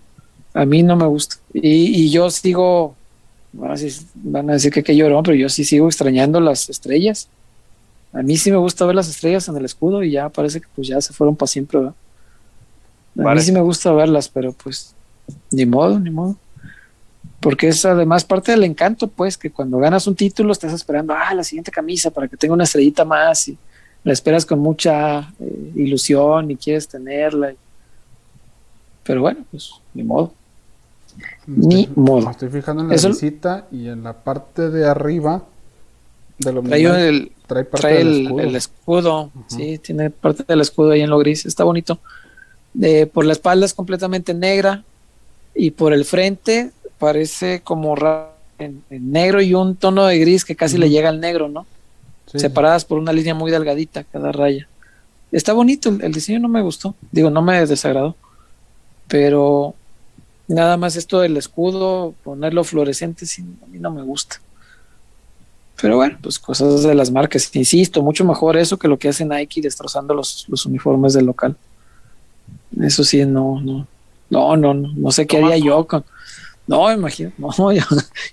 A mí no me gusta. Y, y yo sigo, a decir, van a decir que qué llorón, pero yo sí sigo extrañando las estrellas. A mí sí me gusta ver las estrellas en el escudo y ya parece que pues ya se fueron para siempre. ¿verdad? A Vale. mí sí me gusta verlas, pero pues ni modo, ni modo. Porque es además parte del encanto, pues, que cuando ganas un título estás esperando, ah, la siguiente camisa para que tenga una estrellita más y la esperas con mucha eh, ilusión y quieres tenerla. Pero bueno, pues ni modo. Ni Estoy- modo. Me estoy fijando en la Eso- visita y en la parte de arriba de lo Trae, el, trae parte trae del el, escudo. el escudo, sí, tiene parte del escudo ahí en lo gris, está bonito. Eh, por la espalda es completamente negra y por el frente parece como en, en negro y un tono de gris que casi le llega al negro, ¿no? Sí, sí. Separadas por una línea muy delgadita cada raya. Está bonito, el, el diseño no me gustó, digo, no me desagradó, pero nada más esto del escudo, ponerlo fluorescente, sí, a mí no me gusta. Pero bueno, pues cosas de las marcas. Insisto, mucho mejor eso que lo que hace Nike destrozando los, los uniformes del local. Eso sí, no, no, no, no, no, no sé qué haría yo con. No, imagino, no, (laughs) yo,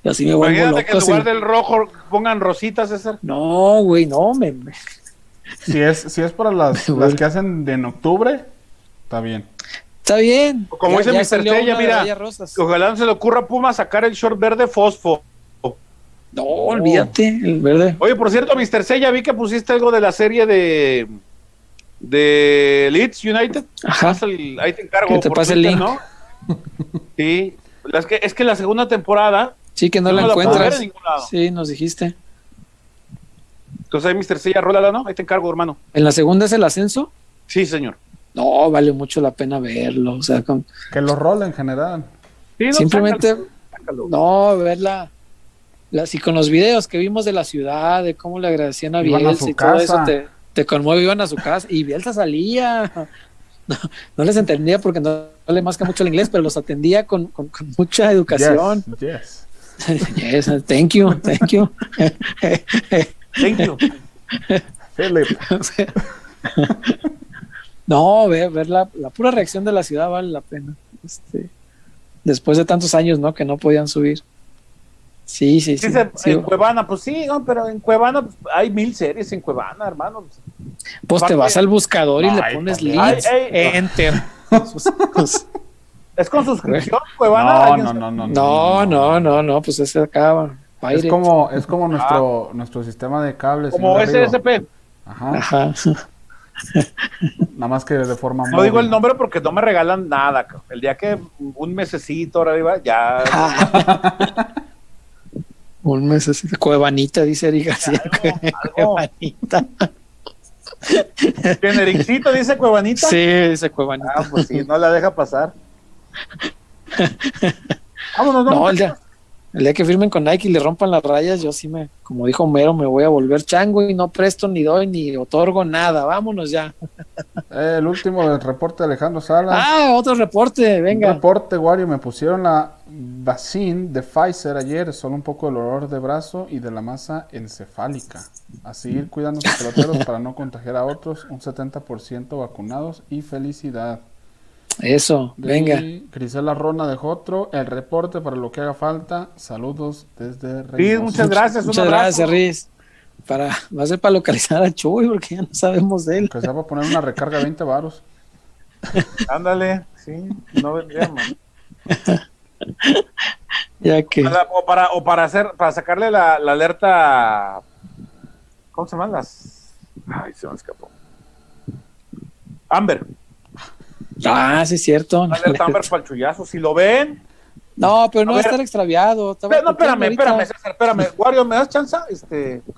yo así me vuelvo Imagínate que en loco. lugar del rojo pongan rositas, César. No, güey, no, me, me- Si es, si es para las, (laughs) las que hacen de en octubre, está bien. está bien. Como dice Mr. Tella, mira. Ojalá no se le ocurra a Puma sacar el short verde fosfo. No, olvídate, el verde. Oye, por cierto, Mr. Sella, vi que pusiste algo de la serie de de Leeds United. Ajá. Pasa el- ahí te encargo. Que te pase el link. ¿no? (laughs) Sí. La- Es que, es que la segunda temporada Sí, que no no la encuentras. en ningún lado. Sí, nos dijiste. Entonces ahí, Mr. Sella, rólala, ¿no? Ahí te encargo, hermano. ¿En la segunda es el ascenso? Sí, señor. No, vale mucho la pena verlo. O sea, con- Que los rola en general. Sí, no, simplemente, sácalo, sácalo. no, verla. La, si con los videos que vimos de la ciudad, de cómo le agradecían a Iban Bielsa y todo eso, te, te conmueve, iban a su casa y Bielsa salía. (laughs) No, no les entendía porque no, no le masca mucho el inglés, pero los atendía con, con- con mucha educación. Yes, yes. Yes, thank you, thank you. Thank you. Philip. No, ver, ver la, la pura reacción de la ciudad vale la pena. Este, después de tantos años, ¿no? Que no podían subir. Sí, sí, sí. Dice, sí. en Cuevana, pues sí, no, pero en Cuevana pues, hay mil series en Cuevana, hermano. Pues te vas al buscador y Ay, le pones leads, Ay, ay. enter. (laughs) Es con suscripción, Cuevana. No, no, no, no. no, no, no, no, pues ese acaba. Es como, es como nuestro, nuestro sistema de cables. Como. SSP. Ajá. Ajá. Nada más que de forma No digo el nombre porque no me regalan nada. El día que un mesecito ahora arriba, ya. (laughs) Un mes así. Cuevanita, dice algo. Cuevanita. (laughs) ¿Quién, Ericito dice Cuevanita? Sí, dice Cuevanita. Ah, pues sí, no la deja pasar. (laughs) Vámonos, No, no. el día, el día que firmen con Nike y le rompan las rayas, yo sí me, como dijo Homero, me voy a volver chango y no presto ni doy ni otorgo nada. Vámonos ya. (laughs) Eh, el último del reporte de Alejandro Salas. Ah, otro reporte, Un venga. reporte, Wario, me pusieron la vaccine de Pfizer ayer, solo un poco el olor de brazo y de la masa encefálica. A seguir cuidando sus peloteros para no contagiar a otros, un 70% vacunados y felicidad. Eso, De venga. Grisela Rona dejó otro, el reporte para lo que haga falta. Saludos desde Sí, Reynosa. muchas gracias. un Muchas gracias, Riz. Para, va a ser para localizar a Chuy, porque ya no sabemos de él. Que se va a poner una recarga de 20 varos. Ándale, sí, no vendría mal. (laughs) Ya que. O para, o para hacer, para sacarle la, la alerta. ¿Cómo se llaman las? Ay, se me escapó. Amber, Ah, sí, es cierto. alerta Amber (laughs) para el chullazo. Si lo ven. No, pero no A va a estar extraviado. Estaba No, espérame, espérame. César, espérame. Wario, ¿me das chance? Este. (laughs)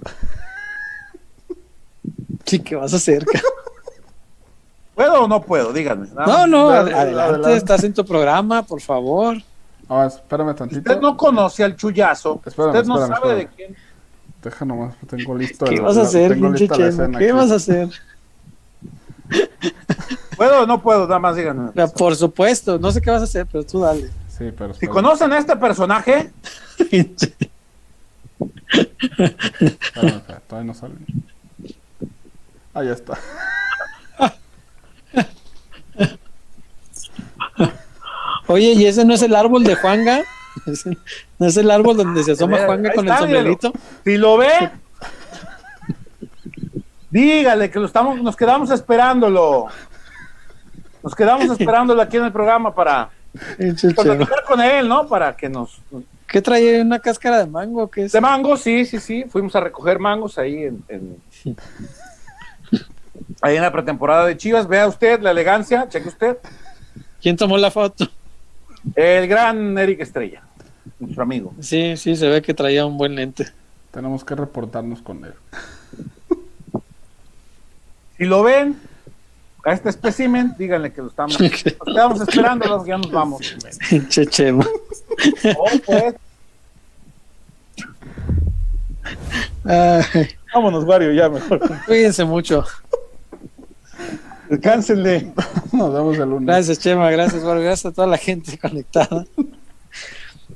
Sí, ¿qué vas a hacer? ¿Puedo o no puedo? Díganme. No, no, ad- adelante, adelante. estás en tu programa, por favor. Ah, espérame tantito. Usted no conoce al chullazo. Espérame, Usted no espérame, sabe espérame. de quién. Deja nomás, tengo listo. ¿Qué el- vas a la- hacer, pinche Chema? ¿Qué aquí. vas a hacer? ¿Puedo o no puedo? Nada más díganme. Ya, Por supuesto, no sé qué vas a hacer, pero tú dale. Sí, pero. Si conocen a este personaje, Espérame, espérame, todavía no sale. Ah, ya está. Oye, ¿y ese no es el árbol de Juanga? ¿Ese ¿No es el árbol donde se asoma (laughs) Juanga con el sombrerito? si lo ve, (laughs) dígale que lo estamos, nos quedamos esperándolo. Nos quedamos esperándolo aquí en el programa para chema. platicar con él, ¿no? Para que nos... ¿Qué trae una cáscara de mango? ¿Qué es? De mango, sí, sí, sí. Fuimos a recoger mangos ahí en, en- (laughs) ahí en la pretemporada de Chivas. Vea usted la elegancia, cheque usted. ¿Quién tomó la foto? El gran Eric Estrella, nuestro amigo. Sí, sí, se ve que traía un buen lente. Tenemos que reportarnos con él. Si lo ven a este espécimen, díganle que lo estamos, (laughs) nos quedamos esperándolo, ya nos vamos. (laughs) Pinche chema. Oh, pues, Ay, vámonos, Wario, ya mejor. cuídense mucho. Descánsenle. (laughs) Nos vemos el lunes. Gracias, Chema. Gracias, Eduardo. Gracias a toda la gente conectada.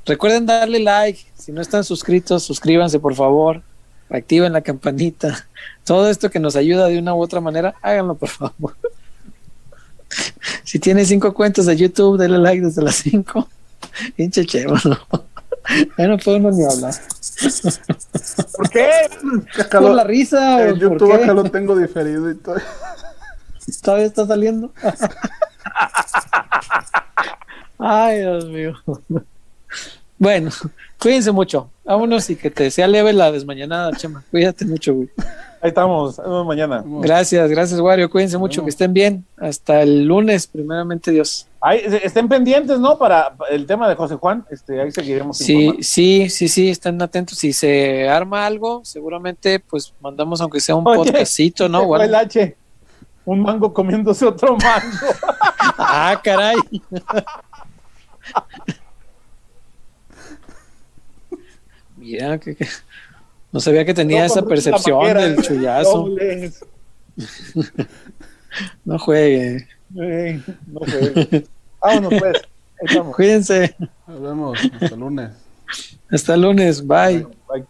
Recuerden darle like. Si no están suscritos, suscríbanse, por favor. Activen la campanita. Todo esto que nos ayuda de una u otra manera, háganlo, por favor. Si tiene cinco cuentas de YouTube, denle like desde las cinco. Pinche Chema, no. Ya no podemos ni hablar. ¿Por qué? ¿Por la risa? en YouTube qué? acá lo tengo diferido y todo. ¿Todavía está saliendo? Ay, Dios mío. Bueno, cuídense mucho. Vámonos y que te sea leve la desmañanada, Chema. Cuídate mucho, güey. Ahí estamos, nos vemos mañana. Gracias, gracias, Wario. Cuídense mucho, que estén bien. Hasta el lunes, primeramente Dios. Ahí, estén pendientes, ¿no? Para el tema de José Juan, este, ahí seguiremos Sí, informando. sí, sí, sí, estén atentos. Si se arma algo, seguramente pues mandamos aunque sea un Oye, podcastito, ¿no? (laughs) El. H. Un mango comiéndose otro mango. (laughs) Ah, caray. Mira, que, que- no sabía que tenía No, esa percepción del chullazo. (laughs) No juegue. Ey, no fue. Vámonos, pues. Ahí estamos. Cuídense. Nos vemos hasta el lunes. Hasta el lunes. Bye. Bye.